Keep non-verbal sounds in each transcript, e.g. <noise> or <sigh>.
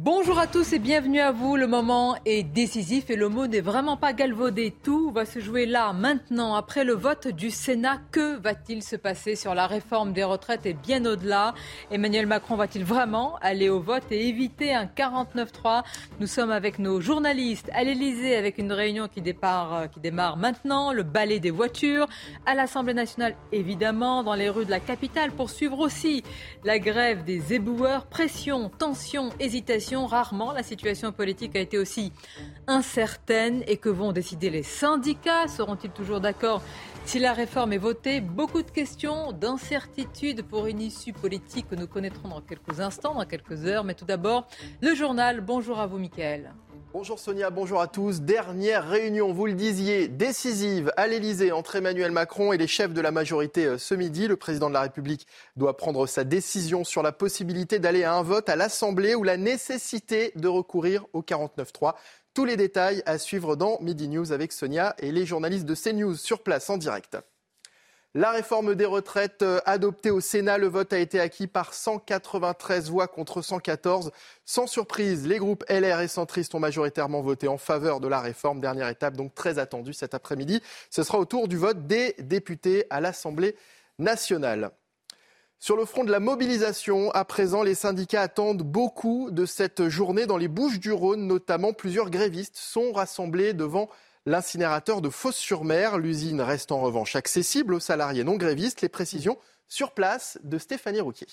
Bonjour à tous et bienvenue à vous. Le moment est décisif et le mot n'est vraiment pas galvaudé. Tout va se jouer là, maintenant, après le vote du Sénat. Que va-t-il se passer sur la réforme des retraites et bien au-delà? Emmanuel Macron va-t-il vraiment aller au vote et éviter un 49-3 Nous sommes avec nos journalistes à l'Elysée avec une réunion qui, départ, qui démarre maintenant, le balai des voitures, à l'Assemblée nationale évidemment, dans les rues de la capitale pour suivre aussi la grève des éboueurs, pression, tension, hésitation Rarement la situation politique a été aussi incertaine. Et que vont décider les syndicats? Seront-ils toujours d'accord si la réforme est votée? Beaucoup de questions, d'incertitudes pour une issue politique que nous connaîtrons dans quelques instants, dans quelques heures. Mais tout d'abord, le journal. Bonjour à vous, Mickaël. Bonjour Sonia, bonjour à tous. Dernière réunion, vous le disiez, décisive à l'Elysée entre Emmanuel Macron et les chefs de la majorité euh, ce midi. Le président de la République doit prendre sa décision sur la possibilité d'aller à un vote à l'Assemblée ou la nécessité de recourir au 49-3. Tous les détails à suivre dans Midi News avec Sonia et les journalistes de CNews sur place en direct. La réforme des retraites euh, adoptée au Sénat, le vote a été acquis par 193 voix contre 114. Sans surprise, les groupes LR et centristes ont majoritairement voté en faveur de la réforme. Dernière étape donc très attendue cet après-midi. Ce sera au tour du vote des députés à l'Assemblée nationale. Sur le front de la mobilisation, à présent, les syndicats attendent beaucoup de cette journée. Dans les Bouches du Rhône, notamment, plusieurs grévistes sont rassemblés devant l'incinérateur de Fos-sur-Mer. L'usine reste en revanche accessible aux salariés non grévistes. Les précisions sur place de Stéphanie Rouquier.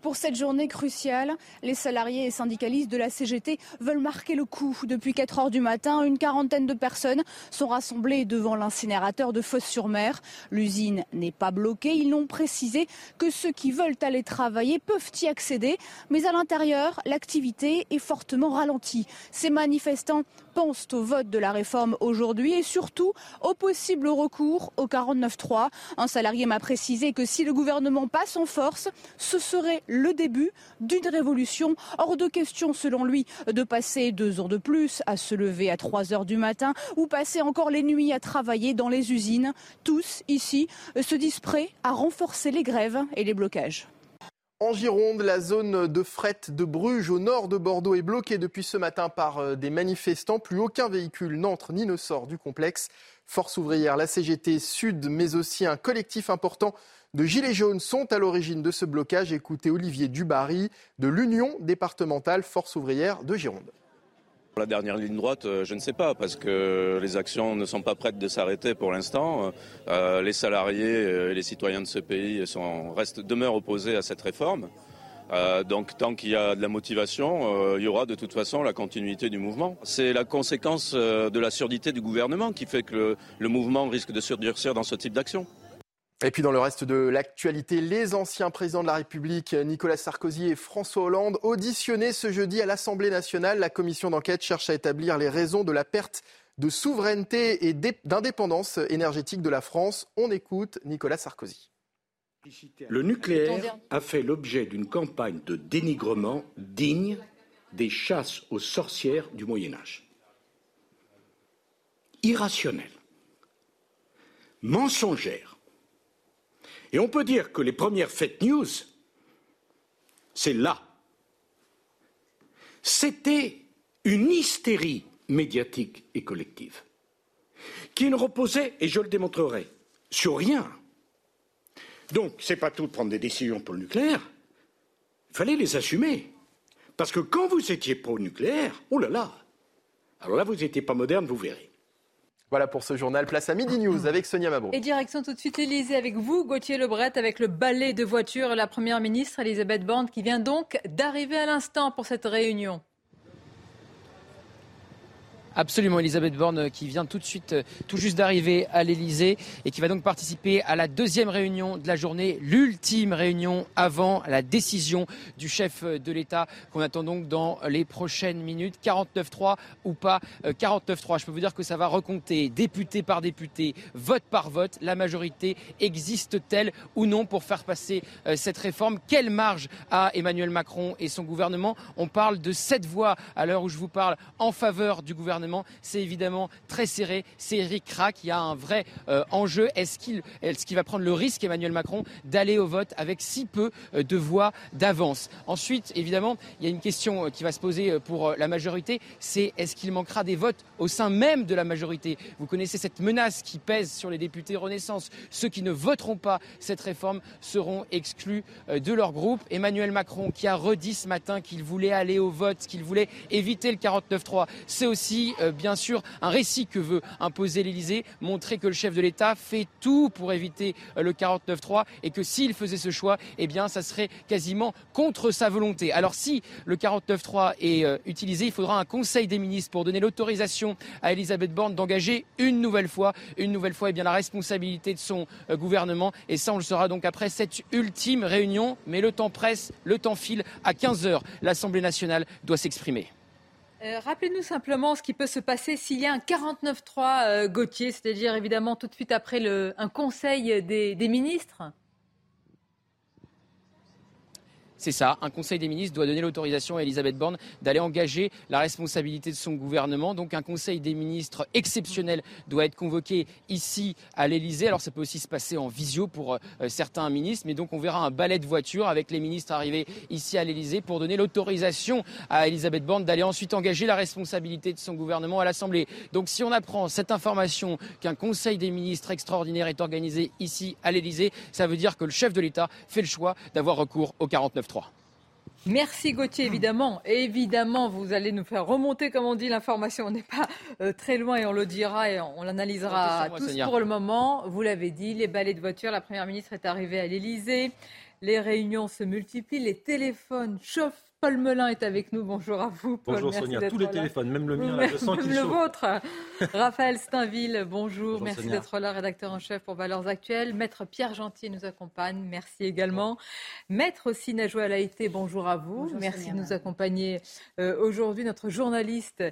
Pour cette journée cruciale, les salariés et syndicalistes de la CGT veulent marquer le coup. Depuis 4 heures du matin, une quarantaine de personnes sont rassemblées devant l'incinérateur de Fos-sur-Mer. L'usine n'est pas bloquée. Ils n'ont précisé que ceux qui veulent aller travailler peuvent y accéder. Mais à l'intérieur, l'activité est fortement ralentie. Ces manifestants pensent au vote de la réforme aujourd'hui et surtout au possible recours au 49.3. Un salarié m'a précisé que si le gouvernement passe en force, ce serait le début d'une révolution. Hors de question, selon lui, de passer deux ans de plus à se lever à 3 heures du matin ou passer encore les nuits à travailler dans les usines. Tous, ici, se disent prêts à renforcer les grèves et les blocages. En Gironde, la zone de fret de Bruges au nord de Bordeaux est bloquée depuis ce matin par euh, des manifestants. Plus aucun véhicule n'entre ni ne sort du complexe. Force ouvrière, la CGT Sud, mais aussi un collectif important de Gilets jaunes sont à l'origine de ce blocage. Écoutez Olivier Dubarry de l'Union départementale Force ouvrière de Gironde. La dernière ligne droite, euh, je ne sais pas, parce que les actions ne sont pas prêtes de s'arrêter pour l'instant. Euh, les salariés et les citoyens de ce pays sont, restent, demeurent opposés à cette réforme. Euh, donc tant qu'il y a de la motivation, il y aura de toute façon la continuité du mouvement. C'est la conséquence de la surdité du gouvernement qui fait que le mouvement risque de surdurcir dans ce type d'action. Et puis dans le reste de l'actualité, les anciens présidents de la République, Nicolas Sarkozy et François Hollande, auditionnés ce jeudi à l'Assemblée nationale. La commission d'enquête cherche à établir les raisons de la perte de souveraineté et d'indépendance énergétique de la France. On écoute Nicolas Sarkozy. Le nucléaire a fait l'objet d'une campagne de dénigrement digne des chasses aux sorcières du Moyen Âge. Irrationnel, mensongère, et on peut dire que les premières fake news, c'est là. C'était une hystérie médiatique et collective qui ne reposait, et je le démontrerai, sur rien. Donc, ce n'est pas tout de prendre des décisions pour le nucléaire. Il fallait les assumer. Parce que quand vous étiez pro-nucléaire, oh là là, alors là, vous n'étiez pas moderne, vous verrez. Voilà pour ce journal. Place à Midi News avec Sonia Mabrouk. Et direction tout de suite Élysée avec vous, Gauthier Lebret, avec le balai de voitures la Première ministre Elisabeth Borne qui vient donc d'arriver à l'instant pour cette réunion. Absolument, Elisabeth Borne euh, qui vient tout de suite, euh, tout juste d'arriver à l'Elysée et qui va donc participer à la deuxième réunion de la journée, l'ultime réunion avant la décision du chef euh, de l'État qu'on attend donc dans les prochaines minutes. 49-3 ou pas 49-3. Je peux vous dire que ça va recompter député par député, vote par vote. La majorité existe-t-elle ou non pour faire passer cette réforme? Quelle marge a Emmanuel Macron et son gouvernement? On parle de sept voix à l'heure où je vous parle en faveur du gouvernement c'est évidemment très serré. C'est Eric Rack. Il y a un vrai euh, enjeu. Est-ce qu'il est va prendre le risque, Emmanuel Macron, d'aller au vote avec si peu euh, de voix d'avance? Ensuite, évidemment, il y a une question euh, qui va se poser pour la majorité. C'est est-ce qu'il manquera des votes au sein même de la majorité? Vous connaissez cette menace qui pèse sur les députés Renaissance. Ceux qui ne voteront pas cette réforme seront exclus de leur groupe. Emmanuel Macron, qui a redit ce matin qu'il voulait aller au vote, qu'il voulait éviter le 49-3, c'est aussi euh, bien sûr un récit que veut imposer l'Elysée, montrer que le chef de l'État fait tout pour éviter euh, le 49-3 et que s'il faisait ce choix, eh bien, ça serait quasiment contre sa volonté. Alors si le 49-3 est euh, utilisé, il faudra un Conseil des ministres pour donner l'autorisation à Elisabeth Borne d'engager une nouvelle fois, une nouvelle fois, eh bien, la responsabilité de son gouvernement. Et ça, on le saura donc après cette ultime réunion. Mais le temps presse, le temps file. À 15 heures, l'Assemblée nationale doit s'exprimer. Euh, rappelez-nous simplement ce qui peut se passer s'il y a un 49-3 euh, Gauthier, c'est-à-dire évidemment tout de suite après un conseil des ministres. C'est ça, un Conseil des ministres doit donner l'autorisation à Elisabeth Borne d'aller engager la responsabilité de son gouvernement. Donc un Conseil des ministres exceptionnel doit être convoqué ici à l'Elysée. Alors ça peut aussi se passer en visio pour euh, certains ministres, mais donc on verra un balai de voitures avec les ministres arrivés ici à l'Elysée pour donner l'autorisation à Elisabeth Borne d'aller ensuite engager la responsabilité de son gouvernement à l'Assemblée. Donc si on apprend cette information qu'un Conseil des ministres extraordinaire est organisé ici à l'Elysée, ça veut dire que le chef de l'État fait le choix d'avoir recours au 49 Merci Gauthier, évidemment. évidemment, vous allez nous faire remonter, comme on dit, l'information. On n'est pas euh, très loin et on le dira et on, l'analysera tous pour le moment. Vous l'avez dit, les balais de voiture, la Première ministre est arrivée à l'Elysée. Les réunions se multiplient, les téléphones chauffent Paul Melun est avec nous. Bonjour à vous. Paul. Bonjour Sonia. Tous les téléphones, même le mien, je sens le vôtre. Raphaël Steinville, bonjour. merci d'être là, rédacteur en chef pour Valeurs Actuelles. Maître Pierre Gentil nous accompagne. Merci également. Maître aussi Najwa Laïté, bonjour à vous. merci de nous accompagner euh, aujourd'hui. Notre journaliste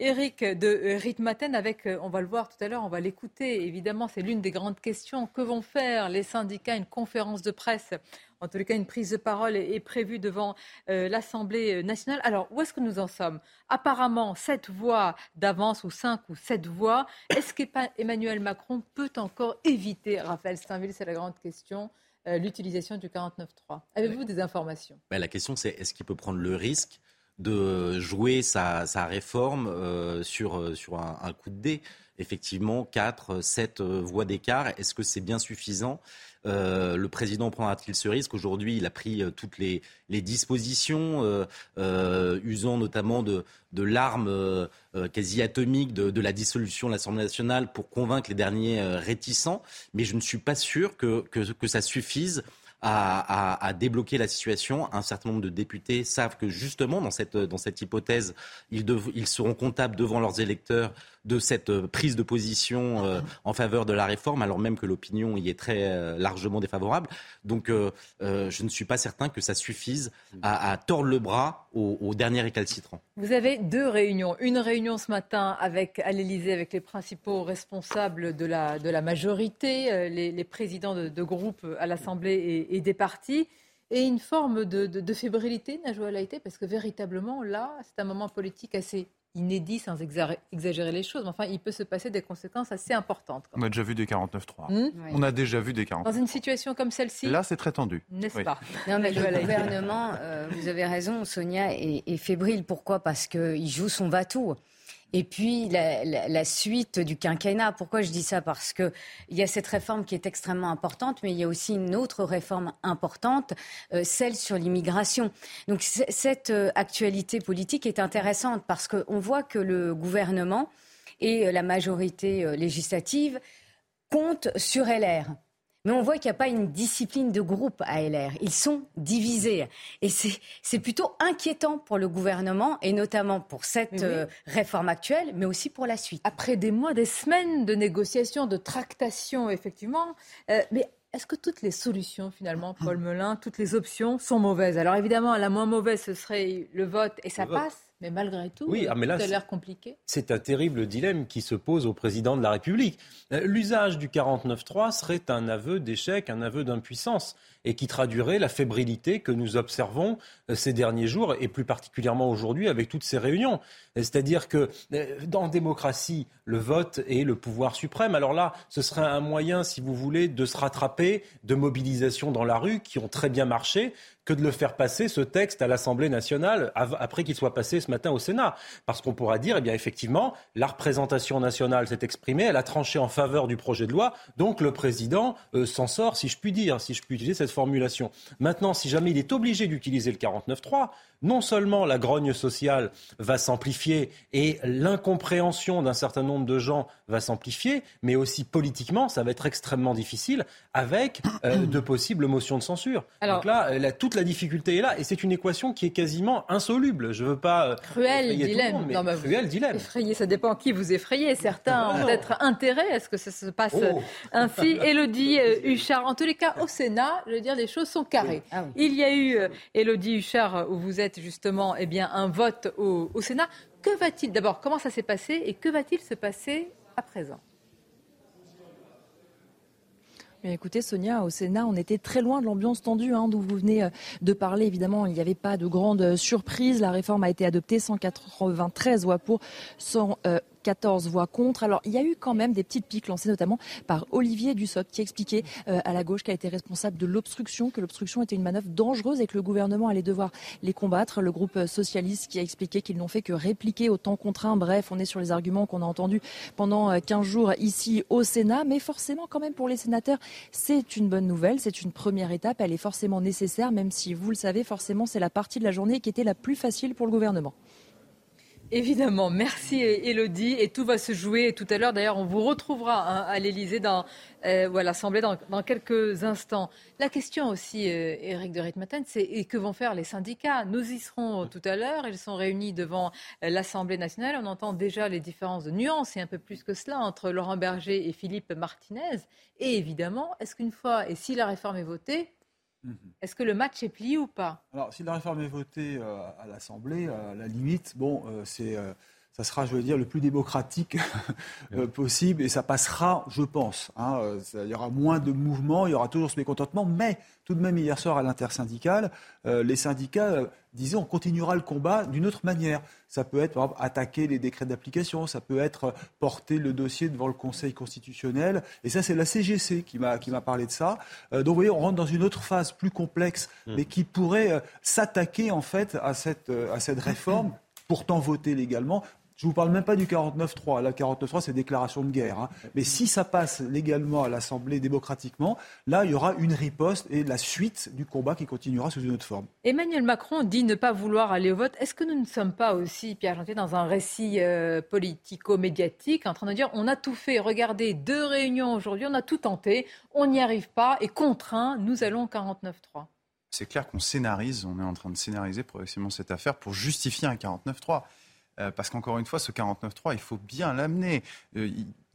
Eric de euh, Ritmaten avec, euh, on va le voir tout à l'heure, on va l'écouter. Évidemment, c'est l'une des grandes questions. Que vont faire les syndicats? Une conférence de presse en tout cas, une prise de parole est, prévue devant euh, l'Assemblée nationale. Alors, où est-ce que nous en sommes? Apparemment, sept voix d'avance, ou cinq ou sept voix. Est-ce qu'Emmanuel Macron peut encore éviter, Raphaël Steinville, c'est la grande question, l'utilisation du 49.3 Avez-vous des informations? Ben, La question, c'est est-ce qu'il peut prendre le risque de jouer sa, réforme euh, sur, sur un, coup de dé effectivement 4, 7 voix d'écart. Est-ce que c'est bien suffisant? Euh, le président prendra-t-il ce risque? Aujourd'hui, il a pris euh, toutes les, dispositions, euh, usant notamment de, l'arme quasi atomique de, la dissolution de l'Assemblée nationale pour convaincre les derniers réticents. Mais je ne suis pas sûr que, que ça suffise à, débloquer la situation. Un certain nombre de députés savent que justement, dans cette, dans cette hypothèse, ils, ils seront comptables devant leurs électeurs de cette euh, prise de position euh, en faveur de la réforme, alors même que l'opinion y est très euh, largement défavorable. Donc je ne suis pas certain que ça suffise à, tordre le bras au, dernier récalcitrant. Vous avez deux réunions. Une réunion ce matin avec, à l'Elysée avec les principaux responsables de la, majorité, les, présidents de, groupes à l'Assemblée et, des partis et une forme de, de, fébrilité, Najwa Laïté, parce que véritablement, là, c'est un moment politique assez inédit sans exagérer les choses. Mais enfin, il peut se passer des conséquences assez importantes. On a déjà vu des 49-3. Hmm On a déjà vu des 49 Dans une situation comme celle-ci Là, c'est très tendu. N'est-ce pas Non, mais <laughs> le gouvernement, euh, vous avez raison, Sonia, est, est fébrile. Pourquoi? Parce qu'il joue son va-tout. Et puis la, suite du quinquennat. Pourquoi je dis ça? Parce qu'il y a cette réforme qui est extrêmement importante, mais il y a aussi une autre réforme importante, euh, celle sur l'immigration. Donc cette euh, actualité politique est intéressante parce qu'on voit que le gouvernement et euh, la majorité législative comptent sur LR. Mais on voit qu'il n'y a pas une discipline de groupe à LR. Ils sont divisés. Et c'est plutôt inquiétant pour le gouvernement, et notamment pour cette euh, réforme actuelle, mais aussi pour la suite. Après des mois, des semaines de négociations, de tractations, effectivement. Euh, mais est-ce que toutes les solutions, finalement, Paul <laughs> Melun, toutes les options sont mauvaises? Alors évidemment, la moins mauvaise, ce serait le vote, et ça passe. Mais malgré tout, oui, ah, mais là, a l'air compliqué. C'est un terrible dilemme qui se pose au président de la République. Euh, l'usage du 49.3 serait un aveu d'échec, un aveu d'impuissance, et qui traduirait la fébrilité que nous observons euh, ces derniers jours, et plus particulièrement aujourd'hui avec toutes ces réunions. C'est-à-dire que euh, dans démocratie, le vote est le pouvoir suprême. Alors là, ce serait un moyen, si vous voulez, de se rattraper de mobilisations dans la rue qui ont très bien marché, que de le faire passer, ce texte, à l'Assemblée nationale, après qu'il soit passé ce matin au Sénat. Parce qu'on pourra dire, eh bien, effectivement, la représentation nationale s'est exprimée, elle a tranché en faveur du projet de loi, donc le président euh, s'en sort, si je puis dire, si je puis utiliser cette formulation. Maintenant, si jamais il est obligé d'utiliser le 49.3, non seulement la grogne sociale va s'amplifier et l'incompréhension d'un certain nombre de gens va s'amplifier, mais aussi politiquement, ça va être extrêmement difficile avec euh, <coughs> de possibles motions de censure. Donc là, toute la difficulté est là et c'est une équation qui est quasiment insoluble. Je veux pas euh, cruel dilemme. mais cruel dilemme. Effrayé, ça dépend qui vous effrayez. Certains ont peut-être intérêt à ce que ça se passe oh. ainsi. <laughs> Élodie euh, Huchard, en tous les cas, au Sénat, dire, les choses sont carrées. Ah Il y a eu, Élodie Huchard, où vous êtes justement eh bien, un vote au, Sénat. Que va-t-il D'abord, comment ça s'est passé et que va-t-il se passer à présent? Écoutez, Sonia, au Sénat, on était très loin de l'ambiance tendue hein, d'où vous venez euh, de parler. Évidemment, il n'y avait pas de grande euh, surprise. La réforme a été adoptée 193 voix pour, 100, 14 voix contre. Alors, il y a eu quand même des petites piques lancées notamment par Olivier Dussopt qui expliquait euh, à la gauche qu'elle était responsable de l'obstruction, que l'obstruction était une manœuvre dangereuse et que le gouvernement allait devoir les combattre. Le groupe socialiste qui a expliqué qu'ils n'ont fait que répliquer au temps contraint. Bref, on est sur les arguments qu'on a entendus pendant 15 euh, jours ici au Sénat. Mais forcément, quand même, pour les sénateurs, c'est une bonne nouvelle. C'est une première étape. Elle est forcément nécessaire, même si, vous le savez, forcément, c'est la partie de la journée qui était la plus facile pour le gouvernement. Évidemment, merci Elodie. Et tout va se jouer tout à l'heure. D'ailleurs, on vous retrouvera hein, à l'Elysée dans, euh, ou à l'Assemblée dans, quelques instants. La question aussi, Eric euh, de Ritmaten, c'est que vont faire les syndicats? Nous y serons tout à l'heure. Ils sont réunis devant euh, l'Assemblée nationale. On entend déjà les différences de nuances et un peu plus que cela entre Laurent Berger et Philippe Martinez. Et évidemment, est-ce qu'une fois, et si la réforme est votée, Mhm. Est-ce que le match est plié ou pas? Alors, si la réforme est votée euh, à l'Assemblée, à la limite, bon, euh, c'est, euh, ça sera, je veux dire, le plus démocratique <laughs> possible et ça passera, je pense. Hein, il y aura moins de mouvements, il y aura toujours ce mécontentement, mais tout de même, hier soir, à l'intersyndicale, les syndicats disaient on continuera le combat d'une autre manière. Ça peut être, par exemple, attaquer les décrets d'application, ça peut être porter le dossier devant le Conseil constitutionnel. Et ça, c'est la CGC qui m'a, parlé de ça. Euh, donc, vous voyez, on rentre dans une autre phase plus complexe, mmh. mais qui pourrait euh, s'attaquer, en fait, à cette, euh, à cette réforme pourtant votée légalement, je ne vous parle même pas du 49-3. Là, 49-3, c'est déclaration de guerre. Hein. Mais si ça passe légalement à l'Assemblée démocratiquement, là, il y aura une riposte et la suite du combat qui continuera sous une autre forme. Emmanuel Macron dit ne pas vouloir aller au vote. Est-ce que nous ne sommes pas aussi, Pierre Gentil, dans un récit euh, politico-médiatique en train de dire on a tout fait, regardez, deux réunions aujourd'hui, on a tout tenté, on n'y arrive pas et contraint, nous allons au 49-3 c'est clair qu'on scénarise, on est en train de scénariser progressivement cette affaire pour justifier un 49-3. Euh, parce qu'encore une fois, ce 49.3, il faut bien l'amener.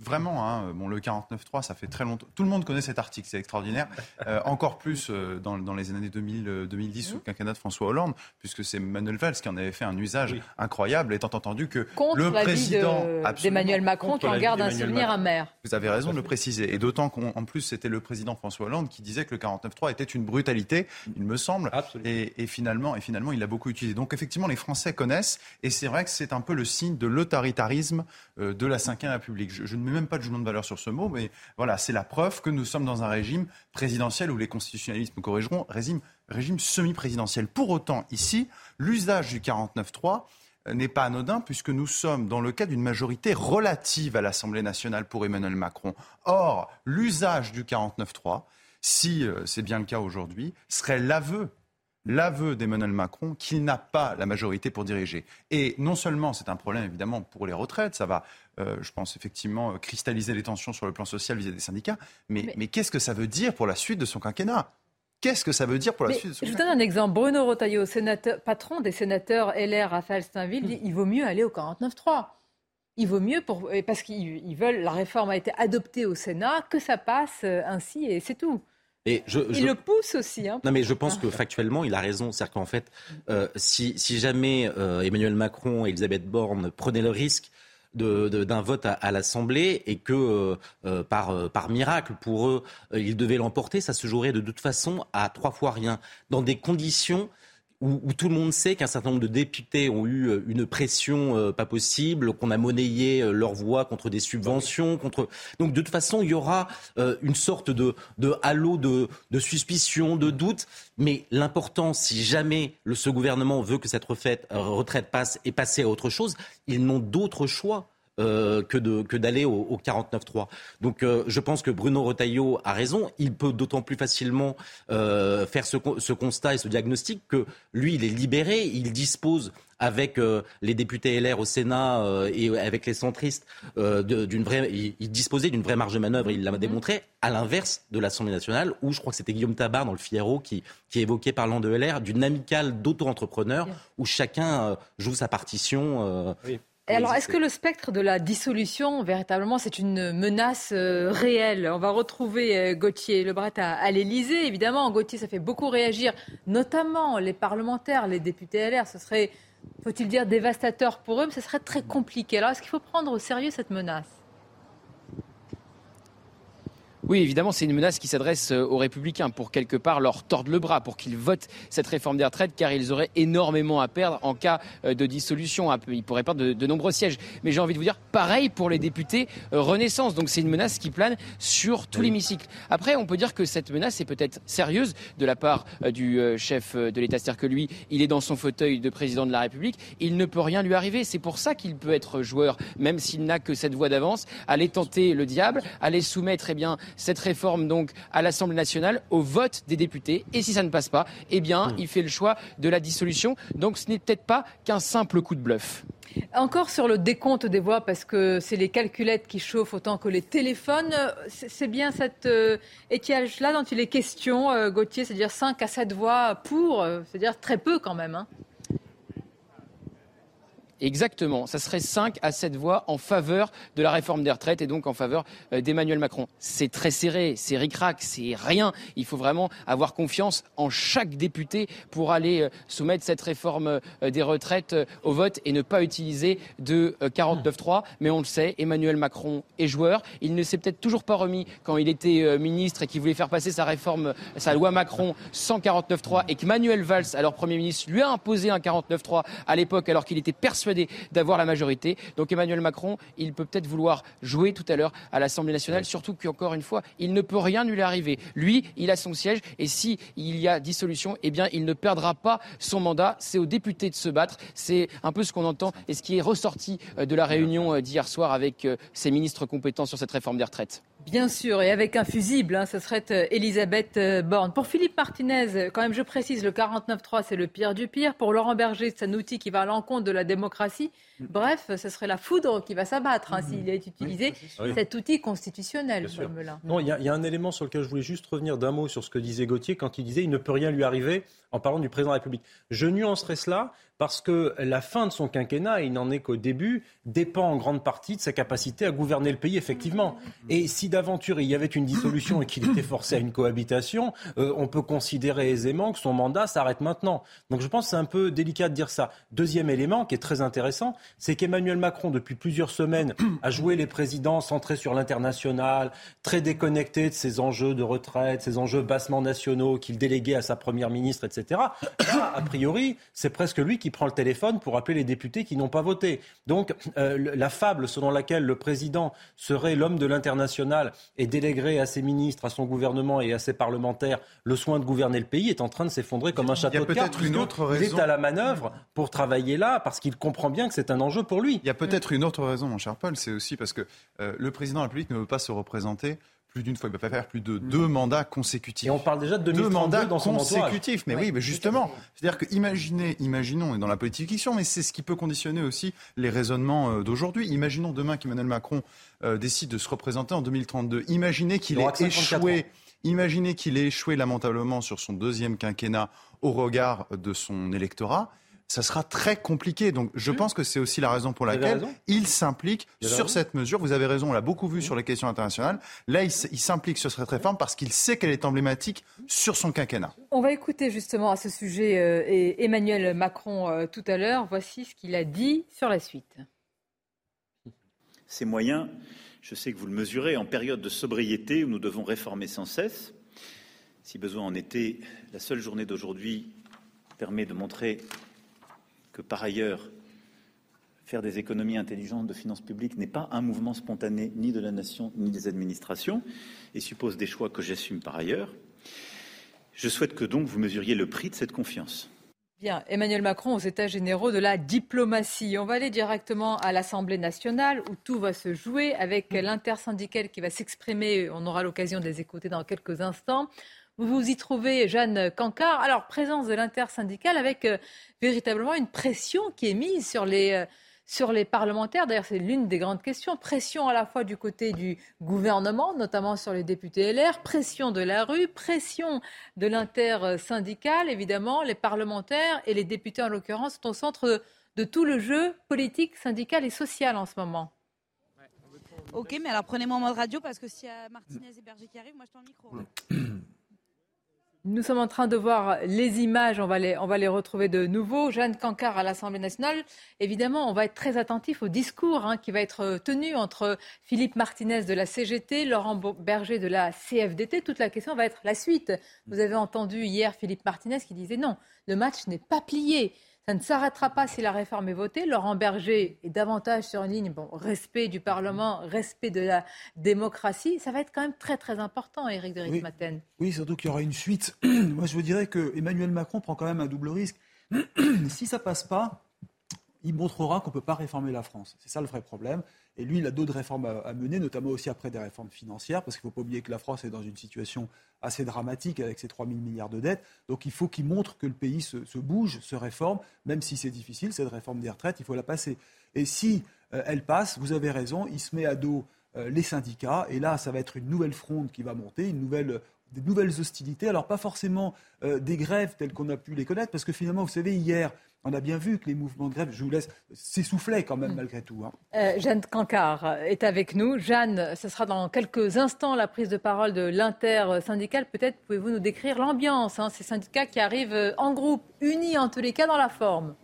Euh, Vraiment, hein, bon, le 49.3, ça fait très longtemps. Tout le monde connaît cet article, c'est extraordinaire. <laughs> Euh, encore plus euh, dans, dans, les années 2000, 2010 sous le quinquennat de François Hollande, puisque c'est Manuel Valls qui en avait fait un usage incroyable, étant entendu que le président d'Emmanuel Macron qui en garde un souvenir amer. Vous avez raison de le préciser, et d'autant qu'en plus c'était le président François Hollande qui disait que le 49.3 était une brutalité, il me semble, et, et, finalement, et finalement il l'a beaucoup utilisé. Donc effectivement, les Français connaissent, et c'est vrai que c'est un peu le signe de l'autoritarisme euh, de la Ve République. Je, je ne même pas de jugement de valeur sur ce mot, mais voilà, c'est la preuve que nous sommes dans un régime présidentiel où les constitutionnalistes nous corrigeront, régime, régime semi-présidentiel. Pour autant, ici, l'usage du 49.3 n'est pas anodin puisque nous sommes dans le cas d'une majorité relative à l'Assemblée nationale pour Emmanuel Macron. Or, l'usage du 49.3, si euh, c'est bien le cas aujourd'hui, serait l'aveu l'aveu d'Emmanuel Macron qu'il n'a pas la majorité pour diriger. Et non seulement c'est un problème évidemment pour les retraites, ça va, euh, je pense effectivement, cristalliser les tensions sur le plan social vis-à-vis des syndicats, mais, mais, qu'est-ce que ça veut dire pour la suite de son quinquennat? Qu'est-ce que ça veut dire pour la suite de son Je vous donne un exemple. Bruno Rotaillot, sénateur, patron des sénateurs LR à Falstainville, dit il vaut mieux aller au 49-3. Il vaut mieux, pour, parce qu'ils veulent, la réforme a été adoptée au Sénat, que ça passe euh, ainsi et c'est tout. Et je, il le pousse aussi. Hein. Non, mais je pense que factuellement, il a raison. C'est-à-dire qu'en fait, euh, si, si, jamais euh, Emmanuel Macron et Elisabeth Borne prenaient le risque d'un vote à, l'Assemblée et que par, par miracle pour eux, ils devaient l'emporter, ça se jouerait de toute façon à trois fois rien, dans des conditions où, tout le monde sait qu'un certain nombre de députés ont eu euh, une pression euh, pas possible, qu'on a monnayé euh, leur voix contre des subventions, contre. Donc de toute façon, il y aura une sorte de, halo de, suspicion, de doute. Mais l'important, si jamais ce gouvernement veut que cette retraite, retraite passe et passer à autre chose, ils n'ont d'autre choix euh, que, que d'aller au, au 49-3. Donc euh, je pense que Bruno Retailleau a raison. Il peut d'autant plus facilement euh, faire ce, ce, constat et ce diagnostic que lui, il est libéré. Il dispose avec les députés LR au Sénat et avec les centristes d'une vraie, il, disposait d'une vraie marge de manœuvre. Il l'a mhm. démontré. À l'inverse de l'Assemblée nationale, où je crois que c'était Guillaume Tabar dans le Figaro qui, qui évoquait parlant de LR d'une amicale d'auto-entrepreneurs où chacun joue sa partition. Oui alors, est-ce que le spectre de la dissolution, véritablement, c'est une menace euh, réelle? On va retrouver euh, Gauthier Lebret à, à l'Élysée. Évidemment, Gauthier, ça fait beaucoup réagir, notamment les parlementaires, les députés LR. Ce serait, faut-il dire, dévastateur pour eux, mais ce serait très compliqué. Alors, est-ce qu'il faut prendre au sérieux cette menace? Oui, évidemment, c'est une menace qui s'adresse euh, aux républicains pour quelque part leur tordre le bras, pour qu'ils votent cette réforme des retraites, car ils auraient énormément à perdre en cas euh, de dissolution. Ils pourraient perdre de, nombreux sièges. Mais j'ai envie de vous dire, pareil pour les députés euh, Renaissance. Donc c'est une menace qui plane sur tout l'hémicycle. Après, on peut dire que cette menace est peut-être sérieuse de la part du chef de l'État, c'est-à-dire que lui, il est dans son fauteuil de président de la République, il ne peut rien lui arriver. C'est pour ça qu'il peut être joueur, même s'il n'a que cette voie d'avance, aller tenter le diable, aller soumettre, eh bien, cette réforme donc à l'Assemblée nationale au vote des députés. Et si ça ne passe pas, eh bien, hmm. il fait le choix de la dissolution. Donc ce n'est peut-être pas qu'un simple coup de bluff. Encore sur le décompte des voix, parce que c'est les calculettes qui chauffent autant que les téléphones. C'est bien cet euh, étiage-là dont il est question, euh, Gauthier, c'est-à-dire 5 à 7 voix pour, euh, c'est-à-dire très peu quand même. Hein. Exactement. Ça serait 5 à 7 voix en faveur de la réforme des retraites et donc en faveur euh, d'Emmanuel Macron. C'est très serré, c'est ric-rac, c'est rien. Il faut vraiment avoir confiance en chaque député pour aller euh, soumettre cette réforme euh, des retraites au vote et ne pas utiliser de 49-3. Mais on le sait, Emmanuel Macron est joueur. Il ne s'est peut-être toujours pas remis quand il était ministre et qu'il voulait faire passer sa réforme, sa loi Macron sans 49-3 et que Manuel Valls, alors Premier ministre, lui a imposé un 49-3 à l'époque alors qu'il était persuadé d'avoir la majorité. Donc Emmanuel Macron, il peut peut-être vouloir jouer tout à l'heure à l'Assemblée nationale, surtout qu'encore une fois, il ne peut rien lui arriver. Lui, il a son siège et si il y a dissolution, eh bien, il ne perdra pas son mandat. C'est aux députés de se battre. C'est un peu ce qu'on entend et ce qui est ressorti euh, de la réunion euh, d'hier soir avec ces euh, ministres compétents sur cette réforme des retraites. Bien sûr, et avec un fusible, hein, ce serait Elisabeth Borne. Pour Philippe Martinez, quand même, je précise, le 49-3, c'est le pire du pire. Pour Laurent Berger, c'est un outil qui va à l'encontre de la démocratie. Bref, ce serait la foudre qui va s'abattre hein, s'il est utilisé, cet outil constitutionnel. Non, il y, y, a un élément sur lequel je voulais juste revenir d'un mot sur ce que disait Gauthier quand il disait il ne peut rien lui arriver en parlant du président de la République. Je nuancerai cela parce que la fin de son quinquennat, il n'en est qu'au début, dépend en grande partie de sa capacité à gouverner le pays, effectivement. Et si d'aventure il y avait une dissolution et qu'il était forcé à une cohabitation, euh, on peut considérer aisément que son mandat s'arrête maintenant. Donc je pense que c'est un peu délicat de dire ça. Deuxième élément qui est très intéressant, c'est qu'Emmanuel Macron, depuis plusieurs semaines, a joué les présidents centrés sur l'international, très déconnecté de ses enjeux de retraite, ses enjeux bassement nationaux qu'il déléguait à sa première ministre, etc. a priori, c'est presque lui qui prend le téléphone pour appeler les députés qui n'ont pas voté. Donc euh, la fable selon laquelle le président serait l'homme de l'international et déléguerait à ses ministres, à son gouvernement et à ses parlementaires le soin de gouverner le pays est en train de s'effondrer comme un château de cartes. Une autre raison. Il est à la manœuvre pour travailler là parce qu'il comprend bien que c'est un enjeu pour lui. Il y a peut-être une autre raison, mon cher Paul, c'est aussi parce que euh, le président de la République ne veut pas se représenter plus d'une fois, il ne peut pas faire plus de deux mandats consécutifs. Et on parle déjà de deux 2032 mandats dans son entourage. consécutifs. Mais oui, mais justement, c'est-à-dire que imaginez, imaginons, on est dans la politique fiction, mais c'est ce qui peut conditionner aussi les raisonnements euh, d'aujourd'hui. Imaginons demain qu'Emmanuel Macron euh, décide de se représenter en 2032. Imaginez qu'il ait que 54 échoué. ans. Imaginez qu'il ait échoué lamentablement sur son deuxième quinquennat au regard de son électorat. Ça sera très compliqué. Donc, je pense que c'est aussi la raison pour laquelle il s'implique sur cette mesure. Vous avez raison, on l'a beaucoup vu sur les questions internationales. Là, il s'implique sur cette réforme parce qu'il sait qu'elle est emblématique sur son quinquennat. On va écouter justement à ce sujet euh, et Emmanuel Macron euh, tout à l'heure. Voici ce qu'il a dit sur la suite. Ces moyens, je sais que vous le mesurez, en période de sobriété où nous devons réformer sans cesse. Si besoin en était, la seule journée d'aujourd'hui permet de montrer que par ailleurs, faire des économies intelligentes de finances publiques n'est pas un mouvement spontané ni de la nation ni des administrations et suppose des choix que j'assume par ailleurs. Je souhaite que donc vous mesuriez le prix de cette confiance. Bien, Emmanuel Macron aux États généraux de la diplomatie. On va aller directement à l'Assemblée nationale où tout va se jouer avec l'intersyndicale qui va s'exprimer. On aura l'occasion de les écouter dans quelques instants. Vous vous y trouvez, Jeanne Cancard. Alors, présence de l'intersyndicale avec euh, véritablement une pression qui est mise sur les, euh, sur les parlementaires. D'ailleurs, c'est l'une des grandes questions. Pression à la fois du côté du gouvernement, notamment sur les députés LR, pression de la rue, pression de l'intersyndicale. Évidemment, les parlementaires et les députés, en l'occurrence, sont au centre de, de tout le jeu politique, syndical et social en ce moment. Ok, mais alors prenez-moi en mode radio parce que s'il y a Martinez et Berger qui arrivent, moi je tends le micro. <clears throat> Nous sommes en train de voir les images, on va les, retrouver de nouveau. Jeanne Cancard à l'Assemblée nationale. Évidemment, on va être très attentif au discours hein, qui va être tenu entre Philippe Martinez de la CGT, Laurent Berger de la CFDT. Toute la question va être la suite. Vous avez entendu hier Philippe Martinez qui disait non, le match n'est pas plié. Ça ne s'arrêtera pas si la réforme est votée. Laurent Berger est davantage sur une ligne, bon, respect du Parlement, respect de la démocratie. Ça va être quand même très très important, Éric de Oui. Oui, surtout qu'il y aura une suite. <clears throat> Moi, je vous dirais que Emmanuel Macron prend quand même un double risque. <clears throat> si ça passe pas, il montrera qu'on ne peut pas réformer la France. C'est ça le vrai problème. Et lui, il a d'autres réformes à, mener, notamment aussi après des réformes financières, parce qu'il ne faut pas oublier que la France est dans une situation assez dramatique avec ses 3 000 milliards de dettes. Donc il faut qu'il montre que le pays se, se bouge, se réforme, même si c'est difficile, cette réforme des retraites, il faut la passer. Et si euh, elle passe, vous avez raison, il se met à dos euh, les syndicats, et là, ça va être une nouvelle fronde qui va monter, une nouvelle des nouvelles hostilités. Alors pas forcément euh, des grèves telles qu'on a pu les connaître, parce que finalement, vous savez, hier, on a bien vu que les mouvements de grève, je vous laisse, s'essoufflaient quand même malgré tout. hein. Euh, Jeanne Cancard est avec nous. Jeanne, ce sera dans quelques instants la prise de parole de l'intersyndicale. Peut-être pouvez-vous nous décrire l'ambiance, hein, ces syndicats qui arrivent euh, en groupe, unis en tous les cas dans la forme.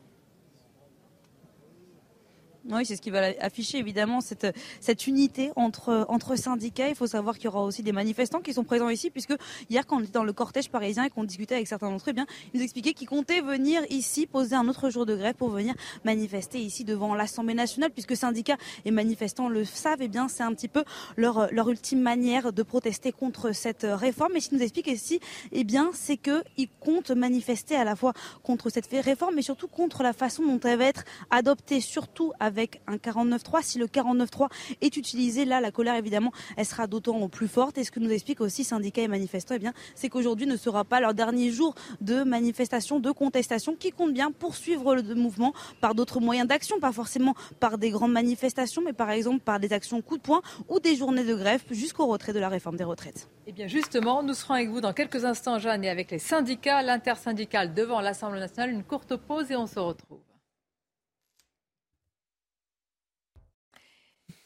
Oui, c'est ce qui va afficher évidemment cette, cette unité entre, entre syndicats. Il faut savoir qu'il y aura aussi des manifestants qui sont présents ici, puisque hier, quand on était dans le cortège parisien et qu'on discutait avec certains d'entre eux, eh bien, ils nous expliquaient qu'ils comptaient venir ici poser un autre jour de grève pour venir manifester ici devant l'Assemblée nationale, puisque syndicats et manifestants le savent, eh bien, c'est un petit peu leur, leur ultime manière de protester contre cette réforme. Et ce qu'ils nous expliquent ici, eh bien, c'est qu'ils comptent manifester à la fois contre cette réforme, mais surtout contre la façon dont elle va être adoptée, surtout avec un 49.3. Si le 49.3 est utilisé, là, la colère, évidemment, elle sera d'autant plus forte. Et ce que nous explique aussi syndicats et manifestants, eh bien, c'est qu'aujourd'hui ne sera pas leur dernier jour de manifestation, de contestation, qui compte bien poursuivre le mouvement par d'autres moyens d'action, pas forcément par des grandes manifestations, mais par exemple par des actions coup de poing ou des journées de grève jusqu'au retrait de la réforme des retraites. Eh bien, justement, nous serons avec vous dans quelques instants, Jeanne, et avec les syndicats, l'intersyndicale devant l'Assemblée nationale. Une courte pause et on se retrouve.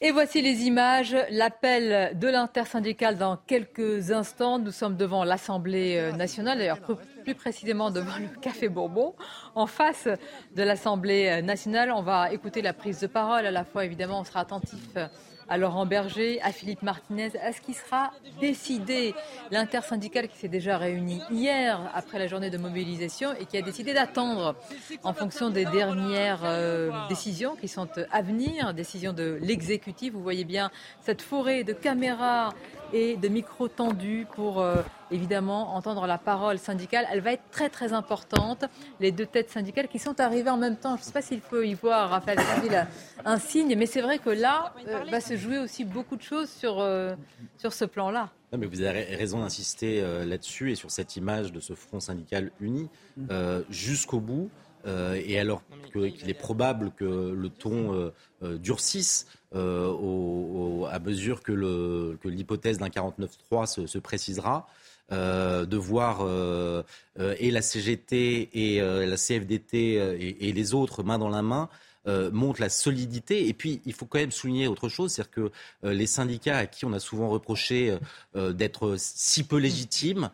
Et voici les images, l'appel de l'intersyndicale dans quelques instants. Nous sommes devant l'Assemblée euh, nationale, d'ailleurs plus, précisément devant le Café Bourbon, en face de l'Assemblée euh, nationale. On va écouter la prise de parole. À la fois, évidemment, on sera attentif euh, à Laurent Berger, à Philippe Martinez, à ce qui sera décidé. L'intersyndicale qui s'est déjà réunie hier après la journée de mobilisation et qui a décidé d'attendre en fonction des dernières euh, décisions qui sont à venir, décisions de l'exécutif. Vous voyez bien cette forêt de caméras et de micros tendus pour euh, évidemment entendre la parole syndicale. Elle va être très très importante. Les deux têtes syndicales qui sont arrivées en même temps. Je ne sais pas s'il faut y voir, Raphaël un signe, mais c'est vrai que là euh, va se jouer aussi beaucoup de choses sur, euh, sur ce plan-là. Non, mais vous avez raison d'insister euh, là-dessus et sur cette image de ce front syndical uni jusqu'au bout. et alors qu'il est probable que le ton durcisse à mesure que l'hypothèse d'un 49-3 se, se, précisera, de voir et la CGT et la CFDT et, et, les autres main dans la main euh, montre la solidité. Et puis, il faut quand même souligner autre chose, c'est-à-dire que euh, les syndicats à qui on a souvent reproché euh, d'être si peu légitimes,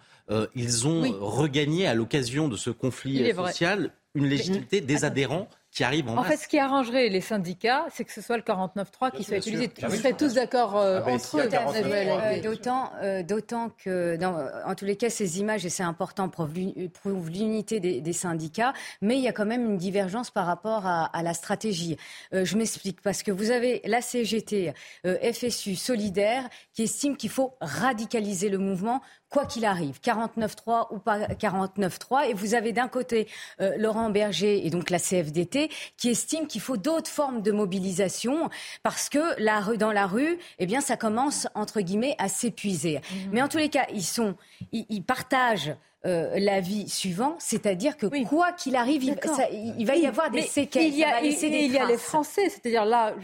ils ont regagné à l'occasion de ce conflit social une légitimité des adhérents qui arrive en, en fait, ce qui arrangerait les syndicats, c'est que ce soit le 49.3 qui soit utilisé. Vous serez tous d'accord euh, ah ben, entre eux. Euh, d'autant, euh, d'autant que, dans, en tous les cas, ces images, et c'est important, prouvent l'unité des, des, syndicats, mais il y a quand même une divergence par rapport à, à la stratégie. je m'explique, parce que vous avez la CGT, FSU, Solidaire, qui estime qu'il faut radicaliser le mouvement quoi qu'il arrive, 49-3 ou pas 49-3. Et vous avez d'un côté euh, Laurent Berger et donc la CFDT qui estime qu'il faut d'autres formes de mobilisation parce que la rue dans la rue, eh bien, ça commence entre guillemets à s'épuiser. Mmh. Mais en tous les cas, ils sont, ils partagent euh, la vie suivante, c'est-à-dire que quoi qu'il arrive, il, va y avoir des séquelles. Il y a, il, y a les Français, c'est-à-dire là,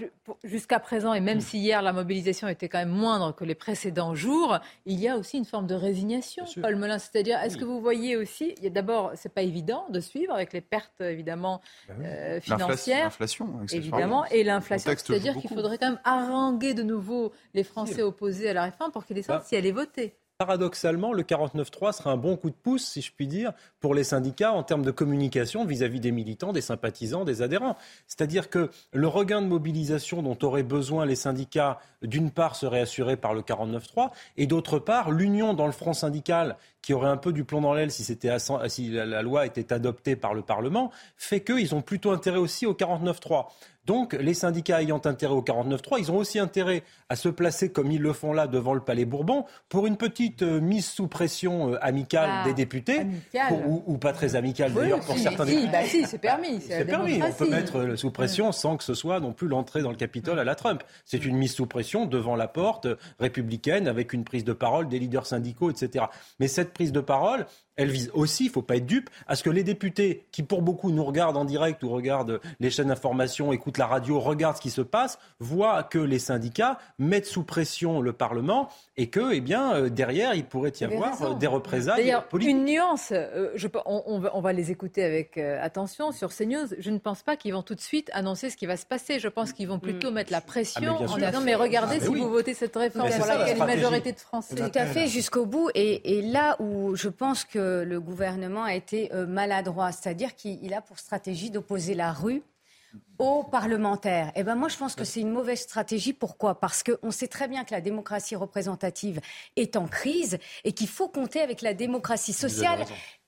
jusqu'à présent, et même si hier la mobilisation était quand même moindre que les précédents jours, il y a aussi une forme de résignation, Paul Melun. C'est-à-dire, est-ce que vous voyez aussi, d'abord, c'est pas évident de suivre avec les pertes évidemment euh, financières, l'inflation, évidemment, et l'inflation, c'est-à-dire qu'il faudrait quand même haranguer de nouveau les Français opposés à la réforme pour qu'ils décident bah, si elle est votée paradoxalement, le 49.3 sera un bon coup de pouce, si je puis dire, pour les syndicats en termes de communication vis-à-vis des militants, des sympathisants, des adhérents. C'est-à-dire que le regain de mobilisation dont auraient besoin les syndicats, d'une part, serait assuré par le 49.3, et d'autre part, l'union dans le front syndical, qui aurait un peu du plomb dans l'aile si, si la loi était adoptée par le Parlement, fait qu'ils ont plutôt intérêt aussi au 49.3. Donc, les syndicats ayant intérêt au 49.3, ils ont aussi intérêt à se placer comme ils le font là devant le Palais Bourbon pour une petite euh, mise sous pression euh, amicale ah, des députés, ou, pas très amicale d'ailleurs pour certains députés. Bah si, c'est permis. <laughs> C'est permis. On peut mettre euh, sous pression sans que ce soit non plus l'entrée dans le Capitole à la Trump. C'est une mise sous pression devant la porte républicaine avec une prise de parole des leaders syndicaux, etc. Mais cette prise de parole, elle vise aussi, il ne faut pas être dupe, à ce que les députés, qui pour beaucoup nous regardent en direct ou regardent les chaînes d'information, écoutent la radio, regardent ce qui se passe, voient que les syndicats mettent sous pression le Parlement et que, eh bien, euh, derrière, il pourrait y avoir euh, des représailles politiques. Une nuance, euh, je, on, va, les écouter avec attention sur CNews. Je ne pense pas qu'ils vont tout de suite annoncer ce qui va se passer. Je pense qu'ils vont plutôt mm. mettre la pression ah, en disant mais regardez ah, si vous votez cette réforme pour laquelle une majorité de Français. Tout à fait, jusqu'au bout. Et, et là où je pense que le gouvernement a été euh, maladroit, c'est-à-dire qu'il a pour stratégie d'opposer la rue aux parlementaires. Eh ben moi, je pense que c'est une mauvaise stratégie. Pourquoi? Parce qu'on sait très bien que la démocratie représentative est en crise et qu'il faut compter avec la démocratie sociale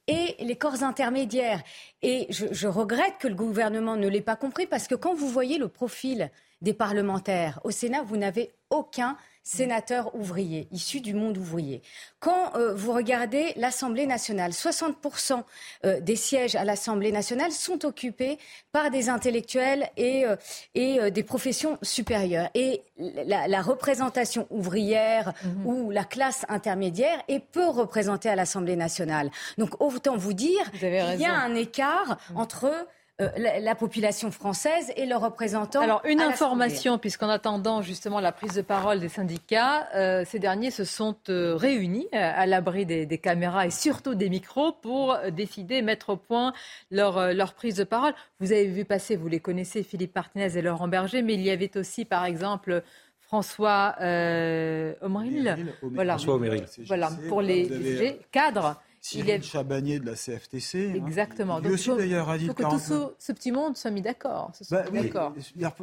et les corps intermédiaires. Et je, je regrette que le gouvernement ne l'ait pas compris parce que quand vous voyez le profil des parlementaires au Sénat, vous n'avez aucun sénateurs ouvriers, issus du monde ouvrier. Quand euh, vous regardez l'Assemblée nationale, 60% euh, des sièges à l'Assemblée nationale sont occupés par des intellectuels et, euh, et des professions supérieures. Et la, représentation ouvrière mhm. ou la classe intermédiaire est peu représentée à l'Assemblée nationale. Donc autant vous dire qu'il y a un écart mhm. entre euh, la, population française et leurs représentants. Alors, une information, puisqu'en attendant justement la prise de parole des syndicats, euh, ces derniers se sont euh, réunis à l'abri des, caméras et surtout des micros pour décider, mettre au point leur, leur prise de parole. Vous avez vu passer, vous les connaissez, Philippe Martinez et Laurent Berger, mais il y avait aussi, par exemple, François euh, Voilà. François Voilà, pour les cadres. Cyril Chabanier de la CFTC. Hein. Exactement. Lui aussi d'ailleurs a dit faut que tout ce, petit monde soit mis d'accord. Bah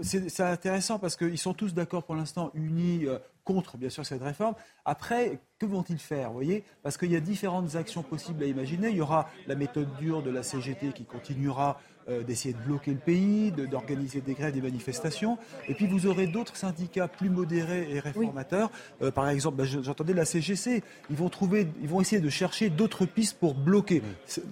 c'est intéressant parce qu'ils sont tous d'accord pour l'instant, unis. Euh, contre, bien sûr, cette réforme. Après, que vont-ils faire, vous voyez? Parce qu'il y a différentes actions possibles à imaginer. Il y aura la méthode dure de la CGT qui continuera euh, d'essayer de bloquer le pays, d'organiser des grèves, des manifestations. Et puis vous aurez d'autres syndicats plus modérés et réformateurs. Euh, par exemple, ben, j'entendais la CGC. Ils vont trouver, ils vont essayer de chercher d'autres pistes pour bloquer.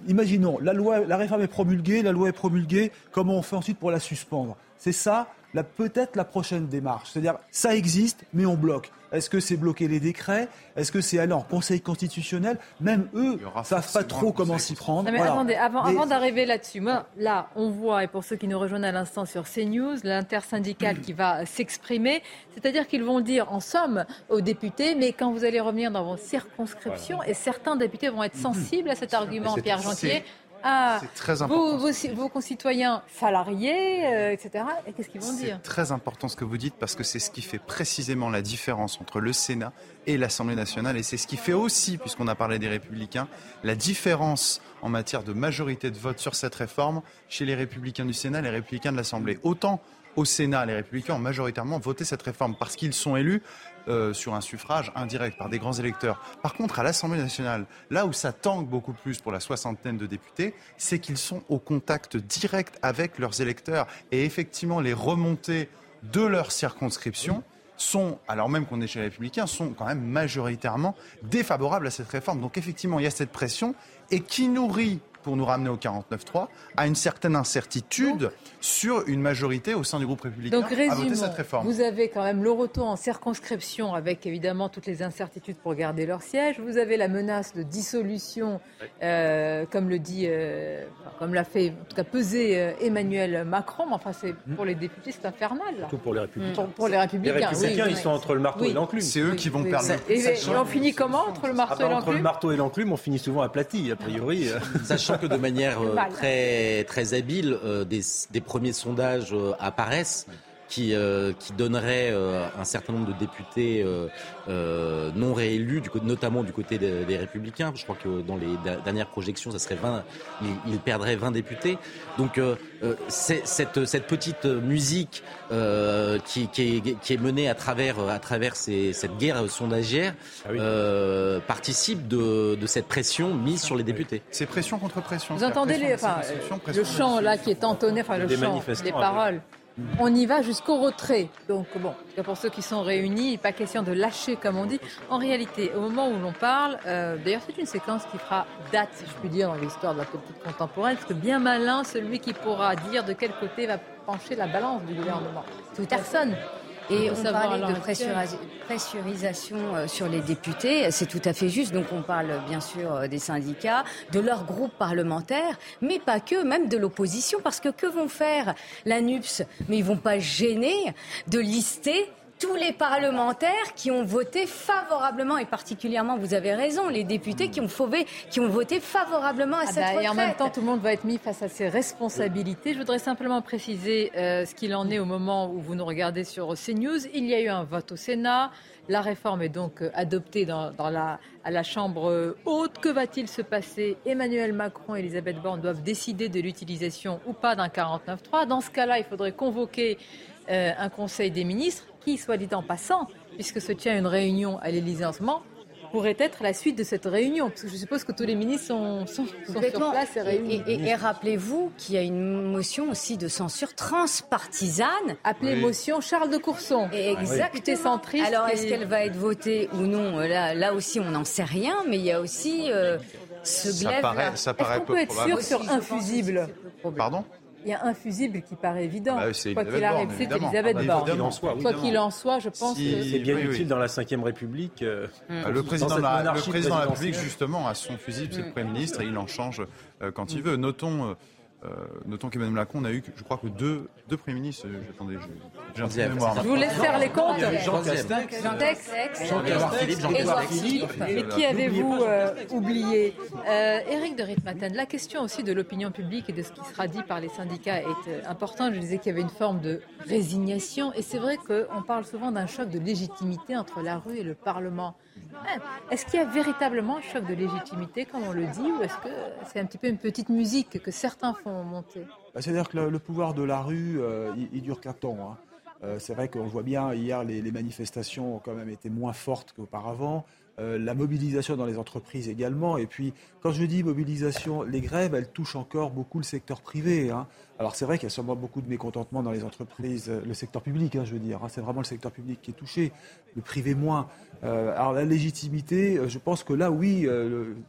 Imaginons, la loi, la réforme est promulguée, la loi est promulguée. Comment on fait ensuite pour la suspendre? C'est ça peut-être la prochaine démarche. C'est-à-dire, ça existe, mais on bloque. Est-ce que c'est bloquer les décrets? Est-ce que c'est aller en Conseil constitutionnel? Même eux ne savent pas trop comment s'y prendre. mais attendez, avant, d'arriver là-dessus, moi, là, on voit, et pour ceux qui nous rejoignent à l'instant sur CNews, l'intersyndicale qui va s'exprimer, c'est-à-dire qu'ils vont dire, en somme, aux députés, mais quand vous allez revenir dans vos circonscriptions, et certains députés vont être sensibles à cet argument, Pierre Gentier, à très vos, vos, concitoyens salariés, euh, etc. Et qu'est-ce qu'ils vont dire C'est très important ce que vous dites parce que c'est ce qui fait précisément la différence entre le Sénat et l'Assemblée nationale. Et c'est ce qui fait aussi, puisqu'on a parlé des républicains, la différence en matière de majorité de vote sur cette réforme chez les républicains du Sénat et les républicains de l'Assemblée. Autant au Sénat, les républicains ont majoritairement voté cette réforme parce qu'ils sont élus euh, sur un suffrage indirect par des grands électeurs. Par contre, à l'Assemblée nationale, là où ça tangue beaucoup plus pour la soixantaine de députés, c'est qu'ils sont au contact direct avec leurs électeurs. Et effectivement, les remontées de leur circonscription sont, alors même qu'on est chez les républicains, sont quand même majoritairement défavorables à cette réforme. Donc effectivement, il y a cette pression et qui nourrit pour nous ramener au 49-3, à une certaine incertitude sur une majorité au sein du groupe républicain Donc, à voter cette réforme. Vous avez quand même le retour en circonscription avec évidemment toutes les incertitudes pour garder leur siège. Vous avez la menace de dissolution, euh, comme le dit, euh, comme l'a fait en tout cas peser euh, Emmanuel Macron. Mais enfin, c'est hmm. pour les députés, c'est infernal. Surtout pour les républicains. Pour, les républicains. Les républicains, ils sont entre le marteau et l'enclume. C'est eux qui vont perdre. Et, on finit comment entre le marteau ah bah, et l'enclume Entre le marteau et l'enclume, on finit souvent aplati, a priori. <laughs> Sachant que de manière euh, très, très habile, euh, des, des, premiers sondages euh, apparaissent qui, qui donnerait un certain nombre de députés non réélus, du, notamment du côté des, Républicains. Je crois que dans les dernières projections, ça serait 20, ils, perdraient 20 députés. Donc cette, cette petite musique qui, qui, est, qui, est, menée à travers, à travers ces, cette guerre sondagière ah participe de, de, cette pression mise sur les députés. C'est pression contre pression. Vous entendez les, enfin, le chant là qui est entonné, enfin le chant, les paroles on y va jusqu'au retrait. Donc bon, pour ceux qui sont réunis, pas question de lâcher comme on dit. En réalité, au moment où l'on parle, euh, d'ailleurs c'est une séquence qui fera date, si je puis dire, dans l'histoire de la politique contemporaine, parce que bien malin celui qui pourra dire de quel côté va pencher la balance du gouvernement. Personne. Et on parlait de pressurisation euh, sur les députés, c'est tout à fait juste. Donc on parle bien sûr euh, des syndicats, de leur groupe parlementaire, mais pas que, même de l'opposition, parce que que vont faire la NUPS Mais ils vont pas gêner de lister tous les parlementaires qui ont voté favorablement, et particulièrement, vous avez raison, les députés qui ont, qui ont voté favorablement à ah cette bah, Et en même temps, tout le monde va être mis face à ses responsabilités. Je voudrais simplement préciser euh, ce qu'il en est au moment où vous nous regardez sur CNews. Il y a eu un vote au Sénat. La réforme est donc euh, adoptée dans, la, à la Chambre haute. Que va-t-il se passer? Emmanuel Macron et Elisabeth Borne doivent décider de l'utilisation ou pas d'un 49.3. Dans ce cas-là, il faudrait convoquer euh, un Conseil des ministres qui, soit dit en passant, puisque se tient une réunion à l'Élysée en ce moment, pourrait être la suite de cette réunion Parce que je suppose que tous les ministres sont, sont, sur place et réunis. Et, rappelez-vous qu'il y a une motion aussi de censure transpartisane. Appelée motion Charles de Courson. Et exactement. centriste. Alors, est-ce qu'elle va être votée ou non? Là, là aussi, on n'en sait rien, mais il y a aussi euh, ce glaive. Ça paraît, ça paraît peu peut être sûr sur un fusible Pardon? Il y a un fusible qui paraît évident. Bah, Quoi qu'il arrive, c'est Elisabeth ah, Borne. Quoi qu'il en soit, je pense que c'est bien utile dans la Ve République. Euh, mm. Le président, de la, République, justement, a son fusible, c'est le Premier ministre, et il en change euh, quand il veut. Notons euh, euh, notons qu'Emmanuel Macron n'a eu, je crois que deux, deux premiers ministres. J'attendais, j'ai un peu mémoire. Je vous laisse faire les comptes. Jean Castex, Jean Castex, Jean Philippe. Mais qui avez-vous euh, oublié euh, Éric de Ritmaten, la question aussi de l'opinion publique et de ce qui sera dit par les syndicats est euh, importante. Je disais qu'il y avait une forme de résignation, et c'est vrai qu'on parle souvent d'un choc de légitimité entre la rue et le Parlement. Est-ce qu'il y a véritablement un choc de légitimité, comme on le dit, ou est-ce que c'est un petit peu une petite musique que certains font monter? Bah, C'est-à-dire que le, pouvoir de la rue, euh, il, dure qu'un temps. Hein. Euh, c'est vrai qu'on voit bien, hier, les, manifestations ont quand même été moins fortes qu'auparavant. Euh, la mobilisation dans les entreprises également. Et puis, quand je dis mobilisation, les grèves, elles touchent encore beaucoup le secteur privé. Hein. Alors, c'est vrai qu'il y a sûrement beaucoup de mécontentement dans les entreprises, euh, le secteur public, hein, je veux dire. Hein. C'est vraiment le secteur public qui est touché, le privé moins. Euh, alors, la légitimité, je pense que là, oui,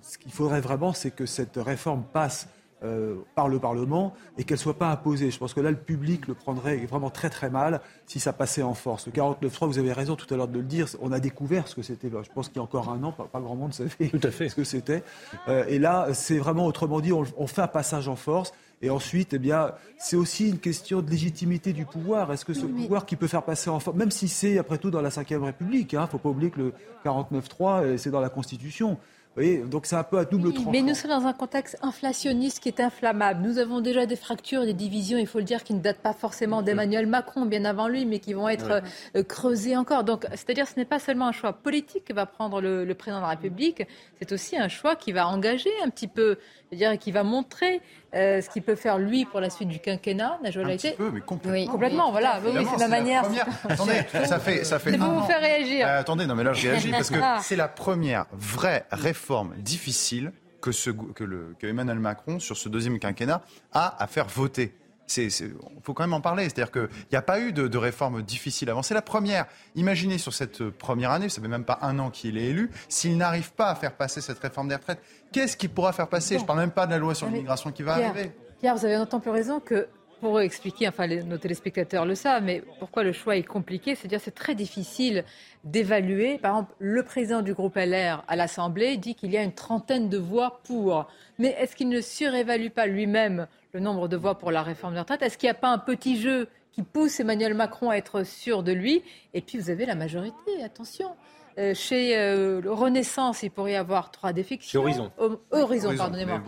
ce qu'il faudrait vraiment, c'est que cette réforme passe euh, par le Parlement et qu'elle ne soit pas imposée. Je pense que là, le public le prendrait vraiment très très mal si ça passait en force. Le 49.3, vous avez raison tout à l'heure de le dire, on a découvert ce que c'était. Je pense qu'il y a encore un an, pas, grand monde savait tout à fait. ce que c'était. Euh, et là, c'est vraiment, autrement dit, on, fait un passage en force. Et ensuite, eh bien, c'est aussi une question de légitimité du pouvoir. Est-ce que ce pouvoir qui peut faire passer en force, même si c'est après tout dans la Ve République, il hein, ne faut pas oublier que le 49.3, euh, c'est dans la Constitution voyez, donc c'est un peu à double tranchant. Mais nous sommes dans un contexte inflationniste qui est inflammable. Nous avons déjà des fractures, des divisions, il faut le dire, qui ne datent pas forcément d'Emmanuel Macron, bien avant lui, mais qui vont être euh, creusées encore. Donc, c'est-à-dire, ce n'est pas seulement un choix politique que va prendre le, le président de la République, c'est aussi un choix qui va engager un petit peu c'est-à-dire qui va montrer euh, ce qu'il peut faire lui pour la suite du quinquennat. Un petit peu, mais complètement. Oui, complètement, voilà. Oui, c'est ma manière. <laughs> Attendez, ça fait, ça fait. C'est pour vous faire réagir. Euh, attendez, non, mais là je réagis parce que ah. c'est la première vraie réforme difficile que, ce, que, le, que Emmanuel Macron, sur ce deuxième quinquennat, a à faire voter il faut quand même en parler. C'est-à-dire qu'il n'y a pas eu de, réforme difficile avant. C'est la première. Imaginez sur cette première année, ça fait même pas un an qu'il est élu, s'il n'arrive pas à faire passer cette réforme des retraites, qu'est-ce qu'il pourra faire passer? Je ne parle même pas de la loi sur l'immigration qui va arriver. Pierre, vous avez d'autant plus raison que pour expliquer, enfin nos téléspectateurs le savent, mais pourquoi le choix est compliqué, c'est-à-dire c'est très difficile d'évaluer. Par exemple, le président du groupe LR à l'Assemblée dit qu'il y a une trentaine de voix pour. Mais est-ce qu'il ne surévalue pas lui-même le nombre de voix pour la réforme des retraites? Est-ce qu'il n'y a pas un petit jeu qui pousse Emmanuel Macron à être sûr de lui? Et puis vous avez la majorité, attention. Euh, chez euh, Renaissance, il pourrait y avoir trois défections. Chez Horizon. Horizon, pardonnez-moi.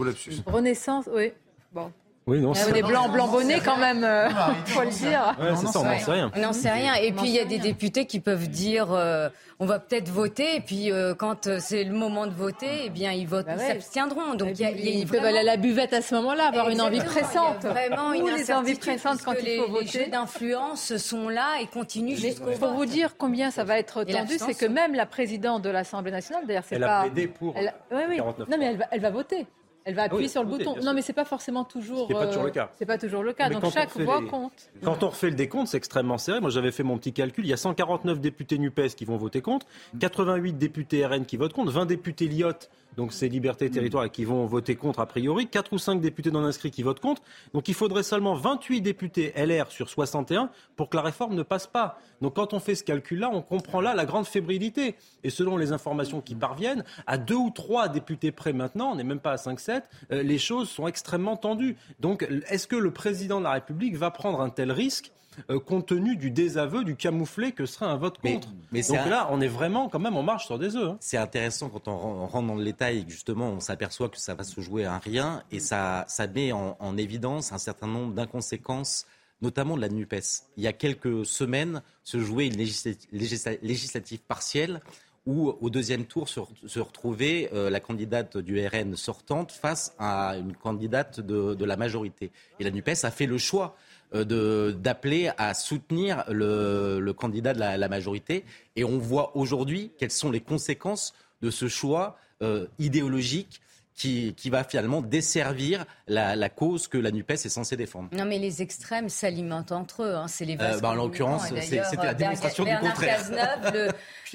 Renaissance, oui. Bon, oui, non, c'est blanc, blanc bonnet quand même, euh, faut le dire. Ouais, c'est ça, on n'en sait rien. On n'en sait rien. Et puis il y a des députés qui peuvent dire euh, on va peut-être voter, et puis euh, quand c'est le moment de voter, eh bien ils votent, bah ils s'abstiendront. Donc ils peuvent aller à la buvette à ce moment-là, avoir une envie pressante. Vraiment une les envies pressantes quand il faut voter. Les jeux d'influence sont là et continuent jusqu'au Pour vous dire combien ça va être tendu, c'est que même la présidente de l'Assemblée nationale, d'ailleurs, c'est pas. Elle a plaidé pour. Oui, oui. Non, mais elle va voter. Elle va appuyer sur le bouton. Non, mais c'est pas forcément toujours. C'est pas toujours le cas. C'est pas toujours le cas. Donc chaque voix compte. Quand on refait le décompte, c'est extrêmement serré. Moi, j'avais fait mon petit calcul. Il y a 149 députés Nupes qui vont voter contre, 88 députés RN qui votent contre, 20 députés Lyotte donc c'est Liberté et qui vont voter contre a priori, 4 ou 5 députés non inscrits qui votent contre. Donc il faudrait seulement 28 députés LR sur 61 pour que la réforme ne passe pas. Donc quand on fait ce calcul-là, on comprend là la grande fébrilité. Et selon les informations qui parviennent, à 2 ou 3 députés près maintenant, on n'est même pas à 5-7, euh, les choses sont extrêmement tendues. Donc est-ce que le président de la République va prendre un tel risque euh, compte tenu du désaveu, du camouflé que serait un vote contre. Mais, Donc là, on est vraiment quand même en marche sur des œufs. Hein. C'est intéressant quand on rentre dans le détail, justement, on s'aperçoit que ça va se jouer à rien et ça, ça met en, évidence un certain nombre d'inconséquences notamment de la NUPES. Il y a quelques semaines se jouait une législative partielle où au deuxième tour se, retrouvait euh, la candidate du RN sortante face à une candidate de, de, la majorité. Et la NUPES a fait le choix d'appeler à soutenir le, candidat de la, majorité. Et on voit aujourd'hui quelles sont les conséquences de ce choix euh, idéologique qui, va finalement desservir la, cause que la NUPES est censée défendre. Non, mais les extrêmes s'alimentent entre eux. Hein. C'est les euh, bah, En l'occurrence, c'était la démonstration du contraire. Cazeneuve le,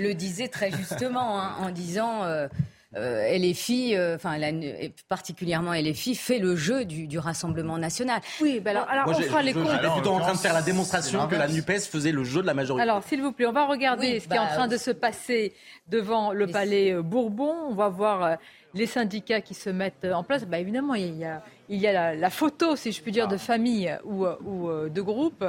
le, disait très justement hein, en disant euh, LFI, euh, enfin particulièrement LFI, fait le jeu du, Rassemblement national. Oui, ben alors, alors on fera les comptes. J'étais plutôt en train de faire la démonstration que la NUPES faisait le jeu de la majorité. Alors, s'il vous plaît, on va regarder ce qui est en bah, train de se passer devant le palais euh, Bourbon. On va voir euh, les syndicats qui se mettent en place. Bah, évidemment, il y a, il y a la, photo, si je puis dire, de famille ou, ou de groupe.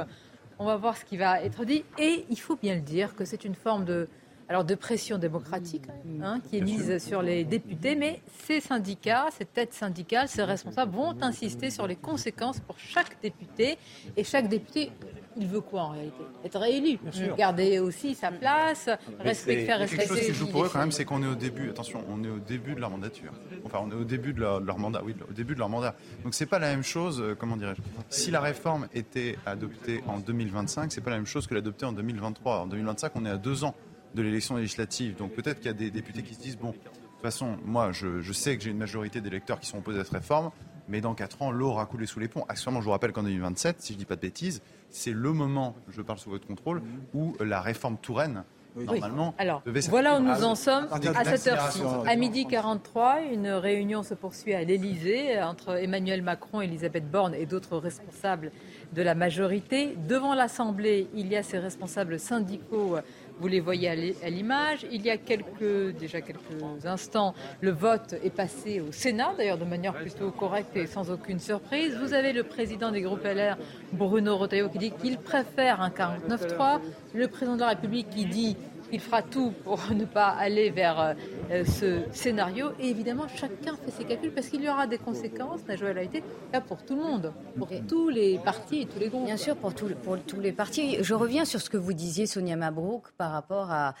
On va voir ce qui va être dit. Et il faut bien le dire que c'est une forme de alors de pression démocratique hein, qui est mise sur les députés, mais ces syndicats, ces têtes syndicales, ces responsables vont insister sur les conséquences pour chaque député. Et chaque député, il veut quoi en réalité? Être réélu. Garder aussi sa place, respecter, faire a quelque chose respecter. qui joue pour eux quand même, c'est qu'on est au début. Attention, on est au début de leur mandature. Enfin, on est au début de leur, de leur mandat. Oui, au début de leur mandat. Donc c'est pas la même chose. euh, comment dirais-je? Si la réforme était adoptée en 2025, c'est pas la même chose que l'adopter en 2023. En 2025, on est à deux ans de l'élection législative. Donc peut-être qu'il y a des députés qui se disent bon, de toute façon, moi, je, je sais que j'ai une majorité d'électeurs qui sont opposés à cette réforme. Mais dans 4 ans, l'eau aura coulé sous les ponts. Actuellement, je vous rappelle qu'en 2027, si je ne dis pas de bêtises, c'est le moment, je parle sous votre contrôle, où la réforme Touraine, normalement, Alors, devait voilà où nous en sommes à cette heure-ci. l'accélération. À midi 43, une réunion se poursuit à l'Élysée entre Emmanuel Macron, Elisabeth Borne et d'autres responsables de la majorité. Devant l'Assemblée, il y a ces responsables syndicaux. Vous les voyez à l'i- à l'image. Il y a quelques, déjà quelques instants, le vote est passé au Sénat, d'ailleurs de manière plutôt correcte et sans aucune surprise. Vous avez le président des groupes LR, Bruno Retailleau, qui dit qu'il préfère un 49-3. Le président de la République qui dit qu'il fera tout pour <laughs> ne pas aller vers euh, ce scénario. Et évidemment, chacun fait ses calculs parce qu'il y aura des conséquences, Najwa Laïté, là pour tout le monde, pour tous les partis et tous les groupes. Bien sûr, pour, tout- pour tous les partis. Je reviens sur ce que vous disiez, Sonia Mabrouk, par rapport à,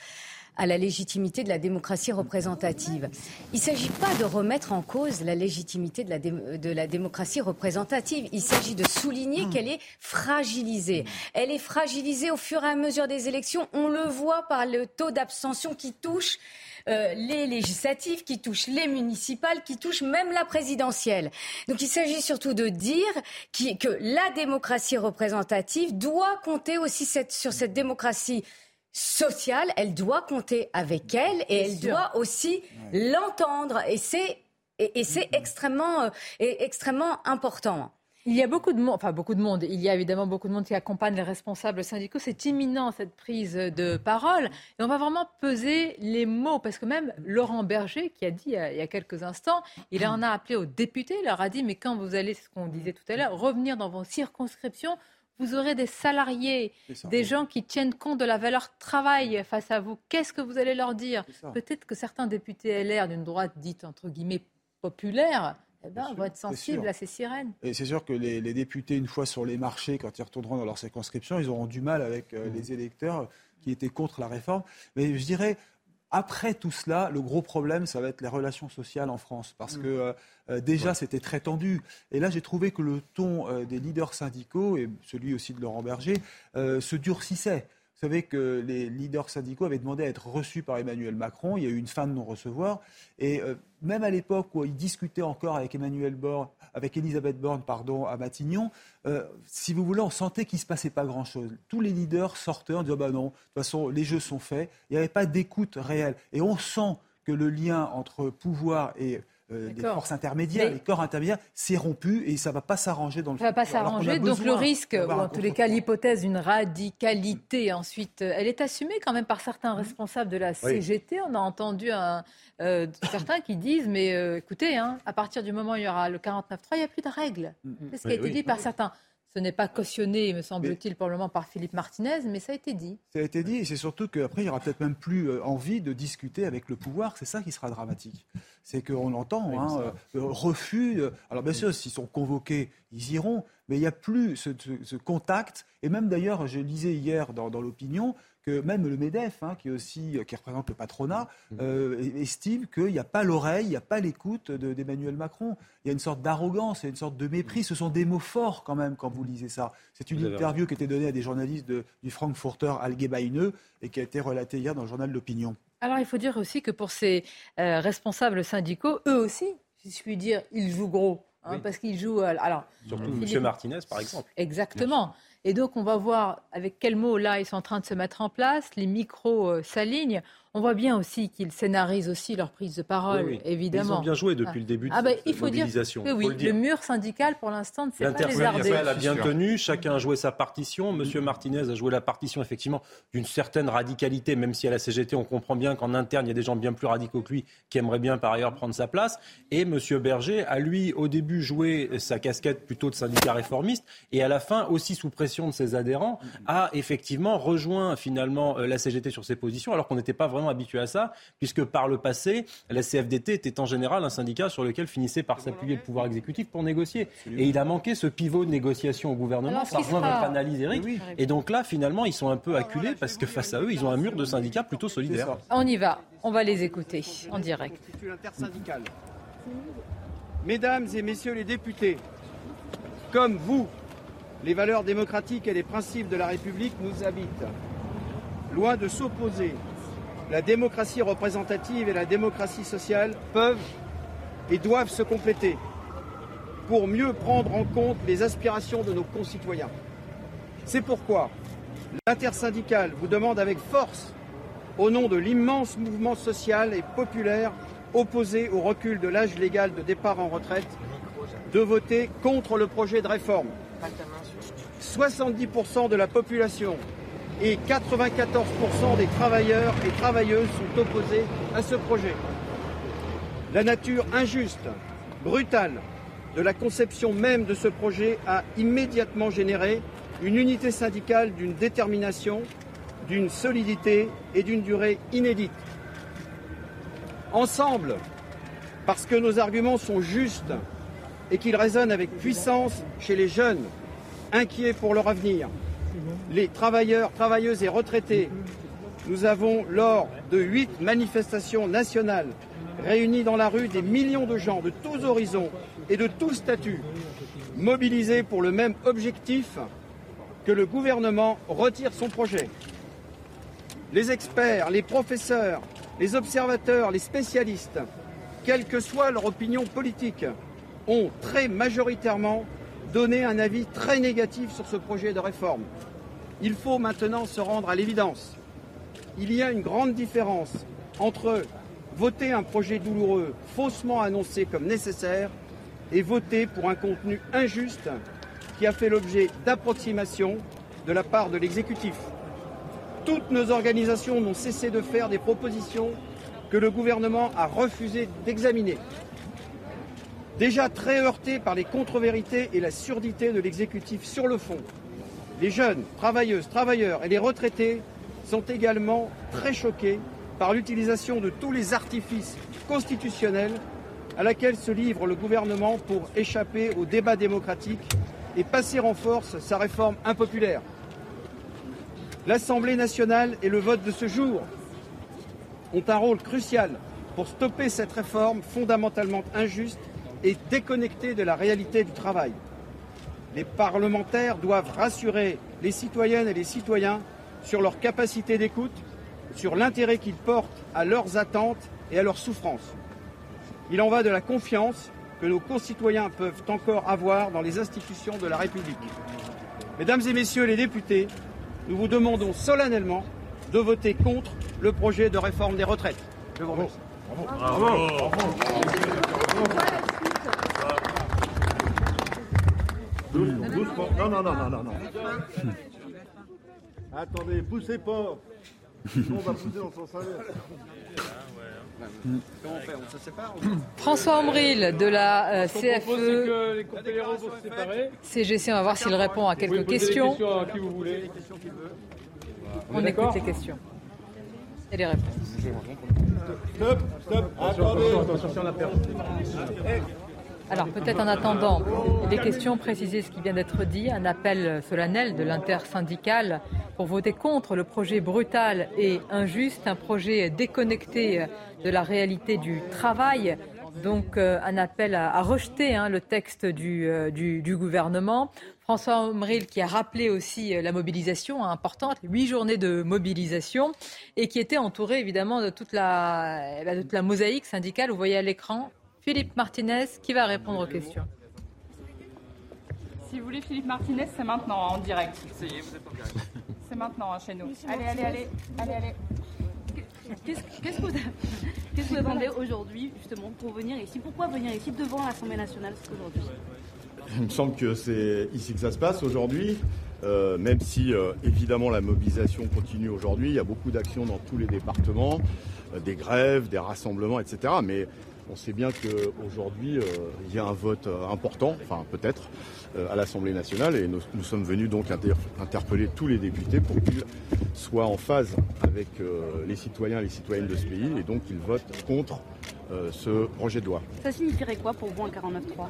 à la légitimité de la démocratie représentative. Il ne s'agit pas de remettre en cause la légitimité de la, démocratie représentative. Il s'agit de souligner qu'elle est fragilisée. Elle est fragilisée au fur et à mesure des élections. On le voit par le taux d'abstention qui touche euh, les législatives, qui touchent les municipales, qui touchent même la présidentielle. Donc il s'agit surtout de dire que la démocratie représentative doit compter aussi sur cette démocratie sociale, elle doit compter avec elle et Bien elle sûr. doit aussi l'entendre. Et c'est et, et c'est extrêmement, euh, et extrêmement important. Il y a beaucoup de monde, enfin beaucoup de monde, il y a évidemment beaucoup de monde qui accompagne les responsables syndicaux. C'est imminent cette prise de parole. Et on va vraiment peser les mots, parce que même Laurent Berger, qui a dit il y a, il y a quelques instants, il en a appelé aux députés, il leur a dit, mais quand vous allez, ce qu'on disait tout à l'heure, revenir dans vos circonscriptions, vous aurez des salariés, des gens qui tiennent compte de la valeur travail face à vous. Qu'est-ce que vous allez leur dire. Peut-être que certains députés LR d'une droite dite entre guillemets populaire eh ben, vont être sensibles à ces sirènes. Et c'est sûr que les, les députés, une fois sur les marchés, quand ils retourneront dans leur circonscription, ils auront du mal avec euh, les électeurs qui étaient contre la réforme. Mais je dirais, après tout cela, le gros problème, ça va être les relations sociales en France. Parce que euh, euh, déjà, c'était très tendu. Et là, j'ai trouvé que le ton euh, des leaders syndicaux, et celui aussi de Laurent Berger, euh, se durcissait. Vous savez que les leaders syndicaux avaient demandé à être reçus par Emmanuel Macron. Il y a eu une fin de non-recevoir. Et euh, même à l'époque où ils discutaient encore avec Emmanuel avec Elisabeth Borne, pardon, à Matignon, euh, si vous voulez, on sentait qu'il ne se passait pas grand-chose. Tous les leaders sortaient en disant bah non, de toute façon, les jeux sont faits. Il n'y avait pas d'écoute réelle. Et on sent que le lien entre pouvoir et euh, des forces intermédiaires, Mais- les corps intermédiaires, s'est rompu et ça ne va pas s'arranger dans le Ça ne va pas s'arranger. Donc le risque, ou en tous les cas l'hypothèse d'une radicalité, ensuite, euh, elle est assumée quand même par certains responsables de la CGT. On a entendu un, euh, certains qui disent, mais euh, écoutez, hein, à partir du moment où il y aura le 49.3, il n'y a plus de règles. C'est ce qui a été oui. dit par certains. Ce n'est pas cautionné, me semble-t-il, pour le moment par Philippe Martinez, mais ça a été dit. Ça a été dit, et c'est surtout qu'après, il n'y aura peut-être même plus euh, envie de discuter avec le pouvoir. C'est ça qui sera dramatique. C'est qu'on entend hein, euh, euh, refus. euh, alors bien sûr, s'ils sont convoqués, ils iront, mais il n'y a plus ce, ce- ce contact. Et même d'ailleurs, je lisais hier dans, dans l'opinion que même le MEDEF, hein, qui, est aussi, qui représente le patronat, euh, estime qu'il n'y a pas l'oreille, il n'y a pas l'écoute de- d'Emmanuel Macron. Il y a une sorte d'arrogance, il y a une sorte de mépris. Ce sont des mots forts quand même quand vous lisez ça. C'est une interview qui a été donnée à des journalistes de- du Frankfurter Allgemeine et qui a été relatée hier dans le journal L'Opinion. Alors il faut dire aussi que pour ces euh, responsables syndicaux, eux aussi, si je puis dire, ils jouent gros. hein, Oui. Parce qu'ils jouent. euh, alors, Surtout Philippe- M. Martinez, par exemple. Exactement. Et donc, on va voir avec quels mots là ils sont en train de se mettre en place. Les micros euh, s'alignent. On voit bien aussi qu'ils scénarisent aussi leur prise de parole, Oui, oui. évidemment. Ils ont bien joué depuis le début de ah, bah, cette il faut dire mobilisation, que faut oui, le dire. mur syndical, pour l'instant, ne s'est pas lézardé. L'intersyndicale a bien tenu, chacun a joué sa partition. Monsieur Martinez a joué la partition, effectivement, d'une certaine radicalité, même si à la CGT, on comprend bien qu'en interne, il y a des gens bien plus radicaux que lui qui aimeraient bien, par ailleurs, prendre sa place. Et Monsieur Berger a, lui, au début, joué sa casquette plutôt de syndicat réformiste, et à la fin, aussi sous pression de ses adhérents, a effectivement rejoint, finalement, euh, la CGT sur ses positions, alors qu'on n'était pas vraiment vraiment habitué à ça, puisque par le passé, la CFDT était en général un syndicat sur lequel finissait par s'appuyer le pouvoir exécutif pour négocier. Et il a manqué ce pivot de négociation au gouvernement. ça rejoint votre analyse, Eric. Et donc là, finalement, ils sont un peu acculés parce que face à eux, ils ont un mur de syndicats plutôt solidaire. On y va, on va les écouter en direct. Mesdames et messieurs les députés, comme vous, les valeurs démocratiques et les principes de la République nous habitent. Loin de s'opposer, la démocratie représentative et la démocratie sociale peuvent et doivent se compléter pour mieux prendre en compte les aspirations de nos concitoyens. C'est pourquoi l'intersyndicale vous demande avec force, au nom de l'immense mouvement social et populaire opposé au recul de l'âge légal de départ en retraite, de voter contre le projet de réforme. 70% de la population et 94% des travailleurs et travailleuses sont opposés à ce projet. La nature injuste, brutale de la conception même de ce projet a immédiatement généré une unité syndicale d'une détermination, d'une solidité et d'une durée inédite. Ensemble, parce que nos arguments sont justes et qu'ils résonnent avec puissance chez les jeunes, inquiets pour leur avenir, les travailleurs, travailleuses et retraités, nous avons, lors de huit manifestations nationales, réuni dans la rue des millions de gens de tous horizons et de tous statuts, mobilisés pour le même objectif que le gouvernement retire son projet. Les experts, les professeurs, les observateurs, les spécialistes, quelle que soit leur opinion politique, ont très majoritairement donné un avis très négatif sur ce projet de réforme. Il faut maintenant se rendre à l'évidence. Il y a une grande différence entre voter un projet douloureux faussement annoncé comme nécessaire et voter pour un contenu injuste qui a fait l'objet d'approximations de la part de l'exécutif. Toutes nos organisations n'ont cessé de faire des propositions que le gouvernement a refusé d'examiner. Déjà très heurté par les contre-vérités et la surdité de l'exécutif sur le fond, les jeunes, travailleuses, travailleurs et les retraités sont également très choqués par l'utilisation de tous les artifices constitutionnels à laquelle se livre le gouvernement pour échapper au débat démocratique et passer en force sa réforme impopulaire. L'Assemblée nationale et le vote de ce jour ont un rôle crucial pour stopper cette réforme fondamentalement injuste et déconnectée de la réalité du travail. Les parlementaires doivent rassurer les citoyennes et les citoyens sur leur capacité d'écoute, sur l'intérêt qu'ils portent à leurs attentes et à leurs souffrances. Il en va de la confiance que nos concitoyens peuvent encore avoir dans les institutions de la République. Mesdames et Messieurs les députés, nous vous demandons solennellement de voter contre le projet de réforme des retraites. Je vous remercie. Bravo. Doucement. Non, non, non, non, non, non. Attendez, poussez pas. On va pousser dans le sens inverse. Comment on fait On se sépare François Ombril de la euh, Ce qu'on propose, c'est CFE que les confédéraux vont se séparer. CGC, on va voir s'il répond à quelques questions. questions à qui vous voulez. On écoute les questions et les réponses. Stop, stop, Attention, attendez. attention, attention, sur la perte. Alors peut-être en attendant les questions, préciser ce qui vient d'être dit, un appel solennel de l'intersyndicale pour voter contre le projet brutal et injuste, un projet déconnecté de la réalité du travail. Donc euh, un appel à, rejeter hein, le texte du, euh, du, gouvernement. François Omril qui a rappelé aussi euh, la mobilisation importante, huit journées de mobilisation, et qui était entouré évidemment de toute la, eh ben, de toute la mosaïque syndicale. Vous voyez à l'écran Philippe Martinez qui va répondre aux questions. Si vous voulez Philippe Martinez, c'est maintenant en direct. C'est maintenant hein, chez nous. Allez, allez, allez, allez, allez. Qu'est-ce qu'est-ce que vous, qu'est-ce que vous attendez aujourd'hui, justement, pour venir ici? Pourquoi venir ici devant l'Assemblée nationale aujourd'hui? Il me semble que c'est ici que ça se passe aujourd'hui. Euh, même si euh, évidemment la mobilisation continue aujourd'hui, il y a beaucoup d'actions dans tous les départements, euh, des grèves, des rassemblements, etc. Mais On sait bien qu'aujourd'hui, euh, il y a un vote euh, important, enfin peut-être, euh, à l'Assemblée nationale et nous, nous sommes venus donc inter- interpeller tous les députés pour qu'ils soient en phase avec les citoyens et les citoyennes de ce pays et donc qu'ils votent contre ce projet de loi. Ça signifierait quoi pour vous un 49-3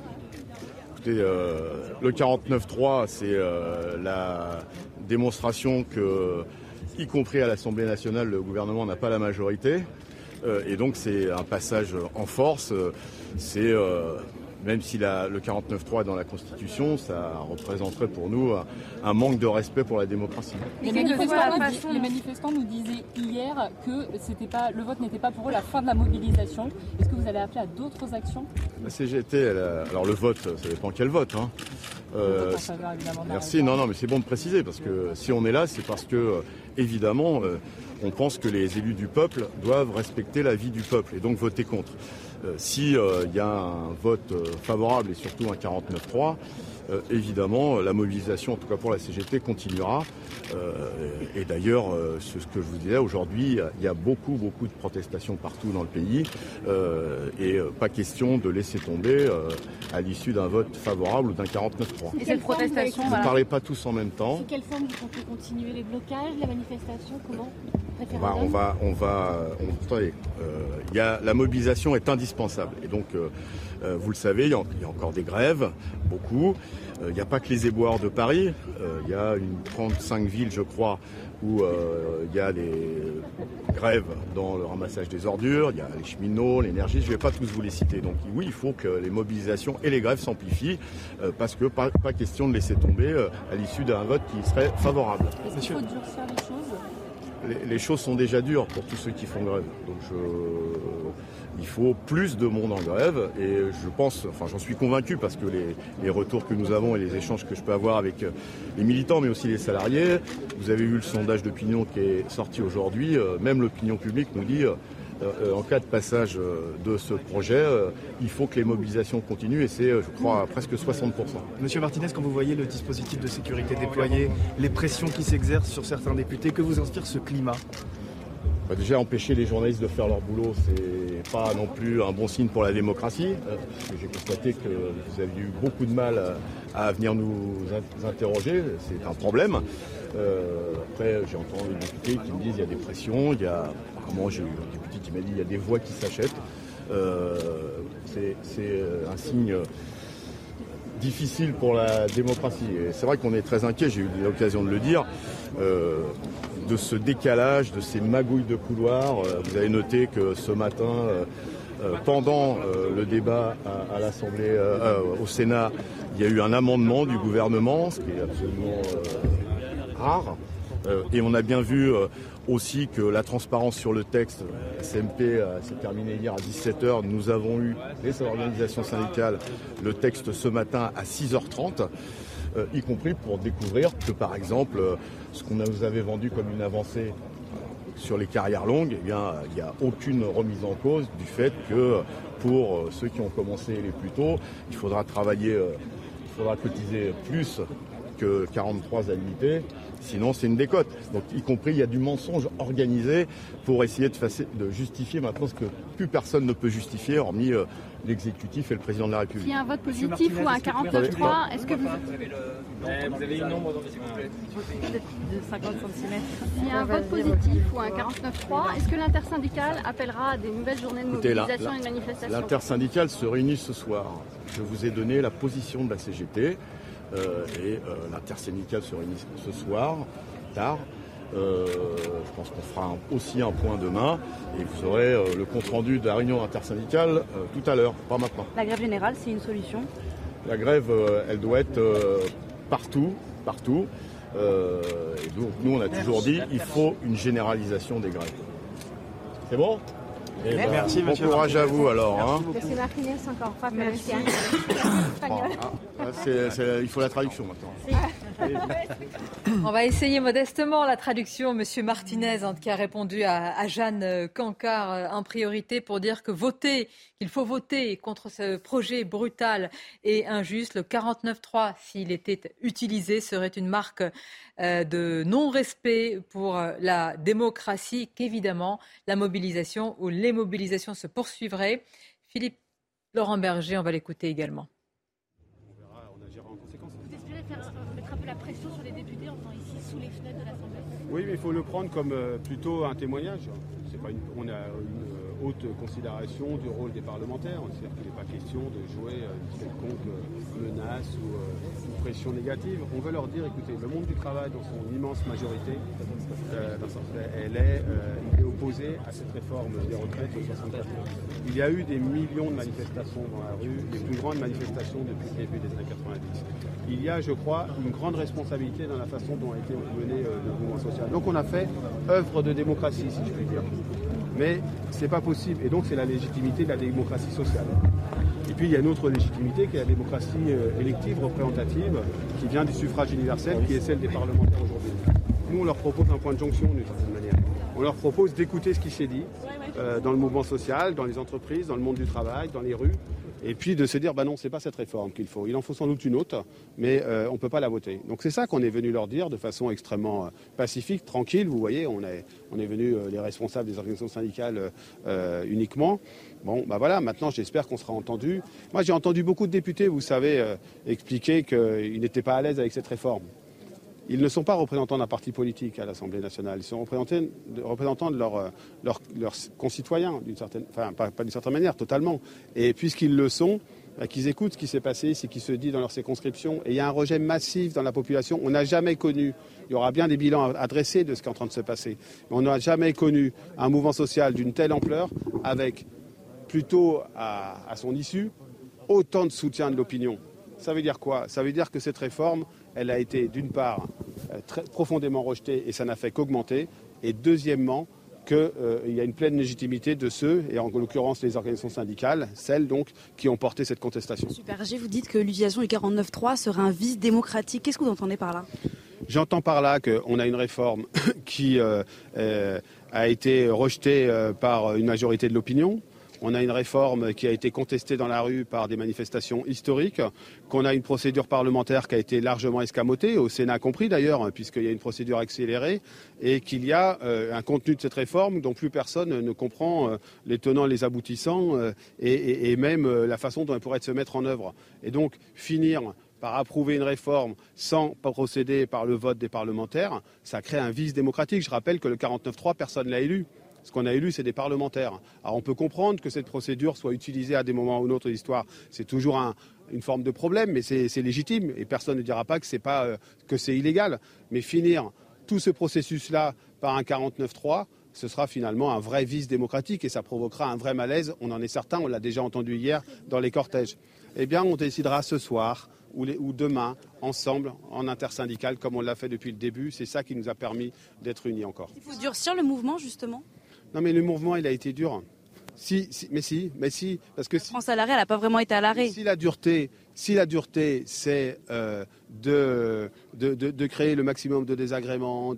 Écoutez, euh, le 49-3, c'est euh, la démonstration que, y compris à l'Assemblée nationale, le gouvernement n'a pas la majorité. Euh, et donc c'est un passage en force. Euh, C'est euh, même si la- le 49-3 est dans la Constitution, ça représenterait pour nous un, un manque de respect pour la démocratie. Les manifestants, nous façon- di- les manifestants nous disaient hier que c'était pas, le vote n'était pas pour eux la fin de la mobilisation. Est-ce que vous allez appeler à d'autres actions? La CGT, elle a- alors le vote, ça dépend quel vote. hein. Euh, merci, non, non, mais c'est bon de préciser parce que si on est là, c'est parce que, euh, évidemment, euh, on pense que les élus du peuple doivent respecter la vie du peuple et donc voter contre. Si il y a un vote favorable et surtout un 49-3, euh, évidemment, la mobilisation, en tout cas pour la CGT, continuera. Euh, et d'ailleurs, euh, ce que je vous disais, aujourd'hui, il y a beaucoup, beaucoup de protestations partout dans le pays. euh, et euh, pas question de laisser tomber euh, à l'issue d'un vote favorable ou d'un 49-3. Et cette protestation, Ne voilà. parlez pas tous en même temps. Sous quelle forme vous comptez continuer les blocages, la manifestation Comment On va, on va, on va, on- attendez, euh, il y a, la mobilisation est indispensable. Et donc, vous le savez, il y, a, il y a encore des grèves, beaucoup. Euh, il n'y a pas que les éboueurs de Paris. Euh, il y a une 35 villes, je crois, où euh, il y a des grèves dans le ramassage des ordures. Il y a les cheminots, l'énergie. Je ne vais pas tous vous les citer. Donc, oui, il faut que les mobilisations et les grèves s'amplifient, euh, parce que pas, pas question de laisser tomber euh, à l'issue d'un vote qui serait favorable. Est-ce qu'il faut durcir les choses? Les, les choses sont déjà dures pour tous ceux qui font grève. Donc je- il faut plus de monde en grève et je pense, enfin j'en suis convaincu parce que les, retours que nous avons et les échanges que je peux avoir avec euh, les militants mais aussi les salariés, vous avez vu le sondage d'opinion qui est sorti aujourd'hui, euh, même l'opinion publique nous dit euh, en cas de passage de ce projet, il faut que les mobilisations continuent et c'est, je crois, presque 60%. Monsieur Martinez, quand vous voyez le dispositif de sécurité déployé, les pressions qui s'exercent sur certains députés, que vous inspire ce climat? Bah, déjà, empêcher les journalistes de faire leur boulot, c'est pas non plus un bon signe pour la démocratie. euh, J'ai constaté que vous avez eu beaucoup de mal à, à venir nous in- interroger. C'est un problème. Euh, après, j'ai entendu des députés qui me disent qu'il y a des pressions. Il y a, apparemment, j'ai eu un député qui m'a dit qu'il y a des voix qui s'achètent. Euh, c'est euh, un signe difficile pour la démocratie. C'est vrai qu'on est très inquiet, j'ai eu l'occasion de le dire, euh, de ce décalage, de ces magouilles de couloir. Euh, vous avez noté que ce matin, euh, euh, pendant le débat à, l'Assemblée, au Sénat, il y a eu un amendement du gouvernement, ce qui est absolument rare. Et on a bien vu aussi que la transparence sur le texte, euh, s'est terminée hier à 17h. Nous avons eu, les organisations syndicales, le texte ce matin à 6h30, euh, y compris pour découvrir que, par exemple, ce qu'on nous avait vendu comme une avancée sur les carrières longues, eh bien, il n'y a aucune remise en cause du fait que pour euh, ceux qui ont commencé les plus tôt, il faudra travailler, euh, il faudra cotiser plus que 43 annuités. Sinon, c'est une décote. Donc, y compris, il y a du mensonge organisé pour essayer de, justifier maintenant ce que plus personne ne peut justifier, hormis euh, l'exécutif et le président de la S'il y République. a un vote positif ou un 49-3, est-ce que vous... Vous avez une nombre dans les de 50 cm. S'il y a un vote positif ou un 49-3, est-ce que l'intersyndicale appellera à des nouvelles journées de Écoutez, la- mobilisation la- et de manifestation L'intersyndicale se réunit ce soir. Je vous ai donné la position de la CGT euh, et euh, l'intersyndicale se réunit ce soir, tard. Euh, je pense qu'on fera un- aussi un point demain et vous aurez euh, le compte-rendu de la réunion intersyndicale euh, tout à l'heure, pas maintenant. La grève générale, c'est une solution? La grève, euh, elle doit être euh, partout, partout. Euh, et donc, nous, on a toujours dit, il faut une généralisation des grèves. C'est bon? Eh ben, Merci, Bon monsieur courage à vous alors. hein. Monsieur Martinez, encore Merci. espagnol. Ah, ah, il faut la traduction maintenant. On va essayer modestement la traduction. Monsieur Martinez, qui a répondu à, Jeanne euh, Cancard euh, en priorité pour dire qu'il faut voter contre ce projet brutal et injuste. Le 49.3, s'il était utilisé, serait une marque euh, de non-respect pour la démocratie, qu'évidemment la mobilisation ou les mobilisations se poursuivraient. Philippe Laurent Berger, on va l'écouter également. Vous espérez faire, euh, mettre un peu la pression sur les députés en venant ici sous les fenêtres de l'Assemblée Oui, mais il faut le prendre comme euh, plutôt un témoignage. Euh, haute considération du rôle des parlementaires. C'est-à-dire qu'il n'est pas question de jouer euh, une quelconque euh, menace ou euh, pression négative. On veut leur dire, écoutez, le monde du travail, dans son immense majorité, elle est, euh, il est opposé à cette réforme des retraites de 64 ans. Il y a eu des millions de manifestations dans la rue, les plus grandes manifestations depuis le début des années 90. Il y a, je crois, une grande responsabilité dans la façon dont a été mené le mouvement social. Donc on a fait œuvre de démocratie, si je puis dire. Mais c'est pas possible. Et donc c'est la légitimité de la démocratie sociale. Et puis il y a une autre légitimité qui est la démocratie euh, élective, représentative, qui vient du suffrage universel, qui est celle des parlementaires aujourd'hui. Nous, on leur propose un point de jonction d'une certaine manière. On leur propose d'écouter ce qui s'est dit euh, dans le mouvement social, dans les entreprises, dans le monde du travail, dans les rues, et puis de se dire, bah non, c'est pas cette réforme qu'il faut. Il en faut sans doute une autre, mais euh, on ne peut pas la voter. Donc c'est ça qu'on est venu leur dire de façon extrêmement euh, pacifique, tranquille. Vous voyez, on est, on venu les responsables des organisations syndicales euh, uniquement. Bon, bah voilà, maintenant j'espère qu'on sera entendu. Moi j'ai entendu beaucoup de députés, vous savez, euh, expliquer qu'ils n'étaient pas à l'aise avec cette réforme. Ils ne sont pas représentants d'un parti politique à l'Assemblée nationale. Ils sont représentants de, de leurs leur, leurs concitoyens, d'une certaine, enfin pas, pas d'une certaine manière, totalement. Et puisqu'ils le sont, bah, qu'ils écoutent ce qui s'est passé, ce qui se dit dans leur circonscription. Et il y a un rejet massif dans la population. On n'a jamais connu, il y aura bien des bilans à dresser de ce qui est en train de se passer, mais on n'a jamais connu un mouvement social d'une telle ampleur avec plutôt à, à son issue autant de soutien de l'opinion. Ça veut dire quoi? Ça veut dire que cette réforme, elle a été d'une part euh, très profondément rejetée et ça n'a fait qu'augmenter, et deuxièmement qu'il euh, y a une pleine légitimité de ceux, et en l'occurrence les organisations syndicales, celles donc qui ont porté cette contestation. Super G, vous dites que l'utilisation du 49.3 serait un vice démocratique. Qu'est-ce que vous entendez par là? J'entends par là qu'on a une réforme <coughs> qui euh, euh, a été rejetée par une majorité de l'opinion. On a une réforme qui a été contestée dans la rue par des manifestations historiques, qu'on a une procédure parlementaire qui a été largement escamotée, au Sénat compris d'ailleurs, hein, puisqu'il y a une procédure accélérée, et qu'il y a euh, un contenu de cette réforme dont plus personne ne comprend euh, les tenants, les aboutissants, euh, et, même la façon dont elle pourrait se mettre en œuvre. Et donc finir par approuver une réforme sans procéder par le vote des parlementaires, ça crée un vice démocratique. Je rappelle que le 49-3, personne ne l'a élu. Ce qu'on a élu, c'est des parlementaires. Alors on peut comprendre que cette procédure soit utilisée à des moments ou d'autres de l'histoire. C'est toujours un, une forme de problème, mais c'est légitime. Et personne ne dira pas que c'est pas euh, que c'est illégal. Mais finir tout ce processus-là par un 49-3, ce sera finalement un vrai vice démocratique et ça provoquera un vrai malaise. On en est certain, on l'a déjà entendu hier dans les cortèges. Eh bien, on décidera ce soir ou, demain, ensemble, en intersyndical, comme on l'a fait depuis le début. C'est ça qui nous a permis d'être unis encore. Il faut durcir le mouvement, justement? Non, mais le mouvement, il a été dur. Si, si mais si, mais si, parce que la France à l'arrêt, elle n'a pas vraiment été à l'arrêt. Si la dureté, si la dureté, c'est euh, de, de, de, de, créer le maximum de désagréments,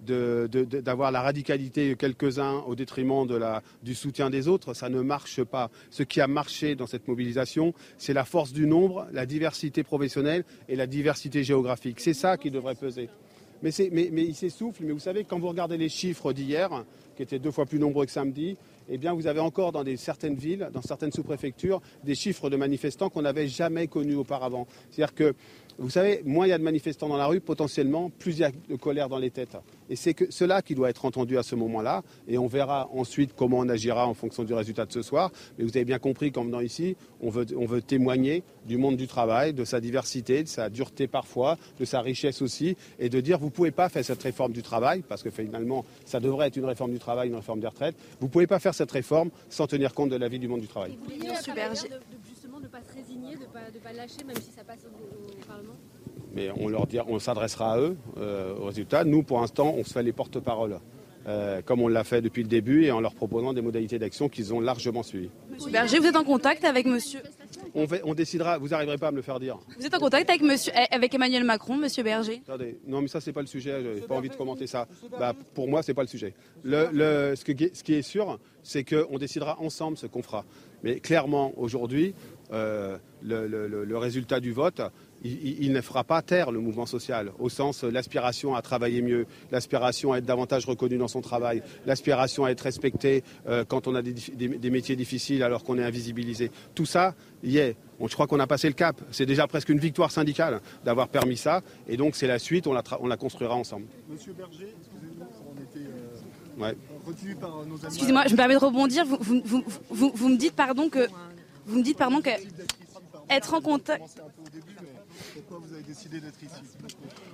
d'avoir la radicalité de quelques-uns au détriment de la, du soutien des autres, ça ne marche pas. Ce qui a marché dans cette mobilisation, c'est la force du nombre, la diversité professionnelle et la diversité géographique. C'est ça qui devrait peser. Mais, mais, mais il s'essouffle. Mais vous savez, quand vous regardez les chiffres d'hier, qui étaient deux fois plus nombreux que samedi, eh bien, vous avez encore dans certaines villes, dans certaines sous-préfectures, des chiffres de manifestants qu'on n'avait jamais connus auparavant. C'est-à-dire que, vous savez, moins il y a de manifestants dans la rue, potentiellement, plus il y a de colère dans les têtes. Et c'est que cela qui doit être entendu à ce moment-là. Et on verra ensuite comment on agira en fonction du résultat de ce soir. Mais vous avez bien compris qu'en venant ici, on veut, on veut témoigner du monde du travail, de sa diversité, de sa dureté parfois, de sa richesse aussi, et de dire vous ne pouvez pas faire cette réforme du travail, parce que finalement, ça devrait être une réforme du travail, une réforme des retraites. Vous ne pouvez pas faire cette réforme sans tenir compte de la vie du monde du travail. Et vous pas se résigner, de ne pas, de pas lâcher, même si ça passe au, au Parlement mais on, leur dira, on s'adressera à eux euh, au résultat. Nous, pour l'instant, on se fait les porte-parole, euh, comme on l'a fait depuis le début, et en leur proposant des modalités d'action qu'ils ont largement suivies. Monsieur Berger, vous êtes en contact avec monsieur on, fait, on décidera, vous n'arriverez pas à me le faire dire. Vous êtes en contact avec, monsieur, avec Emmanuel Macron, monsieur Berger? Attendez, non mais ça c'est pas le sujet, je n'ai pas envie de commenter ça. Bah, pour moi, c'est pas le sujet. Le, le, ce, que, ce qui est sûr, c'est qu'on décidera ensemble ce qu'on fera. Mais clairement, aujourd'hui, euh, le, le, le, résultat du vote, il, ne fera pas taire le mouvement social, au sens l'aspiration à travailler mieux, l'aspiration à être davantage reconnu dans son travail, l'aspiration à être respecté quand on a des, métiers difficiles alors qu'on est invisibilisé. Tout ça y est. je crois qu'on a passé le cap. C'est déjà presque une victoire syndicale d'avoir permis ça. Et donc c'est la suite, on la, on la construira ensemble. Monsieur Berger, excusez-moi, on était Excusez-moi, je me permets de rebondir. Vous, vous, me dites pardon que vous me dites pardon que être en contact. Pourquoi vous avez décidé d'être ici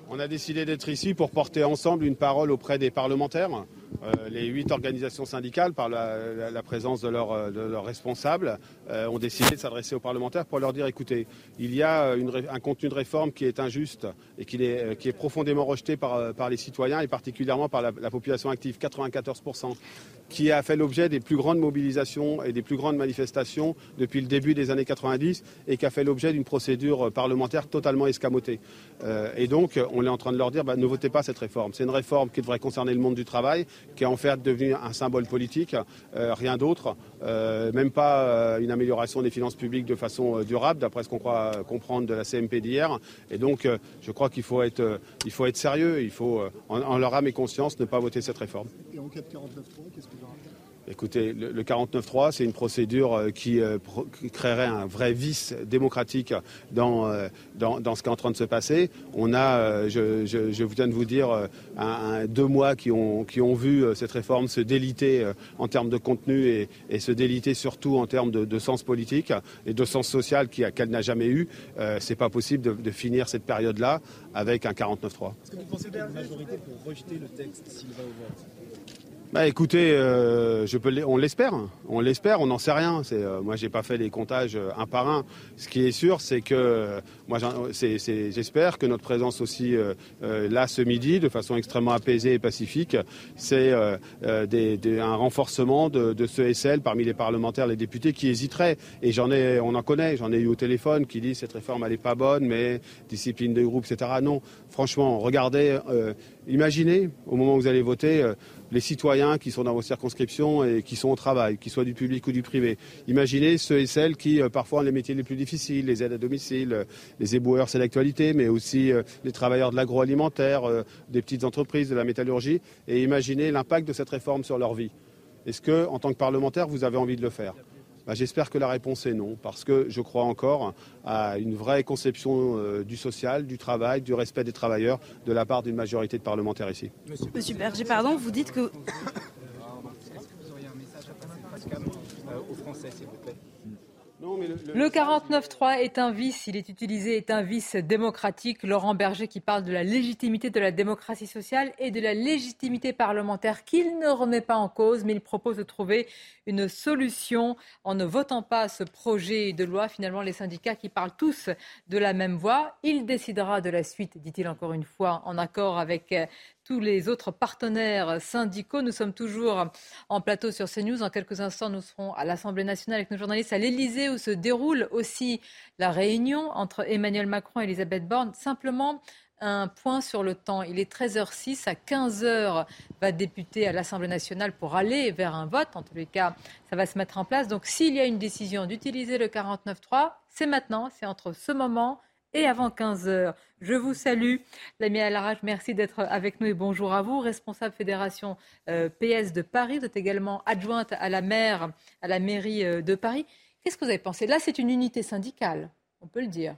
On a décidé d'être ici pour porter ensemble une parole auprès des parlementaires. Euh, les huit organisations syndicales, par la, présence de, euh, leurs responsables, euh, ont décidé de s'adresser aux parlementaires pour leur dire écoutez, il y a un contenu de réforme qui est injuste et qui est, profondément rejeté par, les citoyens et particulièrement par la, la population active, 94% qui a fait l'objet des plus grandes mobilisations et des plus grandes manifestations depuis le début des années 90 et qui a fait l'objet d'une procédure parlementaire totalement escamotée. Euh, et donc, on est en train de leur dire, bah, ne votez pas cette réforme. C'est une réforme qui devrait concerner le monde du travail, qui est en fait devenu un symbole politique, euh, rien d'autre, euh, même pas une amélioration des finances publiques de façon durable, d'après ce qu'on croit comprendre de la CMP d'hier. Et donc, je crois qu'il faut être, faut être sérieux, il faut, en, leur âme et conscience, ne pas voter cette réforme. Et en 449.3, qu'est-ce que Écoutez, le, 49.3, c'est une procédure euh, euh, qui, créerait un vrai vice démocratique dans, euh, dans, ce qui est en train de se passer. On a, je, je, viens de vous dire, deux mois qui ont, qui ont vu cette réforme se déliter en termes de contenu et, se déliter surtout en termes de, sens politique et de sens social qu'elle n'a jamais eu. c'est pas possible de, de, finir cette période-là avec un 49.3. Est-ce que vous pensez qu'il y a une majorité pour rejeter le texte s'il va au vote bah écoutez, euh, on l'espère, on l'espère, on n'en sait rien. C'est, euh, moi, j'ai pas fait les comptages euh, un par un. Ce qui est sûr, c'est que moi, j'espère que notre présence aussi là ce midi, de façon extrêmement apaisée et pacifique, c'est un renforcement de, de ce SL parmi les parlementaires, les députés qui hésiteraient. Et j'en ai, on en connaît, j'en ai eu au téléphone qui disent cette réforme elle est pas bonne, mais discipline de groupe, etc. Non, franchement, regardez, imaginez au moment où vous allez voter les citoyens qui sont dans vos circonscriptions et qui sont au travail, qu'ils soient du public ou du privé. Imaginez ceux et celles qui, euh, parfois, ont les métiers les plus difficiles, les aides à domicile, euh, les éboueurs, c'est l'actualité, mais aussi euh, les travailleurs de l'agroalimentaire, des petites entreprises, de la métallurgie, et imaginez l'impact de cette réforme sur leur vie. Est-ce que, en tant que parlementaire, vous avez envie de le faire? Bah, j'espère que la réponse est non, parce que je crois encore à une vraie conception euh, du social, du travail, du respect des travailleurs de la part d'une majorité de parlementaires ici. Monsieur Berger, pardon, vous dites que... Est-ce que vous auriez un message à passer aux Français, s'il vous plaît? Le, 49-3 est un vice, il est utilisé, est un vice démocratique. Laurent Berger qui parle de la légitimité de la démocratie sociale et de la légitimité parlementaire qu'il ne remet pas en cause, mais il propose de trouver une solution en ne votant pas ce projet de loi. Finalement, les syndicats qui parlent tous de la même voix, il décidera de la suite, dit-il encore une fois, en accord avec tous les autres partenaires syndicaux. Nous sommes toujours en plateau sur CNews. En quelques instants, nous serons à l'Assemblée nationale avec nos journalistes à l'Elysée où se déroule aussi la réunion entre Emmanuel Macron et Elisabeth Borne. Simplement, un point sur le temps. Il est 13h06. À 15h, va députer à l'Assemblée nationale pour aller vers un vote. En tous les cas, ça va se mettre en place. Donc, s'il y a une décision d'utiliser le 49.3, c'est maintenant. C'est entre ce moment et avant 15 heures. Je vous salue. Lamia Alarage, merci d'être avec nous et bonjour à vous. Responsable fédération euh, PS de Paris, vous êtes également adjointe à la maire, à la mairie euh, de Paris. Qu'est-ce que vous avez pensé? Là, c'est une unité syndicale, on peut le dire.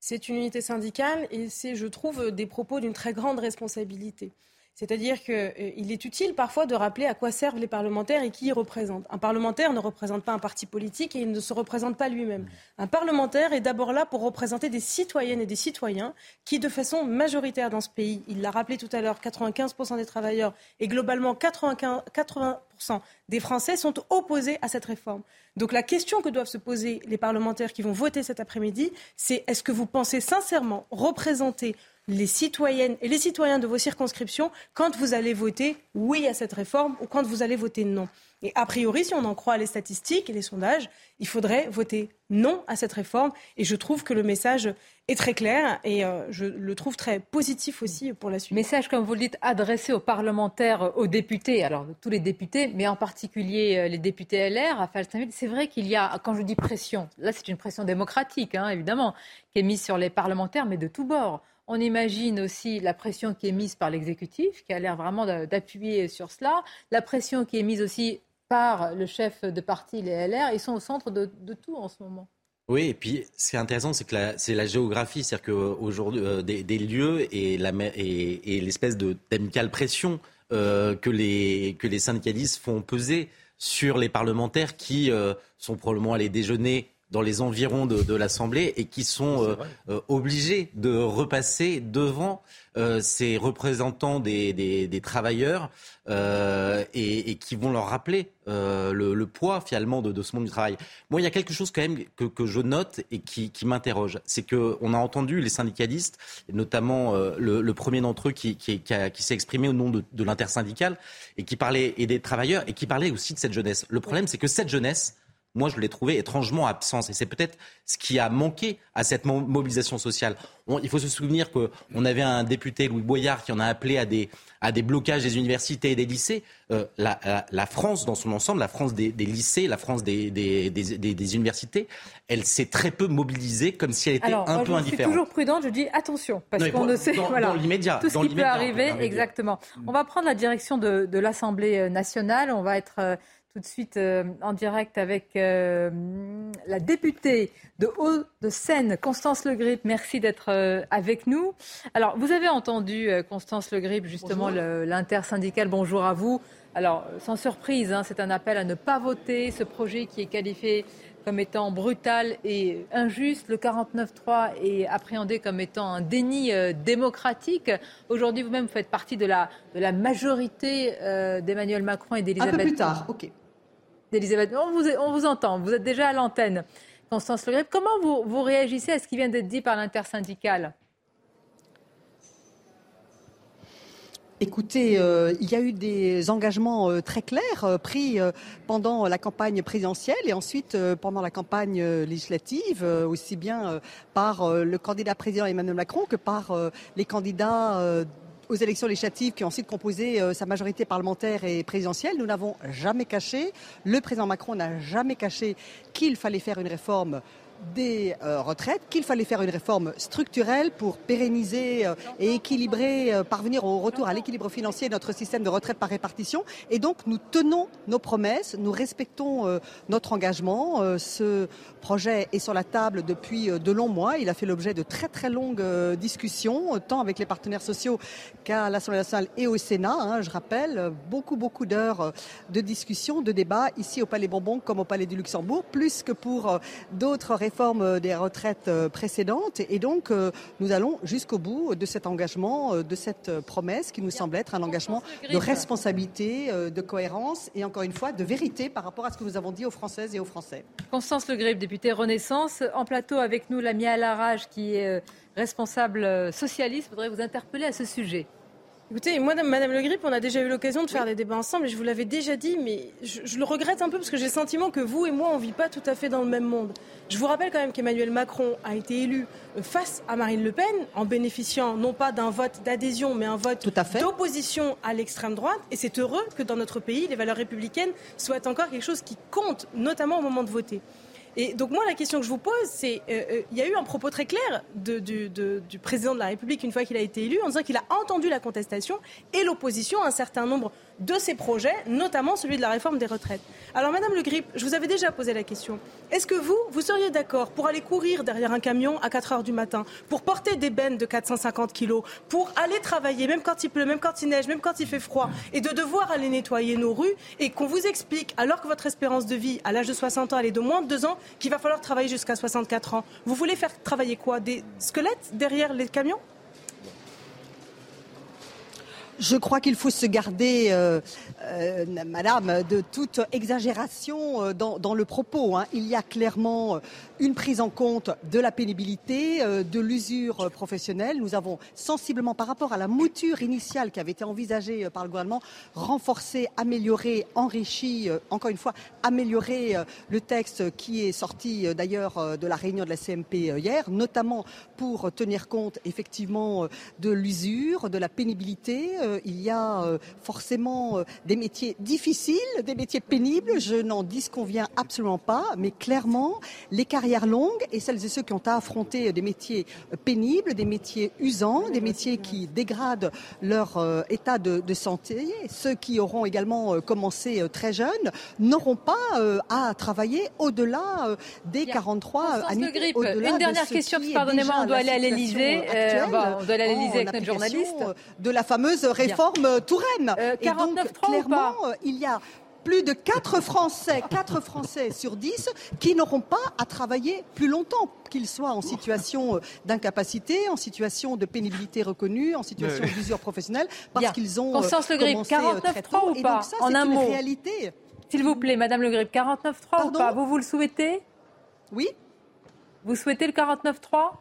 C'est une unité syndicale et c'est, je trouve, des propos d'une très grande responsabilité. C'est-à-dire qu'il euh, est utile parfois de rappeler à quoi servent les parlementaires et qui ils représentent. Un parlementaire ne représente pas un parti politique et il ne se représente pas lui-même. Mmh. Un parlementaire est d'abord là pour représenter des citoyennes et des citoyens qui, de façon majoritaire dans ce pays, il l'a rappelé tout à l'heure, 95% des travailleurs et globalement 95, 80% des Français sont opposés à cette réforme. Donc la question que doivent se poser les parlementaires qui vont voter cet après-midi, c'est est-ce que vous pensez sincèrement représenter les citoyennes et les citoyens de vos circonscriptions quand vous allez voter oui à cette réforme ou quand vous allez voter non. Et a priori, si on en croit les statistiques et les sondages, il faudrait voter non à cette réforme. Et je trouve que le message est très clair et euh, je le trouve très positif aussi pour la suite. Message, comme vous le dites, adressé aux parlementaires, aux députés, alors tous les députés, mais en particulier euh, les députés LR à Falstainville. C'est vrai qu'il y a, quand je dis pression, là c'est une pression démocratique, hein, évidemment, qui est mise sur les parlementaires, mais de tous bords. On imagine aussi la pression qui est mise par l'exécutif, qui a l'air vraiment d'appuyer sur cela. La pression qui est mise aussi par le chef de parti, les LR. Ils sont au centre de, tout en ce moment. Oui, et puis ce qui est intéressant, c'est que c'est la géographie, c'est-à-dire qu'aujourd'hui, euh, des, des, lieux et, et, l'espèce d'amicale pression euh, que, les, syndicalistes font peser sur les parlementaires qui euh, sont probablement allés déjeuner dans les environs de, l'Assemblée et qui sont euh, euh, obligés de repasser devant euh, ces représentants des, travailleurs et, qui vont leur rappeler le, poids finalement de, ce monde du travail. Moi, il y a quelque chose quand même que, je note et qui, m'interroge, c'est qu'on a entendu les syndicalistes, notamment le, premier d'entre eux qui, s'est exprimé au nom de, de l'intersyndicale et qui parlait et des travailleurs et qui parlait aussi de cette jeunesse. Le problème, c'est que cette jeunesse moi, je l'ai trouvé étrangement absent. Et c'est peut-être ce qui a manqué à cette mobilisation sociale. il faut se souvenir qu'on avait un député, Louis Boyard, qui en a appelé à des, à des blocages des universités et des lycées. Euh, la, France, dans son ensemble, la France des, lycées, la France des, des, universités, elle s'est très peu mobilisée, comme si elle était un peu indifférente. Je suis toujours prudente, je dis attention, parce qu'on ne sait dans, <laughs> voilà, dans l'immédiat. Tout ce qui peut arriver, exactement. On va prendre la direction de, de l'Assemblée nationale. On va être euh, tout de suite euh, en direct avec euh, la députée de Haut-de-Seine, Constance Le Grip. Merci d'être euh, avec nous. Alors, vous avez entendu, Constance Le Grip, justement, l'intersyndicale. Bonjour à vous. Alors, sans surprise, hein, c'est un appel à ne pas voter ce projet qui est qualifié comme étant brutal et injuste. Le 49-3 est appréhendé comme étant un déni démocratique. Aujourd'hui, vous-même, vous faites partie de la, de la majorité d'Emmanuel Macron et d'Elisabeth. Un peu plus tard, ok. Elisabeth. On vous, on vous entend, vous êtes déjà à l'antenne. Constance Le comment vous, vous réagissez à ce qui vient d'être dit par l'intersyndicale? Écoutez, euh, il y a eu des engagements euh, très clairs euh, pris pendant la campagne présidentielle et ensuite pendant la campagne législative, aussi bien par le candidat président Emmanuel Macron que par les candidats aux élections législatives qui ont ensuite composé euh, sa majorité parlementaire et présidentielle. Nous n'avons jamais caché, le président Macron n'a jamais caché qu'il fallait faire une réforme des euh, retraites, qu'il fallait faire une réforme structurelle pour pérenniser euh, et équilibrer, euh, parvenir au retour à l'équilibre financier de notre système de retraite par répartition. Et donc nous tenons nos promesses, nous respectons notre engagement. ce projet est sur la table depuis de longs mois. Il a fait l'objet de très très longues discussions, tant avec les partenaires sociaux qu'à l'Assemblée nationale et au Sénat. Hein, je rappelle, beaucoup beaucoup d'heures de discussions, de débats ici au Palais Bourbon comme au Palais du Luxembourg, plus que pour d'autres réforme des retraites euh, précédentes. Et donc, euh, nous allons jusqu'au bout de cet engagement, euh, de cette promesse qui nous semble être un engagement de responsabilité, de cohérence et encore une fois de vérité par rapport à ce que nous avons dit aux Françaises et aux Français. Constance Le Grip, députée Renaissance, en plateau avec nous, Lamia Alarage, qui est responsable socialiste, voudrais vous interpeller à ce sujet. Écoutez, moi, Madame Le Grip, on a déjà eu l'occasion de faire des débats ensemble et je vous l'avais déjà dit, mais je, le regrette un peu parce que j'ai le sentiment que vous et moi, on ne vit pas tout à fait dans le même monde. Je vous rappelle quand même qu'Emmanuel Macron a été élu euh, face à Marine Le Pen en bénéficiant non pas d'un vote d'adhésion, mais un vote d'opposition à l'extrême droite. Et c'est heureux que dans notre pays, les valeurs républicaines soient encore quelque chose qui compte, notamment au moment de voter. Et donc moi, la question que je vous pose, c'est, euh, euh, il y a eu un propos très clair du président de la République une fois qu'il a été élu, en disant qu'il a entendu la contestation et l'opposition un certain nombre de ces projets, notamment celui de la réforme des retraites. Alors, Madame Le Grip, je vous avais déjà posé la question. Est-ce que vous, vous seriez d'accord pour aller courir derrière un camion à 4 heures du matin, pour porter des bennes de 450 kilos, pour aller travailler, même quand il pleut, même quand il neige, même quand il fait froid, et de devoir aller nettoyer nos rues, et qu'on vous explique, alors que votre espérance de vie à l'âge de 60 ans, elle est de moins de 2 ans, qu'il va falloir travailler jusqu'à 64 ans Vous voulez faire travailler quoi? Des squelettes derrière les camions? Je crois qu'il faut se garder, euh, euh, Madame, de toute exagération euh, dans, le propos. hein. Il y a clairement euh, une prise en compte de la pénibilité, de l'usure professionnelle. Nous avons sensiblement, par rapport à la mouture initiale qui avait été envisagée par le gouvernement, renforcé, amélioré, enrichi, encore une fois, amélioré le texte qui est sorti d'ailleurs de la réunion de la CMP hier, notamment pour tenir compte effectivement de l'usure, de la pénibilité. Il y a forcément euh, des métiers difficiles, des métiers pénibles. Je n'en disconviens absolument pas, mais clairement, les carrières longues et celles et ceux qui ont à affronter des métiers pénibles, des métiers usants, des métiers qui dégradent leur euh, état de, de santé, ceux qui auront également euh, commencé euh, très jeunes, n'auront pas à travailler au-delà des 43 Constance années. Au-delà une de dernière ce question, pardonnez-moi, on doit aller à l'Élysée. Bon, on doit aller à l'Élysée en avec notre journaliste. De la fameuse réforme Touraine. Euh, Et donc, 49.3 ou clairement, euh, il y a plus de 4 Français, 4 Français sur 10 qui n'auront pas à travailler plus longtemps, qu'ils soient en situation euh, d'incapacité, en situation de pénibilité reconnue, en situation d'usure professionnelle, parce qu'ils ont euh, Constance Le Grip, commencé euh, très 49.3 tôt. ou Et pas donc ça, En c'est un une mot. réalité. S'il vous plaît, Madame Le Grip, 49.3 ou pas Vous, vous le souhaitez? Oui. Vous souhaitez le 49.3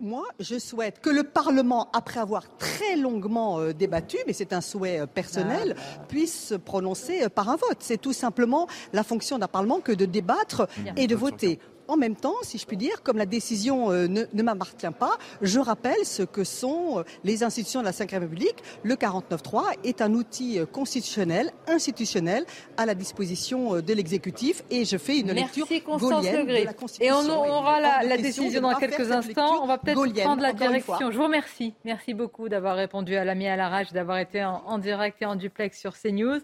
Moi, je souhaite que le Parlement, après avoir très longuement euh, débattu, mais c'est un souhait euh, personnel, puisse se prononcer euh, par un vote. C'est tout simplement la fonction d'un Parlement que de débattre Bien. et de voter. En même temps, si je puis dire, comme la décision euh, ne, ne m'appartient pas, je rappelle ce que sont euh, les institutions de la Ve République. Le 49.3 est un outil euh, constitutionnel, institutionnel, à la disposition de l'exécutif et je fais une Merci lecture Constance gaulienne de la Et Constitution. on aura la, décision dans quelques instants. On va peut-être prendre la direction. Je vous remercie. Merci beaucoup d'avoir répondu à l'ami à l'arrache, d'avoir été en, en direct et en duplex sur CNews.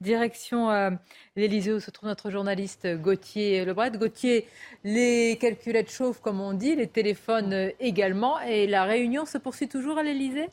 Direction euh, l'Élysée où se trouve notre journaliste Gauthier Lebret. Gauthier, les calculettes chauffent comme on dit, les téléphones euh, également. Et la réunion se poursuit toujours à l'Élysée?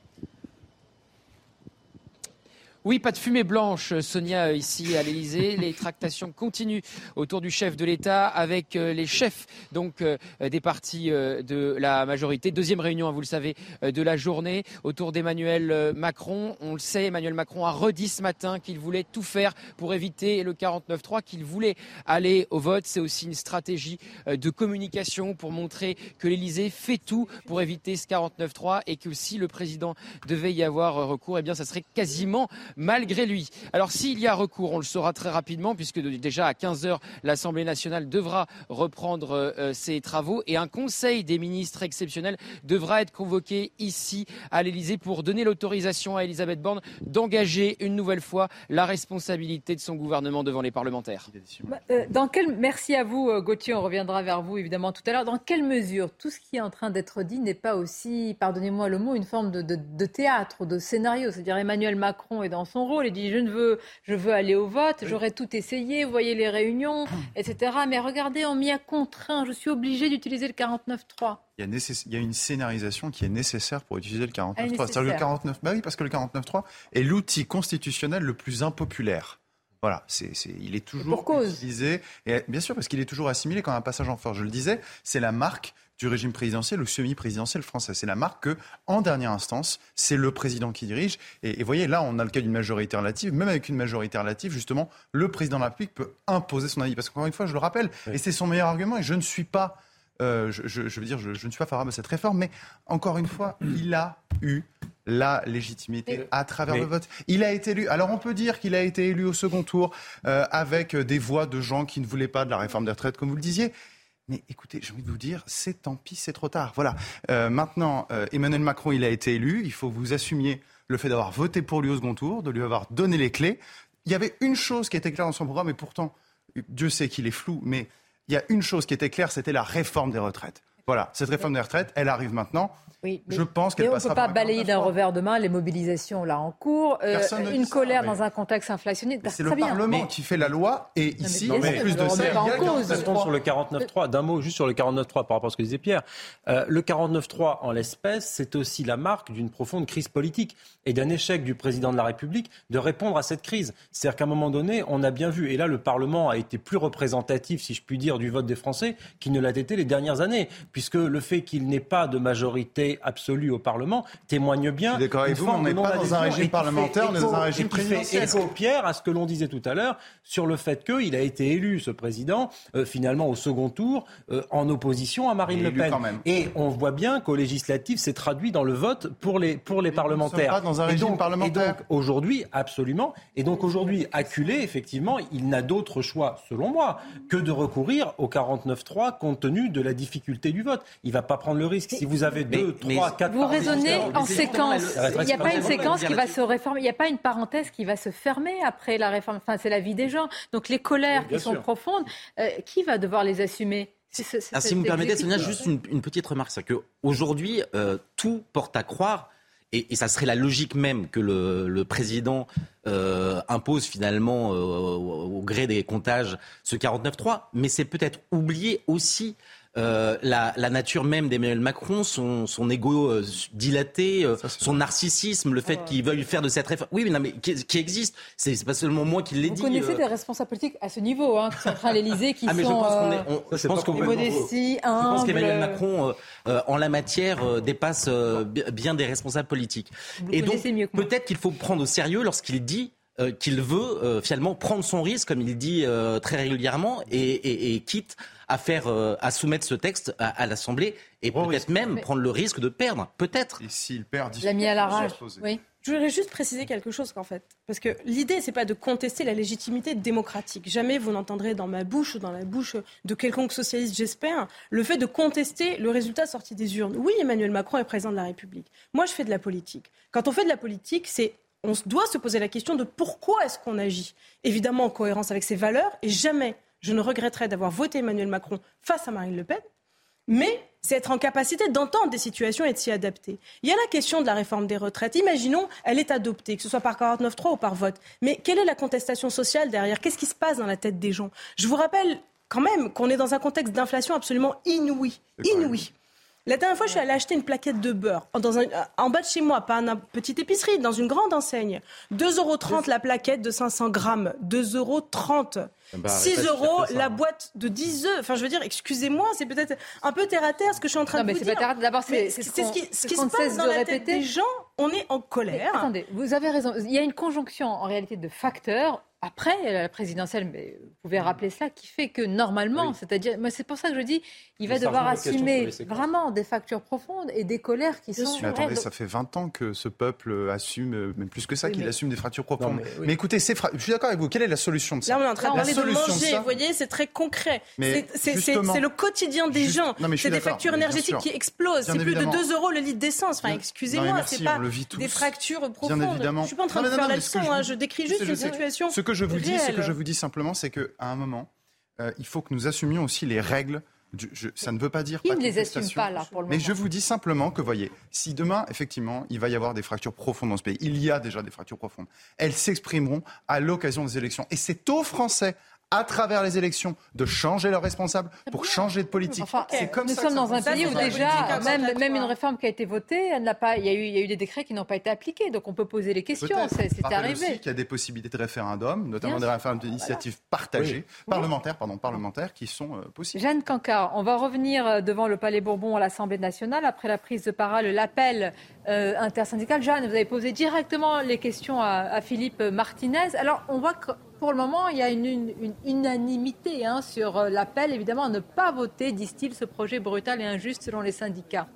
Oui, pas de fumée blanche, Sonia, euh, ici à l'Elysée. Les tractations continuent autour du chef de l'État avec euh, les chefs donc euh, des partis euh, de la majorité. Deuxième réunion, hein, vous le savez, euh, de la journée autour d'Emmanuel euh, Macron. On le sait, Emmanuel Macron a redit ce matin qu'il voulait tout faire pour éviter le 49-3, qu'il voulait aller au vote. C'est aussi une stratégie euh, de communication pour montrer que l'Élysée fait tout pour éviter ce 49-3 et que si le président devait y avoir euh, recours, eh bien, ça serait quasiment malgré lui. Alors s'il y a recours, on le saura très rapidement puisque déjà à 15 heures, l'Assemblée nationale devra reprendre euh, euh, ses travaux et un conseil des ministres exceptionnel devra être convoqué ici à l'Élysée pour donner l'autorisation à Elisabeth Borne d'engager une nouvelle fois la responsabilité de son gouvernement devant les parlementaires. Bah, euh, Dans. Merci à vous, Gauthier. On reviendra vers vous évidemment tout à l'heure. Dans quelle mesure tout ce qui est en train d'être dit n'est pas aussi, pardonnez-moi le mot, une forme de, de- de théâtre, de scénario? C'est-à-dire Emmanuel Macron est dans son rôle. Il dit je ne veux, je veux aller au vote. J'aurais tout essayé. Vous voyez les réunions, etc. Mais regardez, on m'y a contraint. Je suis obligé d'utiliser le 49.3. Il y, a il y a une scénarisation qui est nécessaire pour utiliser le 49.3. Elle est C'est-à-dire le nécessaire. 49, bah oui, parce que le 49.3 est l'outil constitutionnel le plus impopulaire. Voilà, c'est, c'est- il est toujours utilisé. Et bien sûr, parce qu'il est toujours assimilé comme un passage en force. Je le disais, c'est la marque du régime présidentiel ou semi-présidentiel français. C'est la marque que, en dernière instance, c'est le président qui dirige. Et, et voyez, là, on a le cas d'une majorité relative. Même avec une majorité relative, justement, le président de la République peut imposer son avis. Parce qu'encore une fois, je le rappelle, et c'est son meilleur argument, et je ne suis pas euh, je, je- je veux dire, je, je ne suis pas favorable à cette réforme, mais encore une fois, il a eu la légitimité à travers mais- le vote. Il a été élu. Alors on peut dire qu'il a été élu au second tour euh, avec des voix de gens qui ne voulaient pas de la réforme des retraites, comme vous le disiez. Mais écoutez, j'ai envie de vous dire, c'est tant pis, c'est trop tard. Voilà. Euh, maintenant, euh, Emmanuel Macron, il a été élu. Il faut que vous assumiez le fait d'avoir voté pour lui au second tour, de lui avoir donné les clés. Il y avait une chose qui était claire dans son programme, et pourtant, Dieu sait qu'il est flou, mais il y a une chose qui était claire, c'était la réforme des retraites. Voilà, cette réforme des retraites, elle arrive maintenant. Oui, mais- Je pense Mais qu'elle on ne peut pas balayer d'un 49.3. revers de main les mobilisations là en cours, euh, Personne ne dit une ça, colère mais- dans un contexte inflationniste. C'est Très le bien. Parlement Mais- qui fait la loi, et mais ici, en sûr, plus de ça, il y a cause. 49.3. Restons sur le 49.3. D'un mot juste sur le 49.3 par rapport à ce que disait Pierre. Euh, le 49.3, en l'espèce, c'est aussi la marque d'une profonde crise politique et d'un échec du président de la République de répondre à cette crise. C'est-à-dire qu'à un moment donné, on a bien vu, et là le Parlement a été plus représentatif, si je puis dire, du vote des Français qu'il ne l'a été les dernières années, puisque le fait qu'il n'ait pas de majorité absolue au Parlement témoigne bien. d'accord avec vous, on n'est pas dans un régime parlementaire, on est dans un régime et qui fait présidentiel. écho, Pierre, à ce que l'on disait tout à l'heure sur le fait qu'il a été élu, ce président, euh, finalement au second tour, euh, en opposition à Marine Le Pen. quand même. Et on voit bien qu'au législatif, c'est traduit dans le vote pour les, pour les parlementaires. pas dans un Et régime donc- parlementaire. Et donc, aujourd'hui, absolument. Et donc aujourd'hui, acculé, effectivement, il n'a d'autre choix, selon moi, que de recourir au 49-3 compte tenu de la difficulté du vote. Il va pas prendre le risque. Si vous avez deux, mais- trois, quatre... Vous raisonnez en séquence. Il n'y a pas une séquence qui va se réformer. Il n'y a pas une parenthèse qui va se fermer après la réforme. Enfin, c'est la vie des gens. Donc les colères qui sont sûr. profondes, euh, qui va devoir les assumer? Ah, si vous me permettez. Sonia, juste une, une petite remarque. C'est qu'aujourd'hui, euh, tout porte à croire, et, et ça serait la logique même que le, le président euh, impose finalement euh, au, au gré des comptages ce 49-3, mais c'est peut-être oublier aussi euh, la, la nature même d'Emmanuel Macron, son, son ego euh, dilaté, euh, son narcissisme, le fait qu'il veuille faire de cette réforme. Oui, mais, non, mais qui, qui existe. C'est c'est pas seulement moi qui l'ai Vous dit. connaissez euh, des responsables politiques à ce niveau, hein, qui sont à l'Élysée, qui ah, mais je sont pense qu'on est. euh, on- je pense qu'on modestie, je pense qu'Emmanuel Macron, euh, euh, en la matière, euh, dépasse euh, bi- bien des responsables politiques. Vous Et donc, connaissez mieux que moi. peut-être qu'il faut prendre au sérieux lorsqu'il dit euh, qu'il veut euh, finalement prendre son risque, comme il dit euh, très régulièrement, et, et- et quitte à faire, euh, à soumettre ce texte à, à l'Assemblée et peut-être même Mais- prendre le risque de perdre, peut-être. Et s'il perd, l'a mis à la rage. Oui. Je voudrais juste préciser quelque chose qu'en fait, parce que l'idée c'est pas de contester la légitimité démocratique. Jamais vous n'entendrez dans ma bouche ou dans la bouche de quelconque socialiste, j'espère, le fait de contester le résultat sorti des urnes. Oui, Emmanuel Macron est président de la République. Moi, je fais de la politique. Quand on fait de la politique, c'est on doit se poser la question de pourquoi est-ce qu'on agit. Évidemment en cohérence avec ses valeurs, et jamais je ne regretterai d'avoir voté Emmanuel Macron face à Marine Le Pen. Mais c'est être en capacité d'entendre des situations et de s'y adapter. Il y a la question de la réforme des retraites. Imaginons, elle est adoptée, que ce soit par 49.3 ou par vote. Mais quelle est la contestation sociale derrière? Qu'est-ce qui se passe dans la tête des gens? Je vous rappelle quand même qu'on est dans un contexte d'inflation absolument inouï. Inouï. La dernière fois, je suis allée acheter une plaquette de beurre dans un- en bas de chez moi, pas une petite épicerie, dans une grande enseigne. 2,30 euros la plaquette de 500 grammes. 2,30 euros. Bah, 6 arrête, euros ça fait ça, la hein. boîte de 10 œufs. Enfin, je veux dire, excusez-moi, c'est peut-être un peu terre à terre ce que je suis en train Non, de mais vous c'est dire. pas terre. D'abord, c'est- c'est ce qui, c'est ce qui qu'on se passe dans la tête des gens. On est en colère. Attendez, vous avez raison. Il y a une conjonction en réalité de facteurs après la présidentielle, mais vous pouvez rappeler cela, qui fait que normalement, c'est-à-dire, moi c'est pour ça que je dis, il va devoir assumer vraiment des factures profondes et des colères qui sont. Mais attendez, réelles. ça fait 20 ans que ce peuple assume, euh, même plus que ça, Oui, qu'il mais- assume des fractures profondes. mais mais, oui. écoutez, c'est fra- je suis d'accord avec vous. Quelle est la solution de ça? Là, on est en train de parler de solution manger. ça, Vous voyez, c'est très concret. C'est- le quotidien des Juste- gens. C'est des factures énergétiques qui explosent. C'est plus de évidemment. 2 euros le litre d'essence. Enfin, excusez-moi, c'est pas des fractures Bien profondes. évidemment. Je suis pas en train Non, de non, faire non, la leçon. je hein, Je décris juste une situation Ce que je vous dis, ce que je vous dis simplement, c'est qu'à un moment, euh, il faut que nous assumions aussi les règles. Je- ça ne veut pas dire pas ne les assume pas là pour le Mais moment je vous dis simplement que, voyez, si demain, effectivement, il va y avoir des fractures profondes dans ce pays, il y a déjà des fractures profondes, elles s'exprimeront à l'occasion des élections. Et c'est aux Français, à travers les élections, de changer leurs responsables pour changer de politique. Enfin, c'est comme nous ça sommes dans un pays où déjà, même, même une réforme qui a été votée, elle n'a pas, il y, a eu, il y a eu des décrets qui n'ont pas été appliqués. Donc on peut poser les questions. C'est c'est Rappelle aussi arrivé. qu'il y a des possibilités de référendum, notamment Bien des référendums d'initiative partagée, Oui. parlementaires, pardon, parlementaires, qui sont euh, possibles. Jeanne Cancard, on va revenir euh, devant le Palais Bourbon à l'Assemblée nationale après la prise de parole, l'appel euh, intersyndical. Jeanne, vous avez posé directement les questions à, à Philippe Martinez. Alors, on voit que pour le moment, il y a une, unanimité hein, sur euh, l'appel, évidemment, à ne pas voter, disent-ils, ce projet brutal et injuste selon les syndicats.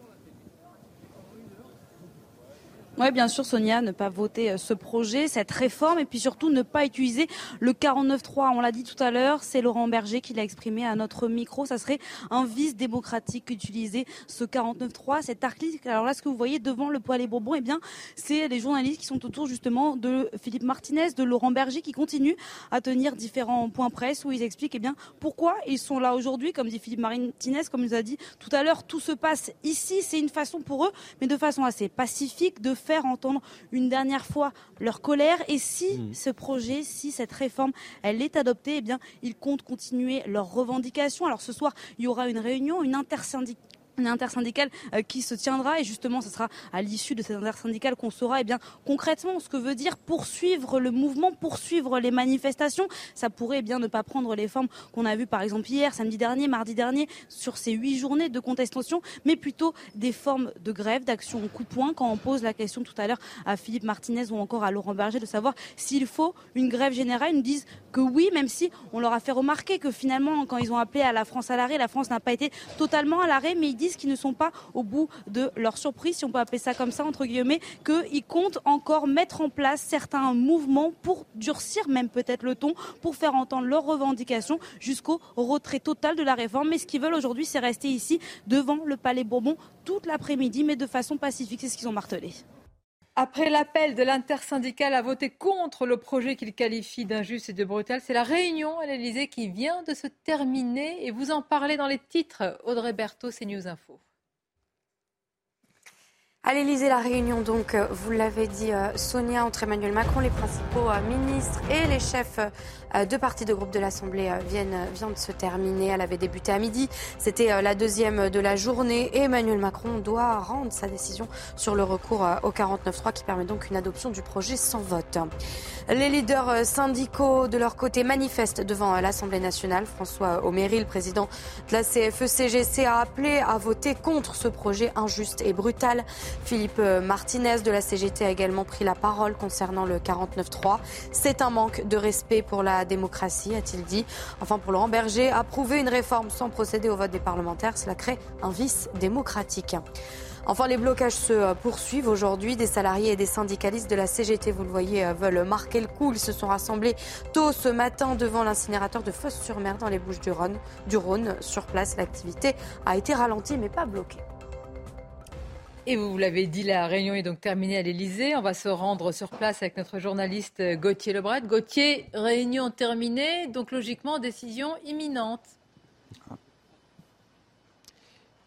Oui, bien sûr, Sonia, ne pas voter euh, ce projet, cette réforme, et puis surtout ne pas utiliser le 49.3. On l'a dit tout à l'heure, c'est Laurent Berger qui l'a exprimé à notre micro. Ça serait un vice démocratique qu'utiliser ce 49.3, cet article. Alors là, ce que vous voyez devant le Palais Bourbon, eh bien, c'est les journalistes qui sont autour justement de Philippe Martinez, de Laurent Berger, qui continuent à tenir différents points presse où ils expliquent eh bien, pourquoi ils sont là aujourd'hui. Comme dit Philippe Martinez, comme nous a dit tout à l'heure, tout se passe ici. C'est une façon pour eux, mais de façon assez pacifique, de faire entendre une dernière fois leur colère. Et si ce projet, si cette réforme, elle est adoptée, eh bien, ils comptent continuer leurs revendications. Alors ce soir, il y aura une réunion, une intersyndicale une intersyndicale euh, qui se tiendra et justement ce sera à l'issue de cette intersyndicale qu'on saura eh bien concrètement ce que veut dire poursuivre le mouvement, poursuivre les manifestations. Ça pourrait eh bien ne pas prendre les formes qu'on a vues par exemple hier, samedi dernier, mardi dernier sur ces huit journées de contestation, mais plutôt des formes de grève, d'action au coup de poing. Quand on pose la question tout à l'heure à Philippe Martinez ou encore à Laurent Berger de savoir s'il faut une grève générale, ils nous disent que oui, même si on leur a fait remarquer que finalement quand ils ont appelé à la France à l'arrêt, la France n'a pas été totalement à l'arrêt, mais ils qu'ils ne sont pas au bout de leur surprise, si on peut appeler ça comme ça, entre guillemets, qu'ils comptent encore mettre en place certains mouvements pour durcir même peut-être le ton, pour faire entendre leurs revendications jusqu'au retrait total de la réforme. Mais ce qu'ils veulent aujourd'hui, c'est rester ici devant le Palais Bourbon toute l'après-midi, mais de façon pacifique. C'est ce qu'ils ont martelé. Après l'appel de l'intersyndicale à voter contre le projet qu'il qualifie d'injuste et de brutal, c'est la réunion à l'Elysée qui vient de se terminer et vous en parlez dans les titres. Audrey Berthaud, CNews Info. À l'Elysée, la réunion, donc, euh, vous l'avez dit, euh, Sonia, entre Emmanuel Macron, les principaux euh, ministres et les chefs de partis de groupe de l'Assemblée viennent, vient de se terminer. Elle avait débuté à midi. C'était la deuxième de la journée. Emmanuel Macron doit rendre sa décision sur le recours au 49.3 qui permet donc une adoption du projet sans vote. Les leaders syndicaux, de leur côté, manifestent devant l'Assemblée nationale. François Oméry, le président de la CFE-CGC, a appelé à voter contre ce projet injuste et brutal. Philippe Martinez de la CGT a également pris la parole concernant le 49-3. C'est un manque de respect pour la démocratie, a-t-il dit. Enfin, pour Laurent Berger, approuver une réforme sans procéder au vote des parlementaires, cela crée un vice démocratique. Enfin, les blocages se poursuivent aujourd'hui. Des salariés et des syndicalistes de la CGT, vous le voyez, veulent marquer le coup. Ils se sont rassemblés tôt ce matin devant l'incinérateur de Fosse-sur-Mer dans les Bouches du Rhône. Du Rhône. Sur place, l'activité a été ralentie mais pas bloquée. Et vous l'avez dit, la réunion est donc terminée à l'Elysée. On va se rendre sur place avec notre journaliste Gauthier Lebret. Gauthier, réunion terminée, donc logiquement décision imminente.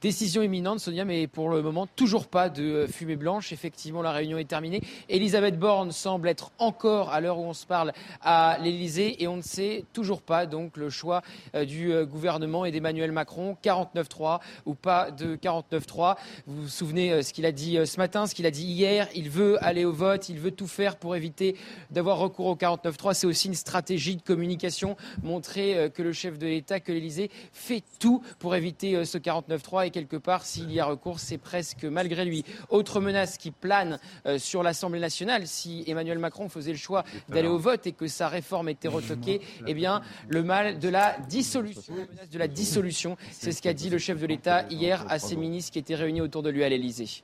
Décision imminente, Sonia, mais pour le moment, toujours pas de fumée blanche. Effectivement, la réunion est terminée. Elisabeth Borne semble être encore, à l'heure où on se parle, à l'Elysée et on ne sait toujours pas donc le choix euh, du euh, gouvernement et d'Emmanuel Macron, 49-3 ou pas de 49-3. Vous vous souvenez euh, ce qu'il a dit ce matin, ce qu'il a dit hier. Il veut aller au vote, il veut tout faire pour éviter d'avoir recours au 49-3. C'est aussi une stratégie de communication, montrer que le chef de l'État, que l'Elysée fait tout pour éviter ce 49-3 quelque part, s'il y a recours, c'est presque malgré lui. Autre menace qui plane euh, sur l'Assemblée nationale, si Emmanuel Macron faisait le choix d'aller au vote et que sa réforme était retoquée, eh bien, le mal de la dissolution, la menace de la dissolution, c'est ce qu'a dit le chef de l'État hier à ses ministres qui étaient réunis autour de lui à l'Élysée.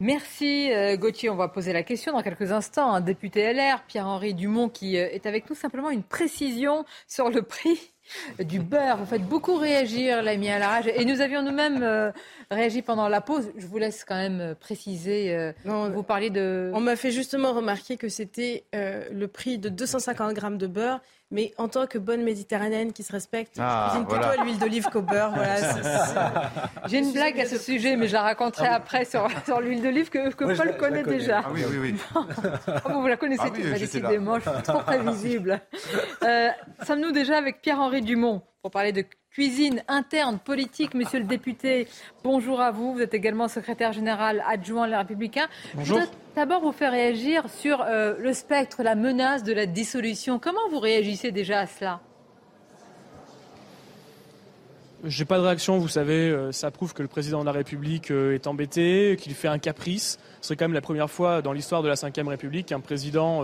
Merci euh, Gauthier. On va poser la question dans quelques instants. Un député LR, Pierre-Henri Dumont, qui euh, est avec nous. Simplement une précision sur le prix du beurre. Vous faites beaucoup réagir, l'ami à la rage. Et nous avions nous-mêmes euh, réagi pendant la pause. Je vous laisse quand même préciser. vous parliez de. On m'a fait justement remarquer que c'était le prix de 250 grammes de beurre mais en tant que bonne méditerranéenne qui se respecte, ah, je cuisine plutôt à l'huile d'olive qu'au beurre. Voilà, <laughs> J'ai une blague à ce sujet, mais je la raconterai ah après sur, sur l'huile d'olive que, que Paul connaît déjà. Ah oui, oui, oui. <laughs> oh, vous la connaissez ah, oui, décidément, je suis trop prévisible. <laughs> Euh, Sommes-nous déjà avec Pierre-Henri Dumont pour parler de cuisine interne politique. Monsieur le député, bonjour à vous. Vous êtes également secrétaire général adjoint Les Républicains. Bonjour. Je d'abord vous faire réagir sur euh, le spectre, la menace de la dissolution. Comment vous réagissez déjà à cela? J'ai pas de réaction, vous savez, euh, ça prouve que le président de la République euh, est embêté, qu'il fait un caprice. Ce serait quand même la première fois dans l'histoire de la Ve République qu'un président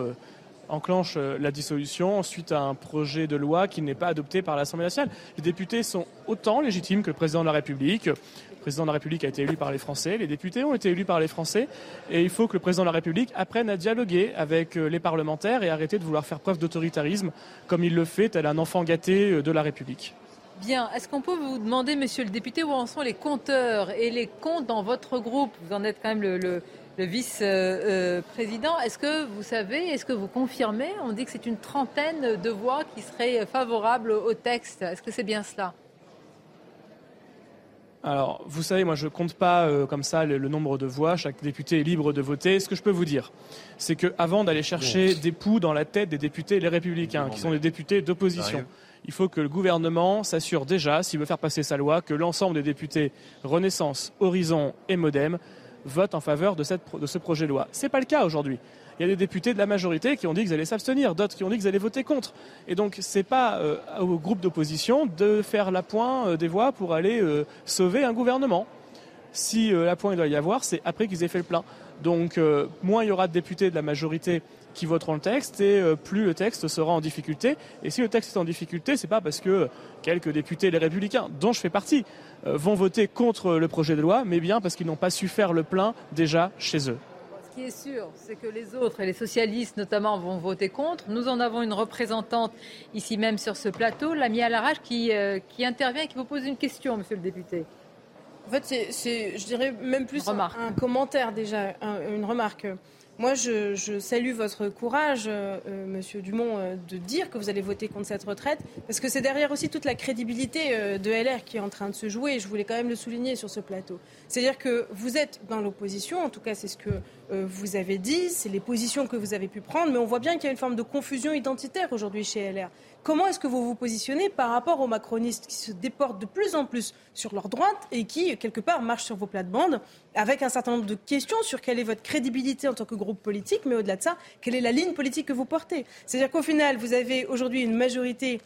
enclenche euh, la dissolution suite à un projet de loi qui n'est pas adopté par l'Assemblée nationale. Les députés sont autant légitimes que le président de la République. Le président de la République a été élu par les Français, les députés ont été élus par les Français, et il faut que le président de la République apprenne à dialoguer avec euh, les parlementaires et arrêter de vouloir faire preuve d'autoritarisme comme il le fait, tel un enfant gâté euh, de la République. Bien, est-ce qu'on peut vous demander, monsieur le député, où en sont les compteurs et les comptes dans votre groupe? Vous en êtes quand même le le vice-président. Est-ce que vous savez, est-ce que vous confirmez? On dit que c'est une trentaine de voix qui seraient favorables au texte. Est-ce que c'est bien cela? Alors, vous savez, moi, je ne compte pas euh, comme ça le, le, nombre de voix. Chaque député est libre de voter. Ce que je peux vous dire, c'est qu'avant d'aller chercher des poux dans la tête des députés les républicains, qui sont des députés d'opposition, il faut que le gouvernement s'assure déjà, s'il veut faire passer sa loi, que l'ensemble des députés Renaissance, Horizon et Modem votent en faveur de, ce projet de loi. Ce n'est pas le cas aujourd'hui. Il y a des députés de la majorité qui ont dit qu'ils allaient s'abstenir, d'autres qui ont dit qu'ils allaient voter contre. Et donc, ce n'est pas euh, au groupe d'opposition de faire la pointe euh, des voix pour aller euh, sauver un gouvernement. Si la pointe il doit y avoir, c'est après qu'ils aient fait le plein. Donc, moins il y aura de députés de la majorité qui voteront le texte et plus le texte sera en difficulté. Et si le texte est en difficulté, c'est pas parce que quelques députés les républicains, dont je fais partie, vont voter contre le projet de loi, mais bien parce qu'ils n'ont pas su faire le plein déjà chez eux. Ce qui est sûr, c'est que les autres, et les socialistes notamment, vont voter contre. Nous en avons une représentante ici même sur ce plateau, l'ami Alarage, qui, euh, qui intervient et qui vous pose une question, monsieur le député. En fait, c'est, je dirais même plus un, un, commentaire déjà, une remarque. Moi, je, salue votre courage, euh, euh, Monsieur Dumont, euh, de dire que vous allez voter contre cette retraite, parce que c'est derrière aussi toute la crédibilité de LR qui est en train de se jouer. Et je voulais quand même le souligner sur ce plateau. C'est-à-dire que vous êtes dans l'opposition, en tout cas, c'est ce que vous avez dit, c'est les positions que vous avez pu prendre, mais on voit bien qu'il y a une forme de confusion identitaire aujourd'hui chez LR. Comment est-ce que vous vous positionnez par rapport aux macronistes qui se déportent de plus en plus sur leur droite et qui, quelque part, marchent sur vos plates-bandes avec un certain nombre de questions sur quelle est votre crédibilité en tant que groupe politique, mais au-delà de ça, quelle est la ligne politique que vous portez? C'est-à-dire qu'au final, vous avez aujourd'hui une majorité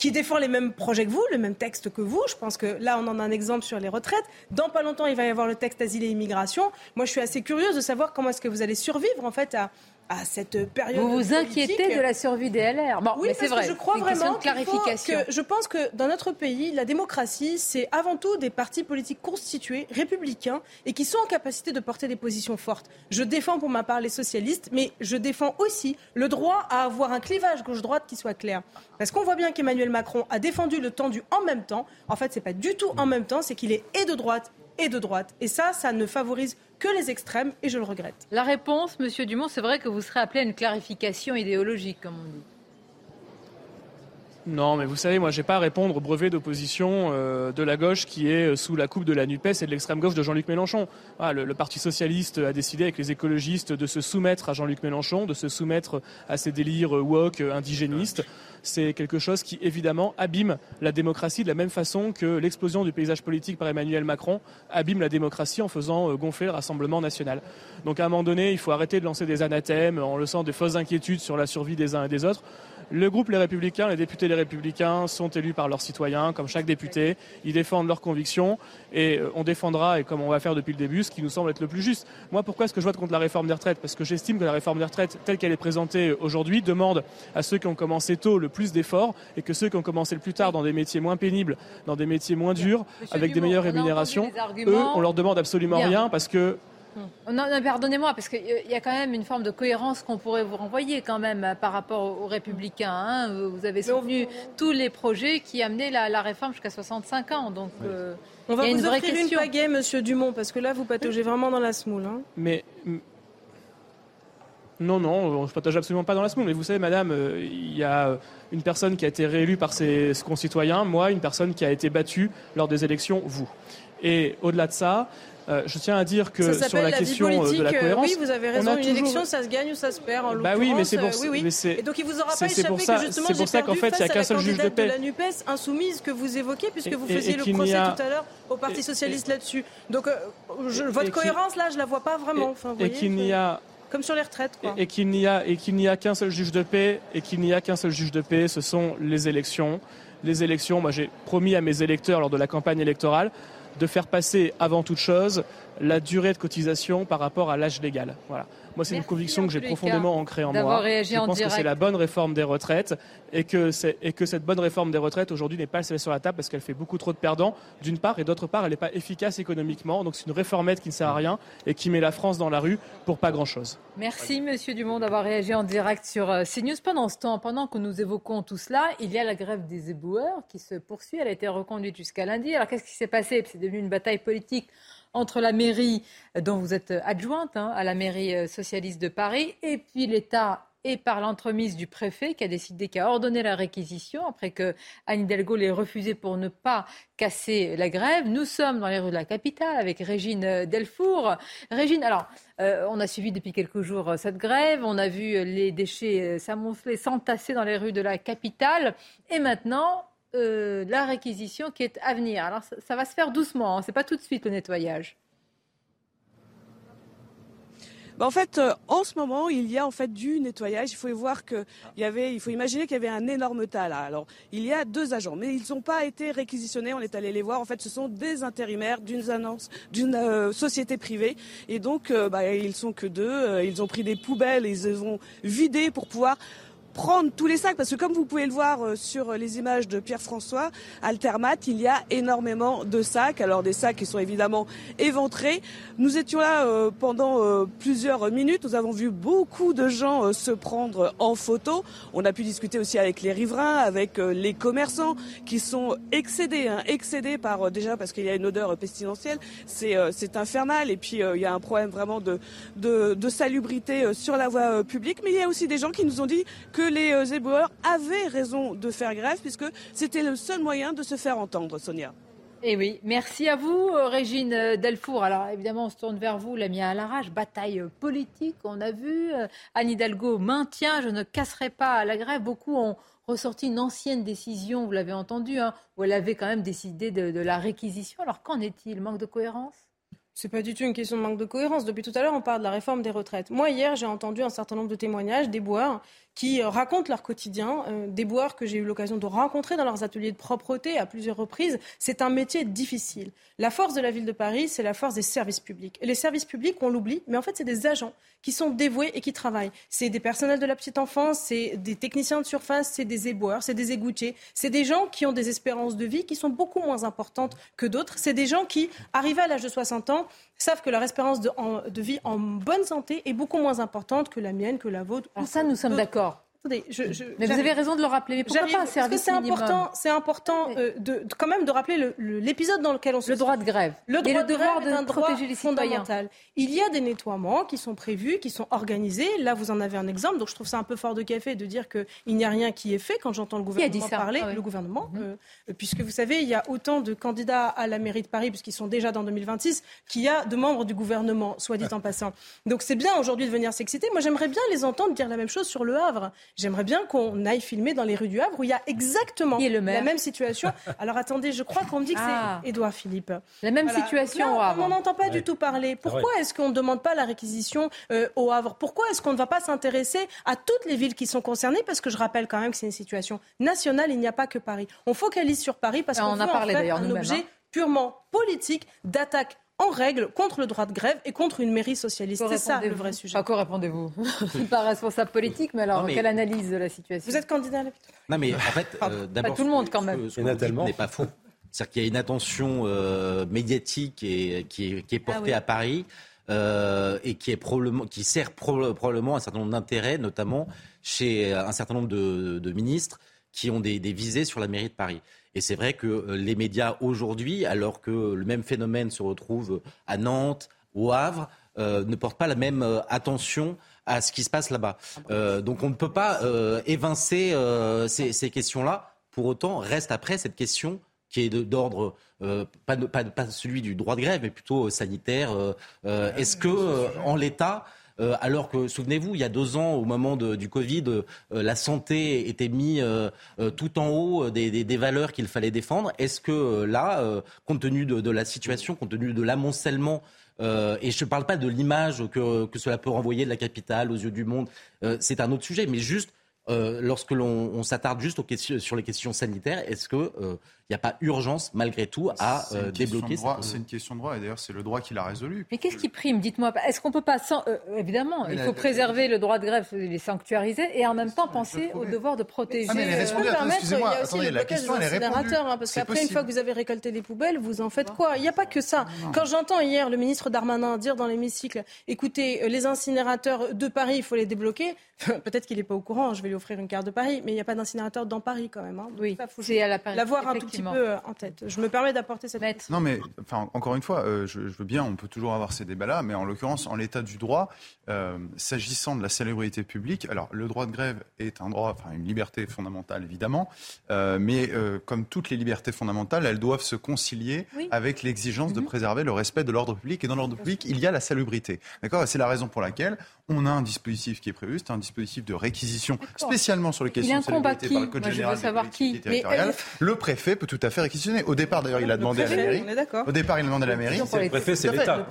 qui défend les mêmes projets que vous, le même texte que vous. Je pense que là, on en a un exemple sur les retraites. Dans pas longtemps, il va y avoir le texte asile et immigration. Moi, je suis assez curieuse de savoir comment est-ce que vous allez survivre en fait à, à cette période. Vous vous inquiétez de la survie des LR bon, Oui, c'est vrai. Que je crois vraiment de clarification. Que je pense que dans notre pays, la démocratie, c'est avant tout des partis politiques constitués, républicains, et qui sont en capacité de porter des positions fortes. Je défends pour ma part les socialistes, mais je défends aussi le droit à avoir un clivage gauche-droite qui soit clair. Parce qu'on voit bien qu'Emmanuel Macron a défendu le tendu en même temps. En fait, c'est pas du tout en même temps, c'est qu'il est et de droite et de droite. Et ça, ça ne favorise que les extrêmes, et je le regrette. La réponse, Monsieur Dumont, c'est vrai que vous serez appelé à une clarification idéologique, comme on dit. Non, mais vous savez, moi, j'ai pas à répondre au brevet d'opposition euh, de la gauche qui est sous la coupe de la NUPES et de l'extrême gauche de Jean-Luc Mélenchon. Ah, le, Parti socialiste a décidé avec les écologistes de se soumettre à Jean-Luc Mélenchon, de se soumettre à ses délires woke indigénistes c'est quelque chose qui évidemment abîme la démocratie de la même façon que l'explosion du paysage politique par Emmanuel Macron abîme la démocratie en faisant euh, gonfler le Rassemblement national. Donc à un moment donné, il faut arrêter de lancer des anathèmes en laissant des fausses inquiétudes sur la survie des uns et des autres. Le groupe Les Républicains, les députés Les Républicains sont élus par leurs citoyens, comme chaque député. Ils défendent leurs convictions et euh, on défendra, et comme on va faire depuis le début, ce qui nous semble être le plus juste. Moi, pourquoi est-ce que je vote contre la réforme des retraites? Parce que j'estime que la réforme des retraites, telle qu'elle est présentée aujourd'hui, demande à ceux qui ont commencé tôt le plus d'efforts et que ceux qui ont commencé le plus tard dans des métiers moins pénibles, dans des métiers moins durs, avec des meilleures rémunérations, eux, on leur demande absolument rien parce que Hmm. Non, pardonnez-moi, parce qu'il y a quand même une forme de cohérence qu'on pourrait vous renvoyer quand même euh, par rapport aux républicains. Hein. Vous avez soutenu tous les projets qui amenaient la, réforme jusqu'à 65 ans. Donc, euh, on va y a vous une offrir vraie une pagaie, Monsieur Dumont, parce que là, vous pataugez vraiment dans la smoule. Hein. Mais non, non, je ne partage absolument pas dans la smoule. Mais vous savez, madame, euh, il y a une personne qui a été réélue par ses concitoyens, moi, une personne qui a été battue lors des élections, vous. Et au-delà de ça, euh, je tiens à dire que sur la, question euh, de la cohérence, oui, vous avez raison. Une élection, ça se gagne ou ça se perd. En bah oui, mais c'est pour euh, oui, oui. Et donc il vous aura pas échappé pour ça, que justement c'est pour ça qu'en fait, il n'y a qu'un seul juge de paix. De la Nupes insoumise que vous évoquez, puisque vous faisiez le procès tout à l'heure au Parti socialiste là-dessus. Donc votre cohérence là, je la vois pas vraiment. Et qu'il n'y a comme sur les retraites. Quoi. Et, qu'il n'y a et qu'il n'y a qu'un seul juge de paix et qu'il n'y a qu'un seul juge de paix, ce sont les élections. Les élections, moi j'ai promis à mes électeurs lors de la campagne électorale de faire passer avant toute chose la durée de cotisation par rapport à l'âge légal. Voilà. Moi, c'est une conviction que j'ai profondément ancrée en moi. Je pense que c'est la bonne réforme des retraites et que, et que cette bonne réforme des retraites aujourd'hui n'est pas celle sur la table parce qu'elle fait beaucoup trop de perdants, d'une part, et d'autre part, elle n'est pas efficace économiquement. Donc c'est une réformette qui ne sert à rien et qui met la France dans la rue pour pas grand-chose. Merci, Monsieur Dumont, d'avoir réagi en direct sur euh, CNews. Pendant ce temps, pendant que nous évoquons tout cela, il y a la grève des éboueurs qui se poursuit. Elle a été reconduite jusqu'à lundi. Alors qu'est-ce qui s'est passé? C'est devenu une bataille politique entre la mairie dont vous êtes adjointe, hein, à la mairie euh, socialiste de Paris, et puis l'État et par l'entremise du préfet qui a décidé, qui a ordonné la réquisition après que Anne Hidalgo l'ait refusé pour ne pas casser la grève. Nous sommes dans les rues de la capitale avec Régine Delfour. Régine, alors, euh, on a suivi depuis quelques jours euh, cette grève, on a vu les déchets s'amonceler, s'entasser dans les rues de la capitale et maintenant, la réquisition qui est à venir. Alors ça, va se faire doucement, hein. c'est pas tout de suite le nettoyage. Bah, en fait, euh, en ce moment, il y a en fait du nettoyage. Il faut voir que il y avait, il faut imaginer qu'il y avait un énorme tas là. Alors, il y a deux agents, mais ils n'ont pas été réquisitionnés. On est allé les voir. En fait, ce sont des intérimaires d'une annonce, d'une euh, société privée, et donc, euh, bah, ils sont que deux. Ils ont pris des poubelles, et ils ont vidé pour pouvoir prendre tous les sacs parce que comme vous pouvez le voir euh, sur les images de Pierre-François, Altermat, il y a énormément de sacs. Alors des sacs qui sont évidemment éventrés. Nous étions là euh, pendant euh, plusieurs minutes. Nous avons vu beaucoup de gens se prendre en photo. On a pu discuter aussi avec les riverains, avec les commerçants qui sont excédés, hein, excédés par déjà parce qu'il y a une odeur pestilentielle. C'est infernal et puis il y a un problème vraiment de salubrité sur la voie publique. Mais il y a aussi des gens qui nous ont dit que les euh, éboueurs avaient raison de faire grève puisque c'était le seul moyen de se faire entendre, Sonia. Eh oui, merci à vous, euh, Régine euh, Delfour. Alors évidemment, on se tourne vers vous, l'ami à l'arrache, bataille politique, on a vu. Anne Hidalgo maintient, je ne casserai pas la grève. Beaucoup ont ressorti une ancienne décision, vous l'avez entendu, hein, où elle avait quand même décidé de, de la réquisition. Alors qu'en est-il? Manque de cohérence? C'est pas du tout une question de manque de cohérence. Depuis tout à l'heure, on parle de la réforme des retraites. Moi, hier, j'ai entendu un certain nombre de témoignages des boueurs qui euh, racontent leur quotidien, euh, des boueurs que j'ai eu l'occasion de rencontrer dans leurs ateliers de propreté à plusieurs reprises. C'est un métier difficile. La force de la ville de Paris, c'est la force des services publics. Et les services publics, on l'oublie, mais en fait, c'est des agents qui sont dévoués et qui travaillent. C'est des personnels de la petite enfance, c'est des techniciens de surface, c'est des éboueurs, c'est des égoutiers. C'est des gens qui ont des espérances de vie qui sont beaucoup moins importantes que d'autres. C'est des gens qui, arrivés à l'âge de 60 ans, savent que leur espérance de, de, vie en bonne santé est beaucoup moins importante que la mienne, que la vôtre. En ça, nous sommes d'accord. Attendez, mais vous avez raison de le rappeler. Pourquoi pas un service c'est important, c'est important euh, de, quand même de rappeler l'épisode dans lequel on se le droit de grève. Le droit de grève est un droit fondamental. Il y a des nettoiements qui sont prévus, qui sont organisés. Là, vous en avez un exemple. Donc, je trouve ça un peu fort de café de dire qu'il n'y a rien qui est fait quand j'entends le gouvernement parler. Ah le gouvernement, mhm. euh, puisque vous savez, il y a autant de candidats à la mairie de Paris, puisqu'ils sont déjà dans 2026, qu'il y a de membres du gouvernement, soit dit en passant. Donc, c'est bien aujourd'hui de venir s'exciter. Moi, j'aimerais bien les entendre dire la même chose sur le Havre. J'aimerais bien qu'on aille filmer dans les rues du Havre où il y a exactement la même situation. <laughs> Alors attendez, je crois qu'on me dit que c'est ah. Édouard Philippe. La même situation au Havre. On n'en entend pas du tout parler. Pourquoi est-ce qu'on ne demande pas la réquisition euh, au Havre? Pourquoi est-ce qu'on ne va pas s'intéresser à toutes les villes qui sont concernées? Parce que je rappelle quand même que c'est une situation nationale, il n'y a pas que Paris. On focalise sur Paris parce qu'on a parlé en un objet hein. purement politique d'attaque en règle contre le droit de grève et contre une mairie socialiste. C'est ça le vrai sujet. À quoi répondez-vous <laughs> Pas responsable politique, mais alors quelle analyse de la situation Vous êtes candidat à la Non, mais en fait, <laughs> euh, d'abord. tout le monde quand même. Ce, n'est pas faux. C'est-à-dire qu'il y a une attention euh, médiatique et, qui, est, qui est portée ah à Paris. Euh, et qui, est probablement, qui sert probablement un certain nombre d'intérêts, notamment chez un certain nombre de, de ministres qui ont des, des, visées sur la mairie de Paris. Et c'est vrai que euh, les médias aujourd'hui, alors que le même phénomène se retrouve à Nantes, au Havre, euh, ne portent pas la même euh, attention à ce qui se passe là-bas. donc on ne peut pas évincer ces, questions-là. Pour autant, reste après cette question qui est d'ordre pas, pas, pas, celui du droit de grève, mais plutôt sanitaire. Est-ce que en l'état euh, alors que, souvenez-vous, il y a deux ans, au moment du Covid, euh, la santé était mise euh, tout en haut des, valeurs qu'il fallait défendre. Est-ce que là, compte tenu de, la situation, compte tenu de l'amoncellement et je ne parle pas de l'image que, cela peut renvoyer de la capitale aux yeux du monde, c'est un autre sujet, mais juste lorsque l'on s'attarde juste sur les questions sanitaires, est-ce que n'y a pas urgence, malgré tout, à euh, débloquer C'est une question de droit, et d'ailleurs, c'est le droit qui l'a résolu. Mais qu'est-ce qui prime? Dites-moi. Est-ce qu'on peut pas. Sans, euh, évidemment, il faut préserver le droit de grève, les sanctuariser, et en même temps penser au devoir de protéger. Ah, mais les excusez-moi, attendez, la question, elle est répondue. Hein, parce qu'après, une fois que vous avez récolté les poubelles, vous en faites quoi? Il n'y a pas que ça. Quand j'entends hier le ministre Darmanin dire dans l'hémicycle écoutez, euh, les incinérateurs de Paris, il faut les débloquer, <laughs> peut-être qu'il n'est pas au courant, je vais lui offrir une carte de Paris, mais il n'y a pas d'incinérateur dans Paris quand même. Hein. Oui, c'est à la L'avoir un tout petit petit peu euh, en tête. Je me permets d'apporter cette Non, mais enfin, encore une fois, euh, je, je, veux bien, on peut toujours avoir ces débats-là, mais en l'occurrence, en l'état du droit, euh, s'agissant de la célébrité publique, alors le droit de grève est un droit, enfin une liberté fondamentale évidemment, euh, mais euh, comme toutes les libertés fondamentales, elles doivent se concilier oui. avec l'exigence mm -hmm. de mhm. préserver le respect de l'ordre public. Et dans l'ordre public, il y a la salubrité. D'accord? C'est la raison pour laquelle on a un dispositif qui est prévu, c'est un dispositif de réquisition spécialement sur les questions de salubrité par le Code Moi, général je veux savoir qui. Mais elle... Le préfet peut tout à fait réquisitionner. Au départ, d'ailleurs, il a demandé préfet, à la mairie. On est d'accord. Au départ, il a demandé à la mairie. Le préfet, c'est l'État.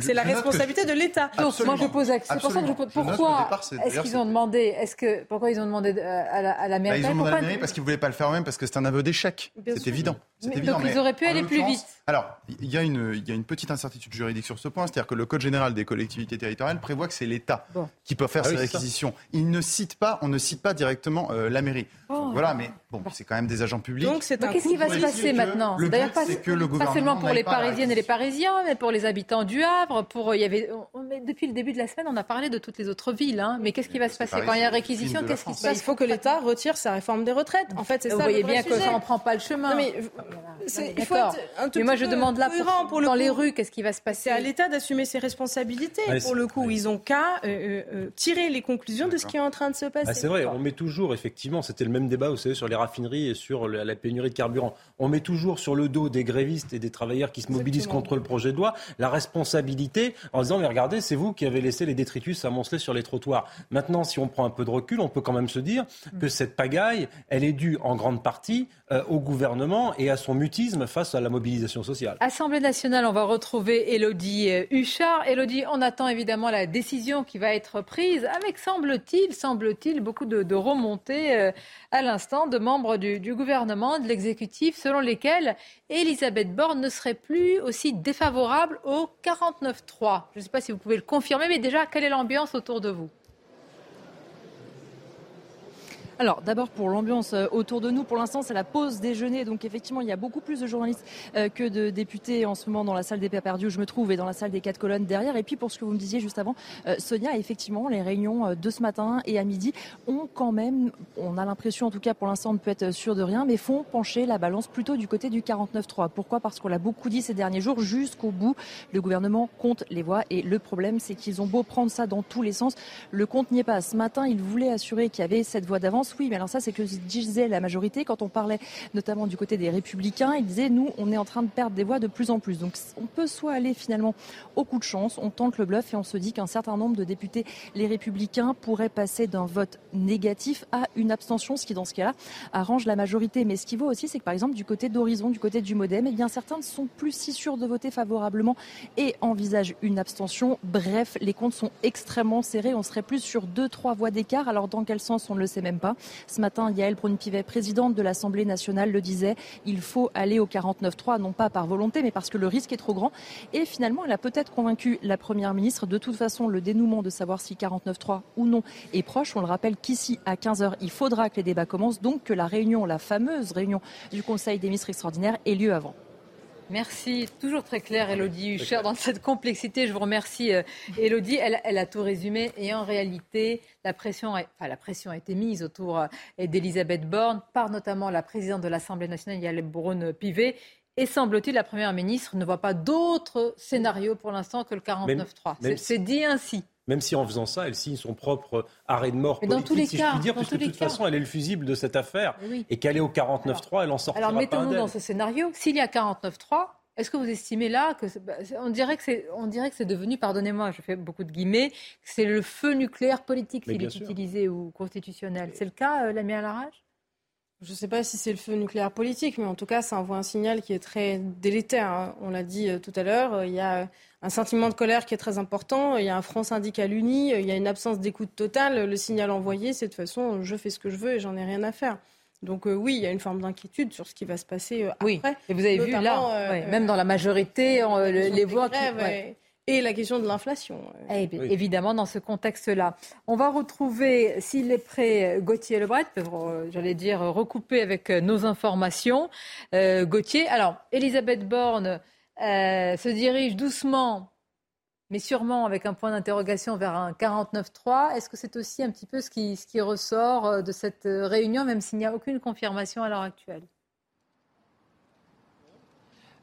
C'est la responsabilité de l'État. Donc, moi, je pose. C'est pour ça que je pose. Pourquoi est-ce qu'ils ont demandé Est-ce que pourquoi ils ont demandé à la, à la mairie bah, Ils ont demandé à la mairie parce qu'ils voulaient pas le faire eux-mêmes parce que c'est un aveu d'échec. C'est évident. Mais, évident. Donc, ils auraient pu aller plus vite. Alors, il y a une il y a une petite incertitude juridique sur ce point, c'est-à-dire que le Code général des collectivités territoriales prévoit que c'est l'État bon. qui peut faire ah ces oui, réquisitions. Il ne cite pas, on ne cite pas directement euh, la mairie. Oh. Voilà, mais bon, c'est quand même des agents publics. Donc, c'est qu'est-ce qui va se passer maintenant D'ailleurs, pas, que le pas seulement pour les Parisiennes et les Parisiens, mais pour les habitants du Havre. Pour il y avait depuis le début de la semaine, on a parlé de toutes les autres villes. Hein, mais qu'est-ce qui va se passer quand il y a réquisition Qu'est-ce qui se passe Il faut que l'État retire sa réforme des retraites. En fait, c'est ça. Vous voyez bien que ça n'en prend pas le chemin. Non, mais il faut être un tout mais moi, je demande là, pour, pour le dans coup. les rues, qu'est-ce qui va se passer C'est à l'État d'assumer ses responsabilités. Ouais, pour le coup, ouais. ils ont qu'à euh, euh, tirer les conclusions de ce qui est en train de se passer. Ah, c'est vrai, on met toujours, effectivement, c'était le même débat, vous savez, sur les raffineries et sur la, la, pénurie de carburant. On met toujours sur le dos des grévistes et des travailleurs qui se mobilisent Exactement. contre le projet de loi la responsabilité en disant, mais regardez, c'est vous qui avez laissé les détritus amonceler sur les trottoirs. Maintenant, si on prend un peu de recul, on peut quand même se dire que cette pagaille, elle est due en grande partie euh, au gouvernement et à son mutisme face à la mobilisation sociale. Assemblée nationale, on va retrouver Elodie Huchard. Elodie, on attend évidemment la décision qui va être prise avec, semble-t-il, semble-t-il, beaucoup de, remontées euh, à l'instant de membres du, du gouvernement, de l'exécutif, selon lesquels Elisabeth Borne ne serait plus aussi défavorable au 49-3. Je ne sais pas si vous pouvez le confirmer, mais déjà, quelle est l'ambiance autour de vous? Alors d'abord pour l'ambiance euh, autour de nous, pour l'instant c'est la pause déjeuner, donc effectivement il y a beaucoup plus de journalistes euh, que de députés en ce moment dans la salle des perdus où je me trouve et dans la salle des quatre colonnes derrière. Et puis pour ce que vous me disiez juste avant, euh, Sonia, effectivement les réunions de ce matin et à midi ont quand même, on a l'impression en tout cas pour l'instant on ne peut être sûr de rien, mais font pencher la balance plutôt du côté du 49-3. Pourquoi? Parce qu'on l'a beaucoup dit ces derniers jours, jusqu'au bout le gouvernement compte les voix et le problème c'est qu'ils ont beau prendre ça dans tous les sens, le compte n'y est pas. Ce matin ils voulaient assurer qu'il y avait cette voix d'avance oui, mais alors ça, c'est que disait la majorité. Quand on parlait notamment du côté des Républicains, ils disaient nous, on est en train de perdre des voix de plus en plus. Donc, on peut soit aller finalement au coup de chance, on tente le bluff et on se dit qu'un certain nombre de députés, les Républicains, pourraient passer d'un vote négatif à une abstention, ce qui, dans ce cas-là, arrange la majorité. Mais ce qui vaut aussi, c'est que par exemple, du côté d'Horizon, du côté du Modem, eh bien, certains ne sont plus si sûrs de voter favorablement et envisagent une abstention. Bref, les comptes sont extrêmement serrés. On serait plus sur deux, trois voix d'écart. Alors, dans quel sens, on ne le sait même pas. Ce matin, Yael Braun-Pivet, présidente de l'Assemblée nationale, le disait, il faut aller au 49-3, non pas par volonté, mais parce que le risque est trop grand. Et finalement, elle a peut-être convaincu la Première ministre. De toute façon, le dénouement de savoir si 49-3 ou non est proche. On le rappelle qu'ici, à 15h, il faudra que les débats commencent, donc que la réunion, la fameuse réunion du Conseil des ministres extraordinaires, ait lieu avant. Merci. Toujours très clair, Elodie Hucher, dans cette complexité. Je vous remercie, euh, Elodie. Elle, elle, a tout résumé. Et en réalité, la pression, a, enfin, la pression a été mise autour euh, d'Elisabeth Borne par notamment la présidente de l'Assemblée nationale, Yael Braun-Pivet. Et semble-t-il, la Première ministre ne voit pas d'autre scénario pour l'instant que le 49-3. C'est dit ainsi même si en faisant ça, elle signe son propre arrêt de mort politique, tous les si cas, je puis dire, puisque de toute cas. façon, elle est le fusible de cette affaire, oui. et qu'elle est au 49-3, elle en sortira Alors mettons-nous dans ce scénario. S'il y a 49-3, est-ce que vous estimez là que bah, on dirait que c'est on dirait que c'est devenu, pardonnez-moi, je fais beaucoup de guillemets, que c'est le feu nucléaire politique s'il est sûr. utilisé ou constitutionnel? C'est le cas, euh, l'ami à l'arrache je ne sais pas si c'est le feu nucléaire politique, mais en tout cas, ça envoie un signal qui est très délétère. Hein. On l'a dit euh, tout à l'heure, il y a un sentiment de colère qui est très important, il y a un front syndical uni, il y a une absence d'écoute totale. Le signal envoyé, c'est de toute façon, je fais ce que je veux et j'en ai rien à faire. Donc euh, oui, il y a une forme d'inquiétude sur ce qui va se passer euh, après. Oui, et vous avez vu là, euh, ouais, même dans la majorité, euh, les voix qui... Ouais. Et la question de l'inflation. Eh, oui. Évidemment, dans ce contexte-là. On va retrouver, s'il est prêt, Gauthier Lebret, j'allais dire, recouper avec nos informations. Euh, Gauthier, alors, Elisabeth Borne euh, se dirige doucement, mais sûrement avec un point d'interrogation vers un 49-3. Est-ce que c'est aussi un petit peu ce qui, ce qui ressort de cette réunion, même s'il n'y a aucune confirmation à l'heure actuelle?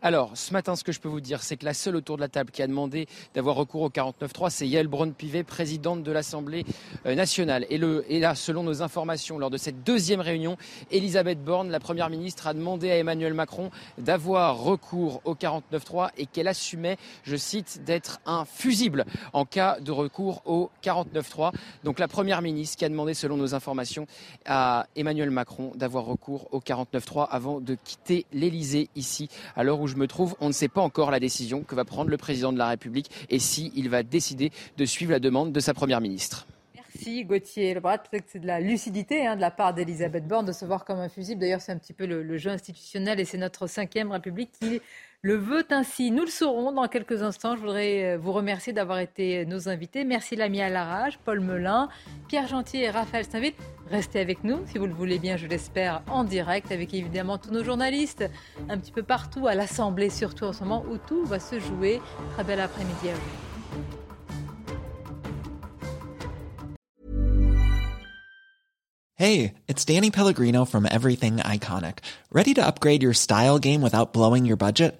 Alors, ce matin, ce que je peux vous dire, c'est que la seule autour de la table qui a demandé d'avoir recours au 49.3, c'est Yael Braun-Pivet, présidente de l'Assemblée euh, nationale. Et, le, là, selon nos informations, lors de cette deuxième réunion, Elisabeth Borne, la première ministre, a demandé à Emmanuel Macron d'avoir recours au 49.3 et qu'elle assumait, je cite, d'être un fusible en cas de recours au 49.3. Donc la première ministre qui a demandé, selon nos informations, à Emmanuel Macron d'avoir recours au 49.3 avant de quitter l'Elysée ici, à l'heure où je me trouve, on ne sait pas encore la décision que va prendre le président de la République et si il va décider de suivre la demande de sa première ministre. Merci Gauthier Lebrat. Peut-être c'est de la lucidité hein, de la part d'Elisabeth Borne de se voir comme un fusible. D'ailleurs, c'est un petit peu le, jeu institutionnel et c'est notre cinquième République qui le veut ainsi. Nous le saurons dans quelques instants. Je voudrais euh, vous remercier d'avoir été nos invités. Merci Lamia Larage, Paul Melun, Pierre Gentil et Raphaël Saint-Vite. Restez avec nous, si vous le voulez bien, je l'espère, en direct, avec évidemment tous nos journalistes, un petit peu partout, à l'Assemblée surtout en ce moment, où tout va se jouer. Très bel après-midi à vous. Hey, it's Danny Pellegrino from Everything Iconic. Ready to upgrade your style game without blowing your budget?